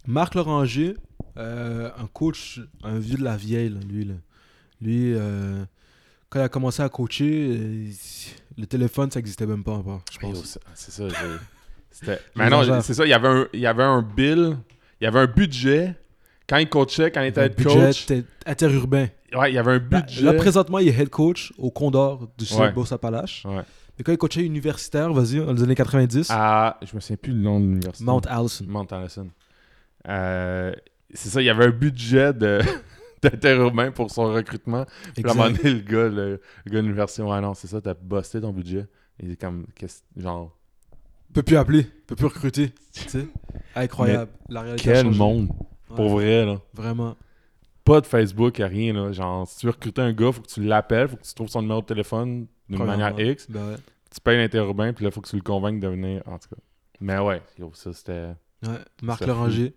Marc Loranger, euh, un coach, un vieux de la vieille, là, lui. là. Lui, euh, quand il a commencé à coacher, euh, le téléphone, ça n'existait même pas encore, je pense. c'est- c'est ça. C'était... Mais non, c'est ça. Il y, avait un, il y avait un bill, il y avait un budget. Quand il coachait, quand il était Un head coach, interurbain. ouais, il y avait un Là, budget. là, présentement, il est head coach au Condor du Ouais. Sud Bossapalache. Ouais. Mais quand il coachait universitaire, vas-y, dans les années 90, À, je me souviens plus le nom de l'université. Mount Allison. Mount Allison. Euh, c'est ça, il y avait un budget de, d'interurbain pour son recrutement. Puis à un moment Exact. donné, le gars, le, le gars de l'université, ouais, non, c'est ça, t'as busté ton budget. Et il est comme, qu'est-ce- genre, Peut plus appeler, peut plus recruter. tu sais. Incroyable. La réalité a quel changé. Pour vrai, là. Vraiment. Pas de Facebook, rien, là. Genre, si tu veux recruter un gars, faut que tu l'appelles, faut que tu trouves son numéro de téléphone d'une manière X. Ben ouais. Tu payes l'interurbain, puis là, faut que tu le convainques de venir, en tout cas. Mais ouais, yo, ça, c'était... Ouais, Marc Loranger.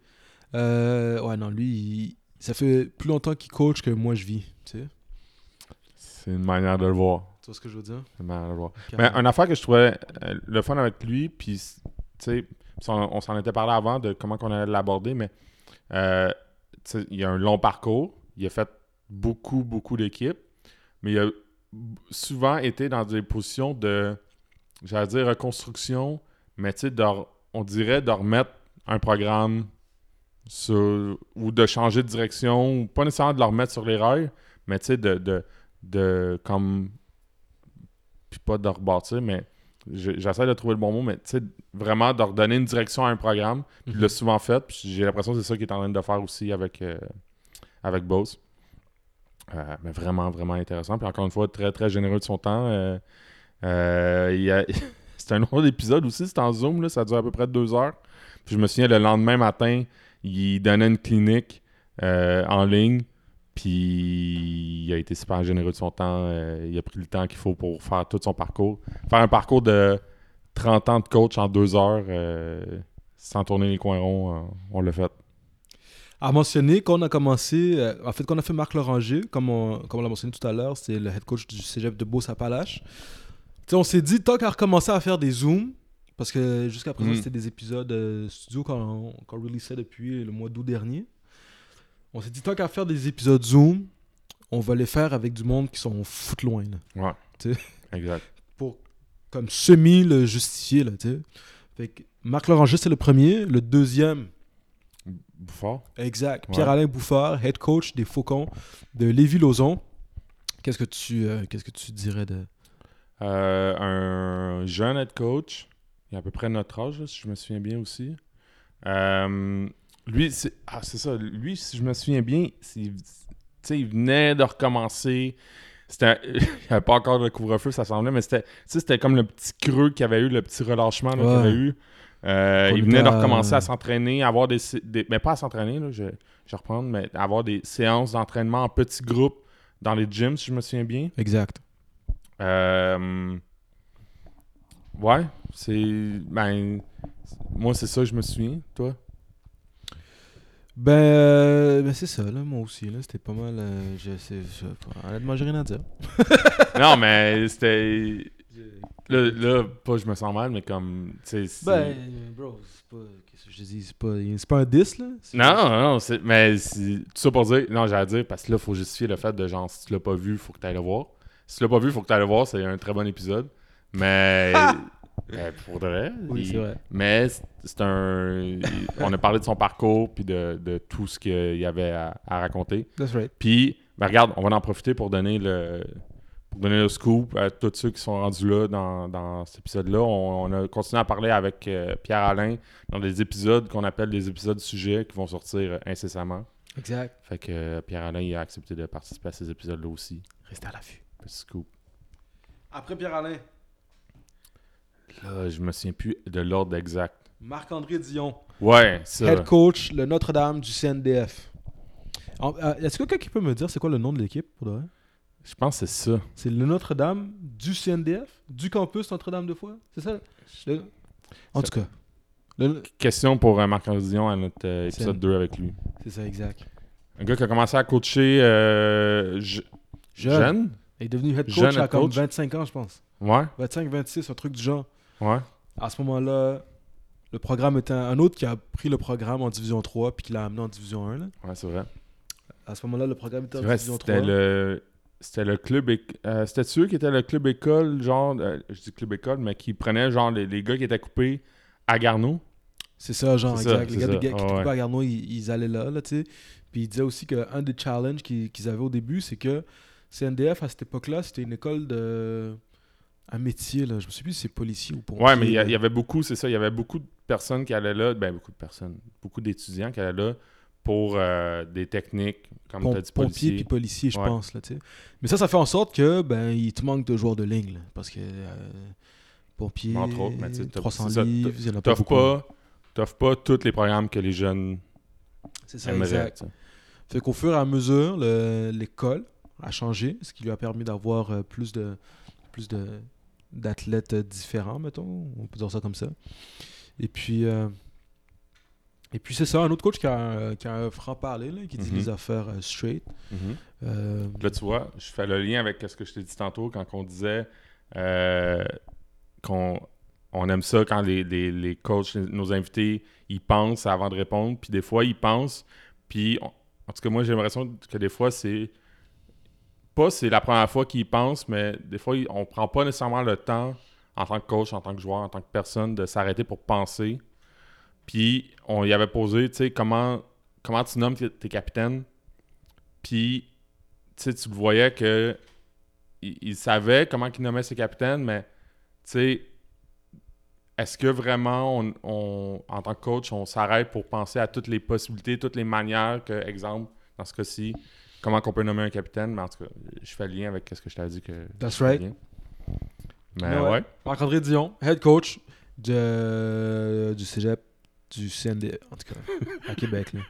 Euh, ouais, non, lui, il- ça fait plus longtemps qu'il coach que moi je vis. Tu sais. C'est une manière de le voir. Tu vois ce que je veux dire? C'est malade à voir. Mais une affaire que je trouvais euh, le fun avec lui, puis, tu sais, on, on s'en était parlé avant de comment on allait l'aborder, mais euh, il a un long parcours. Il a fait beaucoup, beaucoup d'équipes, mais il a souvent été dans des positions de, j'allais dire, reconstruction, mais tu sais, on dirait de remettre un programme sur, ou de changer de direction, ou pas nécessairement de le remettre sur les rails, mais tu sais, de, de, de comme puis pas de rebâtir, mais j'essaie de trouver le bon mot, mais tu sais, vraiment de redonner une direction à un programme. Puis Il l'a souvent fait, puis j'ai l'impression que c'est ça qu'il est en train de faire aussi avec, euh, avec Bose. Euh, mais vraiment, vraiment intéressant. Puis encore une fois, très, très généreux de son temps. Euh, a- c'est un autre épisode aussi, c'est en Zoom, là, ça dure à peu près deux heures. Puis je me souviens, le lendemain matin, il donnait une clinique en ligne. Puis il a été super généreux de son temps. euh, il a pris le temps qu'il faut pour faire tout son parcours. Faire un parcours de 30 ans de coach en deux heures, euh, sans tourner les coins ronds, euh, on l'a fait. À mentionner qu'on a commencé, en fait, qu'on a fait Marc Loranger, comme on, comme on l'a mentionné tout à l'heure, c'est le head coach du cégep de Beauce-Appalaches. On s'est dit, tant qu'à recommencer à faire des Zooms, parce que jusqu'à présent, Mm. c'était des épisodes studio qu'on releaseait depuis le mois d'août dernier. On s'est dit, tant qu'à faire des épisodes Zoom, on va les faire avec du monde qui sont foot loin, là, Ouais. Exact. pour comme semi le justifier, là, tu sais. Fait que Marc Loranger, c'est le premier. Le deuxième, Bouffard. Exact. Ouais. Pierre-Alain Bouffard, head coach des Faucons de Lévis-Lauzon. Qu'est-ce que tu euh, qu'est-ce que tu dirais de Euh, un jeune head coach, il a à peu près notre âge, là, si je me souviens bien aussi. Euh, lui, c'est ah, c'est ça. Lui, si je me souviens bien, c'est- tu sais, il venait de recommencer. C'était, il n'y avait pas encore de couvre-feu, ça semblait, mais c'était, tu sais, c'était comme le petit creux qu'il y avait eu, le petit relâchement qu'il avait eu. Euh, il venait de recommencer à s'entraîner, avoir des, sé- des- mais pas à s'entraîner, je, je mais avoir des séances d'entraînement en petits groupes dans les gyms, si je me souviens bien. Exact. Euh, Ouais, c'est. Ben. Moi, c'est ça, je me souviens. Toi? Ben, euh, ben c'est ça là, moi aussi là, c'était pas mal euh, je sais je- honnêtement, j'ai rien à dire. Non, mais c'était. Là, là, pas je me sens mal, mais comme. Ben bro, c'est pas qu'est-ce que je dis, c'est pas c'est pas un 10 là. Non, non, c'est- mais c'est tout ça pour dire. Non, j'allais dire, parce que là, il faut justifier le fait de genre, si tu l'as pas vu, il faut que tu ailles le voir. Si tu l'as pas vu, il faut que tu ailles le voir. C'est un très bon épisode. Mais. ben, pour de vrai. Oui, il- c'est vrai. Mais c'est- un. On a parlé de son parcours puis de, de tout ce qu'il y avait à, à raconter. That's right. Puis, ben regarde, on va en profiter pour donner le, pour donner le scoop à tous ceux qui sont rendus là dans, dans cet épisode-là. On, on a continué à parler avec euh, Pierre-Alain dans des épisodes qu'on appelle des épisodes sujets qui vont sortir incessamment. Exact. Fait que euh, Pierre-Alain il a accepté de participer à ces épisodes-là aussi. Restez à l'affût. Petit scoop. Après Pierre Alain, Là, je me souviens plus de l'ordre exact. Marc-André Dion, Ouais, ça. head coach le Notre-Dame du CNDF. En- euh, Est-ce que quelqu'un qui peut me dire c'est quoi le nom de l'équipe pour de vrai? Je pense que c'est ça. C'est le Notre-Dame du CNDF, du campus Notre-Dame de Foix? C'est ça? Le- En tout cas, le- Question pour euh, Marc Dion à notre euh, épisode C'est- 2 avec lui. c'est ça, exact. Un gars qui a commencé à coacher euh, je- Jeune. jeune? Il est devenu head coach Jeune à head comme coach? 25 ans, je pense. Ouais, 25, 26, un truc du genre. Ouais. À ce moment-là, le programme était un autre qui a pris le programme en Division 3 puis qui l'a amené en Division 1. là. Ouais, c'est vrai. À ce moment-là, le programme était en vrai, Division 3. c'était le. C'était le club. éc- euh, c'était sûr qui était le club école, genre. euh, je dis club école, mais qui prenait genre les, les gars qui étaient coupés à Garneau? C'est ça, genre, ça, exact. les gars, ça. qui étaient ouais. pas à Garneau, ils, ils allaient là, là, tu sais. Puis il disait aussi qu'un des challenges qu'ils qu'ils avaient au début, c'est que CNDF, à cette époque-là, c'était une école de... Un métier, là. Je me souviens plus si c'est policier ou pompier. Ouais, mais il y, avait beaucoup, c'est ça, il y avait beaucoup de personnes qui allaient là, ben beaucoup de personnes, beaucoup d'étudiants qui allaient là pour euh, des techniques, comme Pom- tu as dit, pompier policiers. puis policier, je Ouais. pense, là, tu sais. Mais ça, ça fait en sorte que, ben, il te manque de joueurs de ligne, là, parce que... euh, pompier, Entre autres, mais tu sais, t'as- 300 c'est ça, livres, il y en a pas T'offres beaucoup. pas, t'offres pas tous les programmes que les jeunes C'est ça, aimeraient. exact. Fait qu'au fur et à mesure, le- l'école a changé, ce qui lui a permis d'avoir euh, plus de plus de d'athlètes différents, mettons, on peut dire ça comme ça. Et puis, euh, Et puis c'est ça, un autre coach qui a un, qui a un franc-parler, là, qui dit Mhm. les affaires euh, straight. Euh, Là, tu vois, je fais le lien avec ce que je t'ai dit tantôt quand on disait qu'on on aime ça quand les, les, les coachs, nos invités, ils pensent avant de répondre. Puis des fois, ils pensent. Puis, on- en tout cas, moi, j'ai l'impression que des fois, c'est. Pas c'est la première fois qu'ils pensent, mais des fois, on prend pas nécessairement le temps, en tant que coach, en tant que joueur, en tant que personne, de s'arrêter pour penser. Puis, on y avait posé, tu sais, comment, comment tu nommes tes, capitaines? Puis, tu sais, tu le voyais que il, savait comment il nommait ses capitaines, mais tu sais, est-ce que vraiment, on- en tant que coach, on s'arrête pour penser à toutes les possibilités, toutes les manières que, exemple, dans ce cas-ci, comment qu'on peut nommer un capitaine, mais en tout cas, je fais le lien avec ce que je t'ai dit que. That's right. Mais Ouais. ouais. Marc-André Dion, head coach de, du cégep, du CND, en tout cas, à Québec. Là.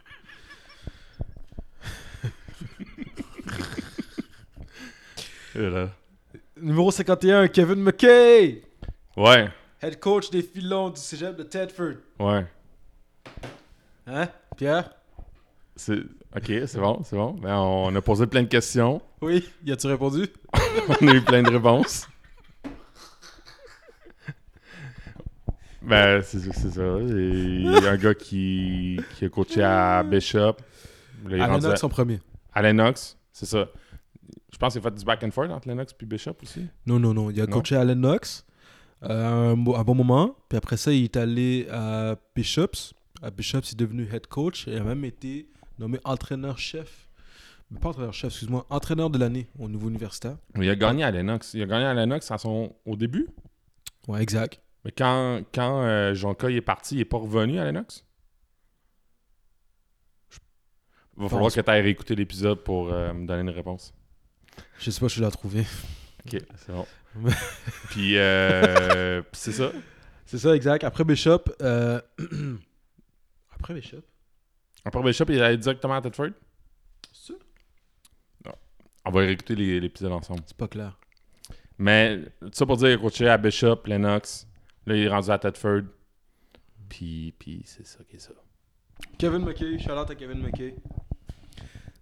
Et là. Numéro 51, Kevin McKay, Ouais, head coach des filons du cégep de Tedford. ouais. Hein, Pierre? C'est... Ok, c'est bon, c'est bon. Ben, on a posé plein de questions. Oui, y a-tu répondu? On a eu plein de réponses. ben, c'est c'est ça. Il y a un gars qui, qui a coaché à Bishop. Là, À Lennox en premier. à, Lennox, c'est ça. Je pense qu'il a fait du back and forth entre Lennox et Bishop aussi. Non, non, non. Il a Non? coaché à Lennox euh, un, bo- un bon moment. Puis après ça, il est allé à Bishops. À Bishops, il est devenu head coach. Il a même été nommé entraîneur-chef. Pas entraîneur-chef, excuse-moi. Entraîneur de l'année au niveau universitaire. Il a gagné à Lennox. Il a gagné à Lennox à son, au début. Ouais, exact. Mais quand, quand euh, Jonka est parti, il n'est pas revenu à Lennox. Il va falloir pense que tu ailles réécouter l'épisode pour euh, me donner une réponse. Je sais pas si je l'ai trouvé. Ok, c'est bon. puis, euh, c'est ça. C'est ça, exact. Après Bishop. euh, Après Bishop. Après Bishop, il est allé directement à Tedford. C'est ça? On va réécouter les- l'épisode ensemble. C'est pas clair. Mais tout ça pour dire qu'il a coaché à Bishop, Lennox. Là, il est rendu à Tedford. Puis, puis c'est ça qui est ça. Kevin McKay, shout out à Kevin McKay.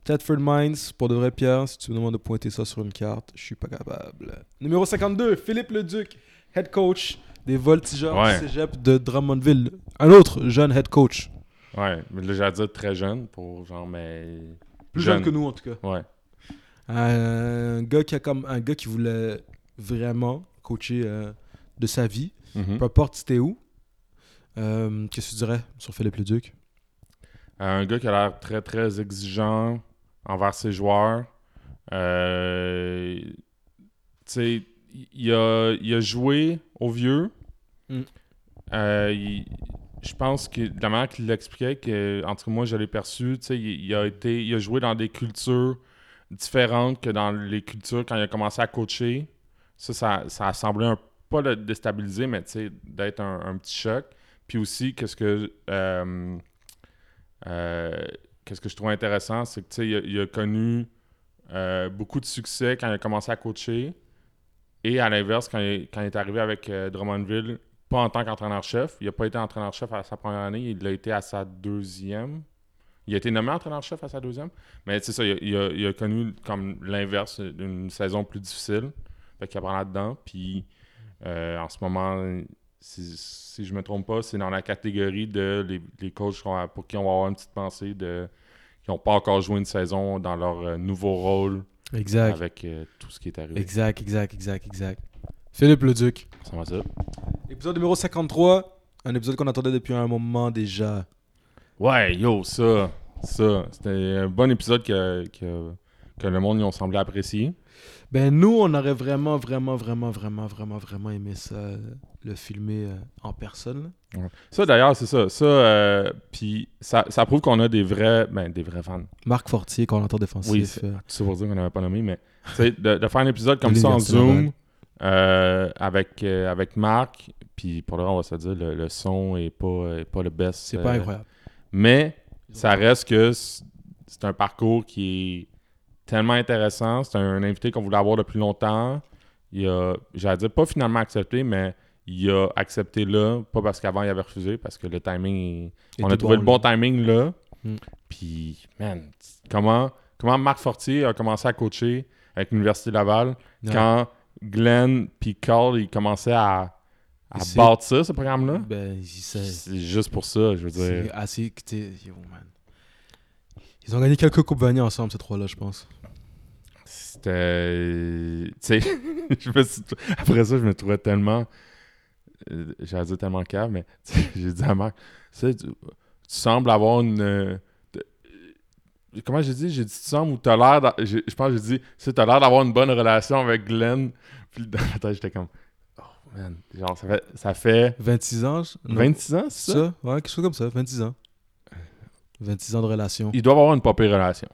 Tedford Mines, pour de vrai Pierre, si tu me demandes de pointer ça sur une carte, je suis pas capable. Numéro 52, Philippe Leduc, head coach des Voltigeurs Ouais. du cégep de Drummondville. Un autre jeune head coach. Ouais, mais là, j'ai dire très jeune pour genre, mais. Plus jeune, que nous en tout cas. Ouais. Un gars qui a comme un gars qui voulait vraiment coacher euh, de sa vie, Mhm. peu importe c'était où. Euh, Qu'est-ce que tu dirais sur Philippe Leduc? Un gars qui a l'air très, très exigeant envers ses joueurs. Euh, tu sais, il a, il a joué au vieux. Mm. Euh, il- je pense que de la manière qu'il l'expliquait, que, moi, je l'ai perçu, il, il a été, il a joué dans des cultures différentes que dans les cultures quand il a commencé à coacher. Ça, ça, ça a semblé un pas le déstabiliser, mais d'être un, un petit choc. Puis aussi, qu'est-ce que euh, euh, qu'est-ce que je trouve intéressant, c'est que il, a- il a connu euh, beaucoup de succès quand il a commencé à coacher. Et à l'inverse, quand, il, quand il est arrivé avec Drummondville, pas en tant qu'entraîneur-chef. Il n'a pas été entraîneur-chef à sa première année, il l'a été à sa deuxième. Il a été nommé entraîneur-chef à sa deuxième. Mais c'est ça, il a, il a- il a connu comme l'inverse, une saison plus difficile. Fait qu'il apprend là-dedans. Puis euh, en ce moment, si, si je me trompe pas, c'est dans la catégorie de les, les coachs pour qui on va avoir une petite pensée de qui n'ont pas encore joué une saison dans leur euh, nouveau rôle Exact. avec euh, tout ce qui est arrivé. Exact, exact, exact, exact. Philippe Leduc. Ça va? Ça? Épisode numéro 53. Un épisode qu'on attendait depuis un moment déjà. Ouais, yo, ça, ça. C'était un bon épisode que, que, que le monde y ont semblé apprécier. Ben nous, on aurait vraiment, vraiment, vraiment, vraiment, vraiment, vraiment aimé ça, le filmer euh, en personne. Ça, d'ailleurs, c'est ça. Ça, euh, puis ça, ça prouve qu'on a des vrais, ben, des vrais fans. Marc Fortier, coordinateur défensif. Oui, c'est- euh, pour dire qu'on n'avait pas nommé, mais de, de faire un épisode comme ça en. Zoom euh, avec, euh, avec Marc, puis pour le on va se dire, le, le son est pas, est pas le best. c'est euh, pas incroyable. Mais ça reste que c'est un parcours qui est tellement intéressant. C'est un invité qu'on voulait avoir depuis longtemps. Il a, j'allais dire, pas finalement accepté, mais il a accepté là, pas parce qu'avant il avait refusé, parce que le timing, on a trouvé bon, le bon là. timing là. Mm. Puis, man, comment, comment Marc Fortier a commencé à coacher avec l'Université Laval quand Glenn puis Carl ils commençaient à, à bâtir ce programme-là? Ben, c'est C'est juste pour ça, je veux c'est dire. assez. yo, man. Ils ont gagné quelques Coupes Vanier ensemble, ces trois-là, je pense. C'était. Tu sais, après ça, je me trouvais tellement. euh, J'allais dire tellement cave, mais j'ai dit à Marc, tu, sais, tu, tu sembles avoir une. Comment j'ai dit? J'ai dit, tu sembles ou tu as l'air. Je pense que j'ai dit, tu sais, tu as l'air d'avoir une bonne relation avec Glenn. Puis dans ma tête, j'étais comme, oh man, genre, ça fait, ça fait 26 ans je- non, 26 ans, c'est ça? Ça Ouais, quelque chose comme ça, 26 ans. 26 ans de relation. Ils doivent avoir une pire relation.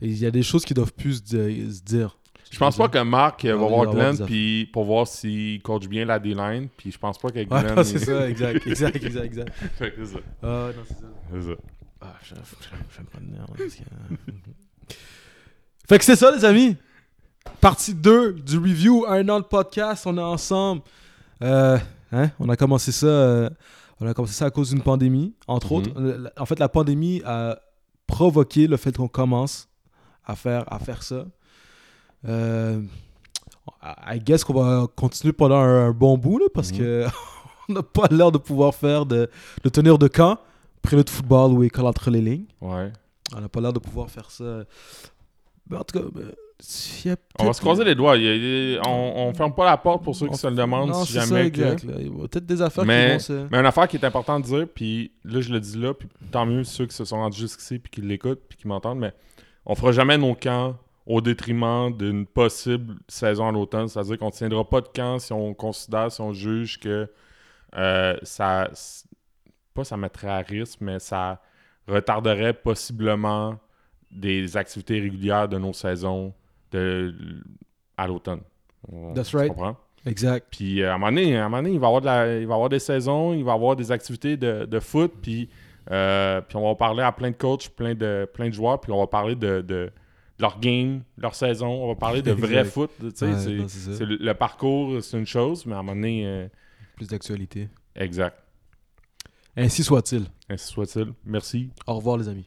Il y a des choses qui doivent plus se dire. Je pense pas que Marc euh, va voir Glenn puis pour voir s'il coach bien la D-line. Puis je pense pas que Ouais, Glenn. non, c'est ça, exact, exact, exact, exact. C'est ça. Ah, non, c'est ça. C'est ça. Ah, je, je, je vais me prendre une merde, parce que- fait que c'est ça, les amis. Partie 2 du review, un an de podcast, on est ensemble. Euh, hein, on a commencé ça. euh, on a commencé ça à cause d'une pandémie, entre Mhm. autres. Euh, la- En fait, la pandémie a provoqué le fait qu'on commence à faire, à faire ça. Euh, I guess qu'on va continuer pendant un, un bon bout, là, parce Mhm. que on n'a pas l'air de pouvoir faire de, de tenir de camp, prélude de football ou école entre les lignes. Ouais. On n'a pas l'air de pouvoir faire ça. Mais en tout cas, ben, a On va se croiser les doigts. A- on, on ferme pas la porte pour ceux qui on- se le demandent Non, si ça, jamais. que- là. Il y a peut-être des affaires Mais- qui vont se... Mais une affaire qui est importante de dire, puis là je le dis là, puis tant mieux ceux qui se sont rendus jusqu'ici puis qui l'écoutent puis qui m'entendent, mais on fera jamais nos camps au détriment d'une possible saison à l'automne. C'est-à-dire qu'on ne tiendra pas de camp si on considère, si on juge que euh, ça. Pas ça mettrait à risque, mais ça retarderait possiblement des activités régulières de nos saisons de, à l'automne. That's right. comprends? Exact. Puis euh, à un moment donné, à un moment donné, il va y avoir, de la- il va avoir des saisons, il va y avoir des activités de, de foot, puis, euh, puis on va parler à plein de coachs, plein de, plein de joueurs, puis on va parler de, de- leur game, leur saison, on va parler de vrai foot. tu sais, Ouais, c'est- non, c'est ça. c'est le, le parcours, c'est une chose, mais à un moment donné, euh, Plus d'actualité. exact. Ainsi soit-il. Ainsi soit-il. Merci. Au revoir, les amis.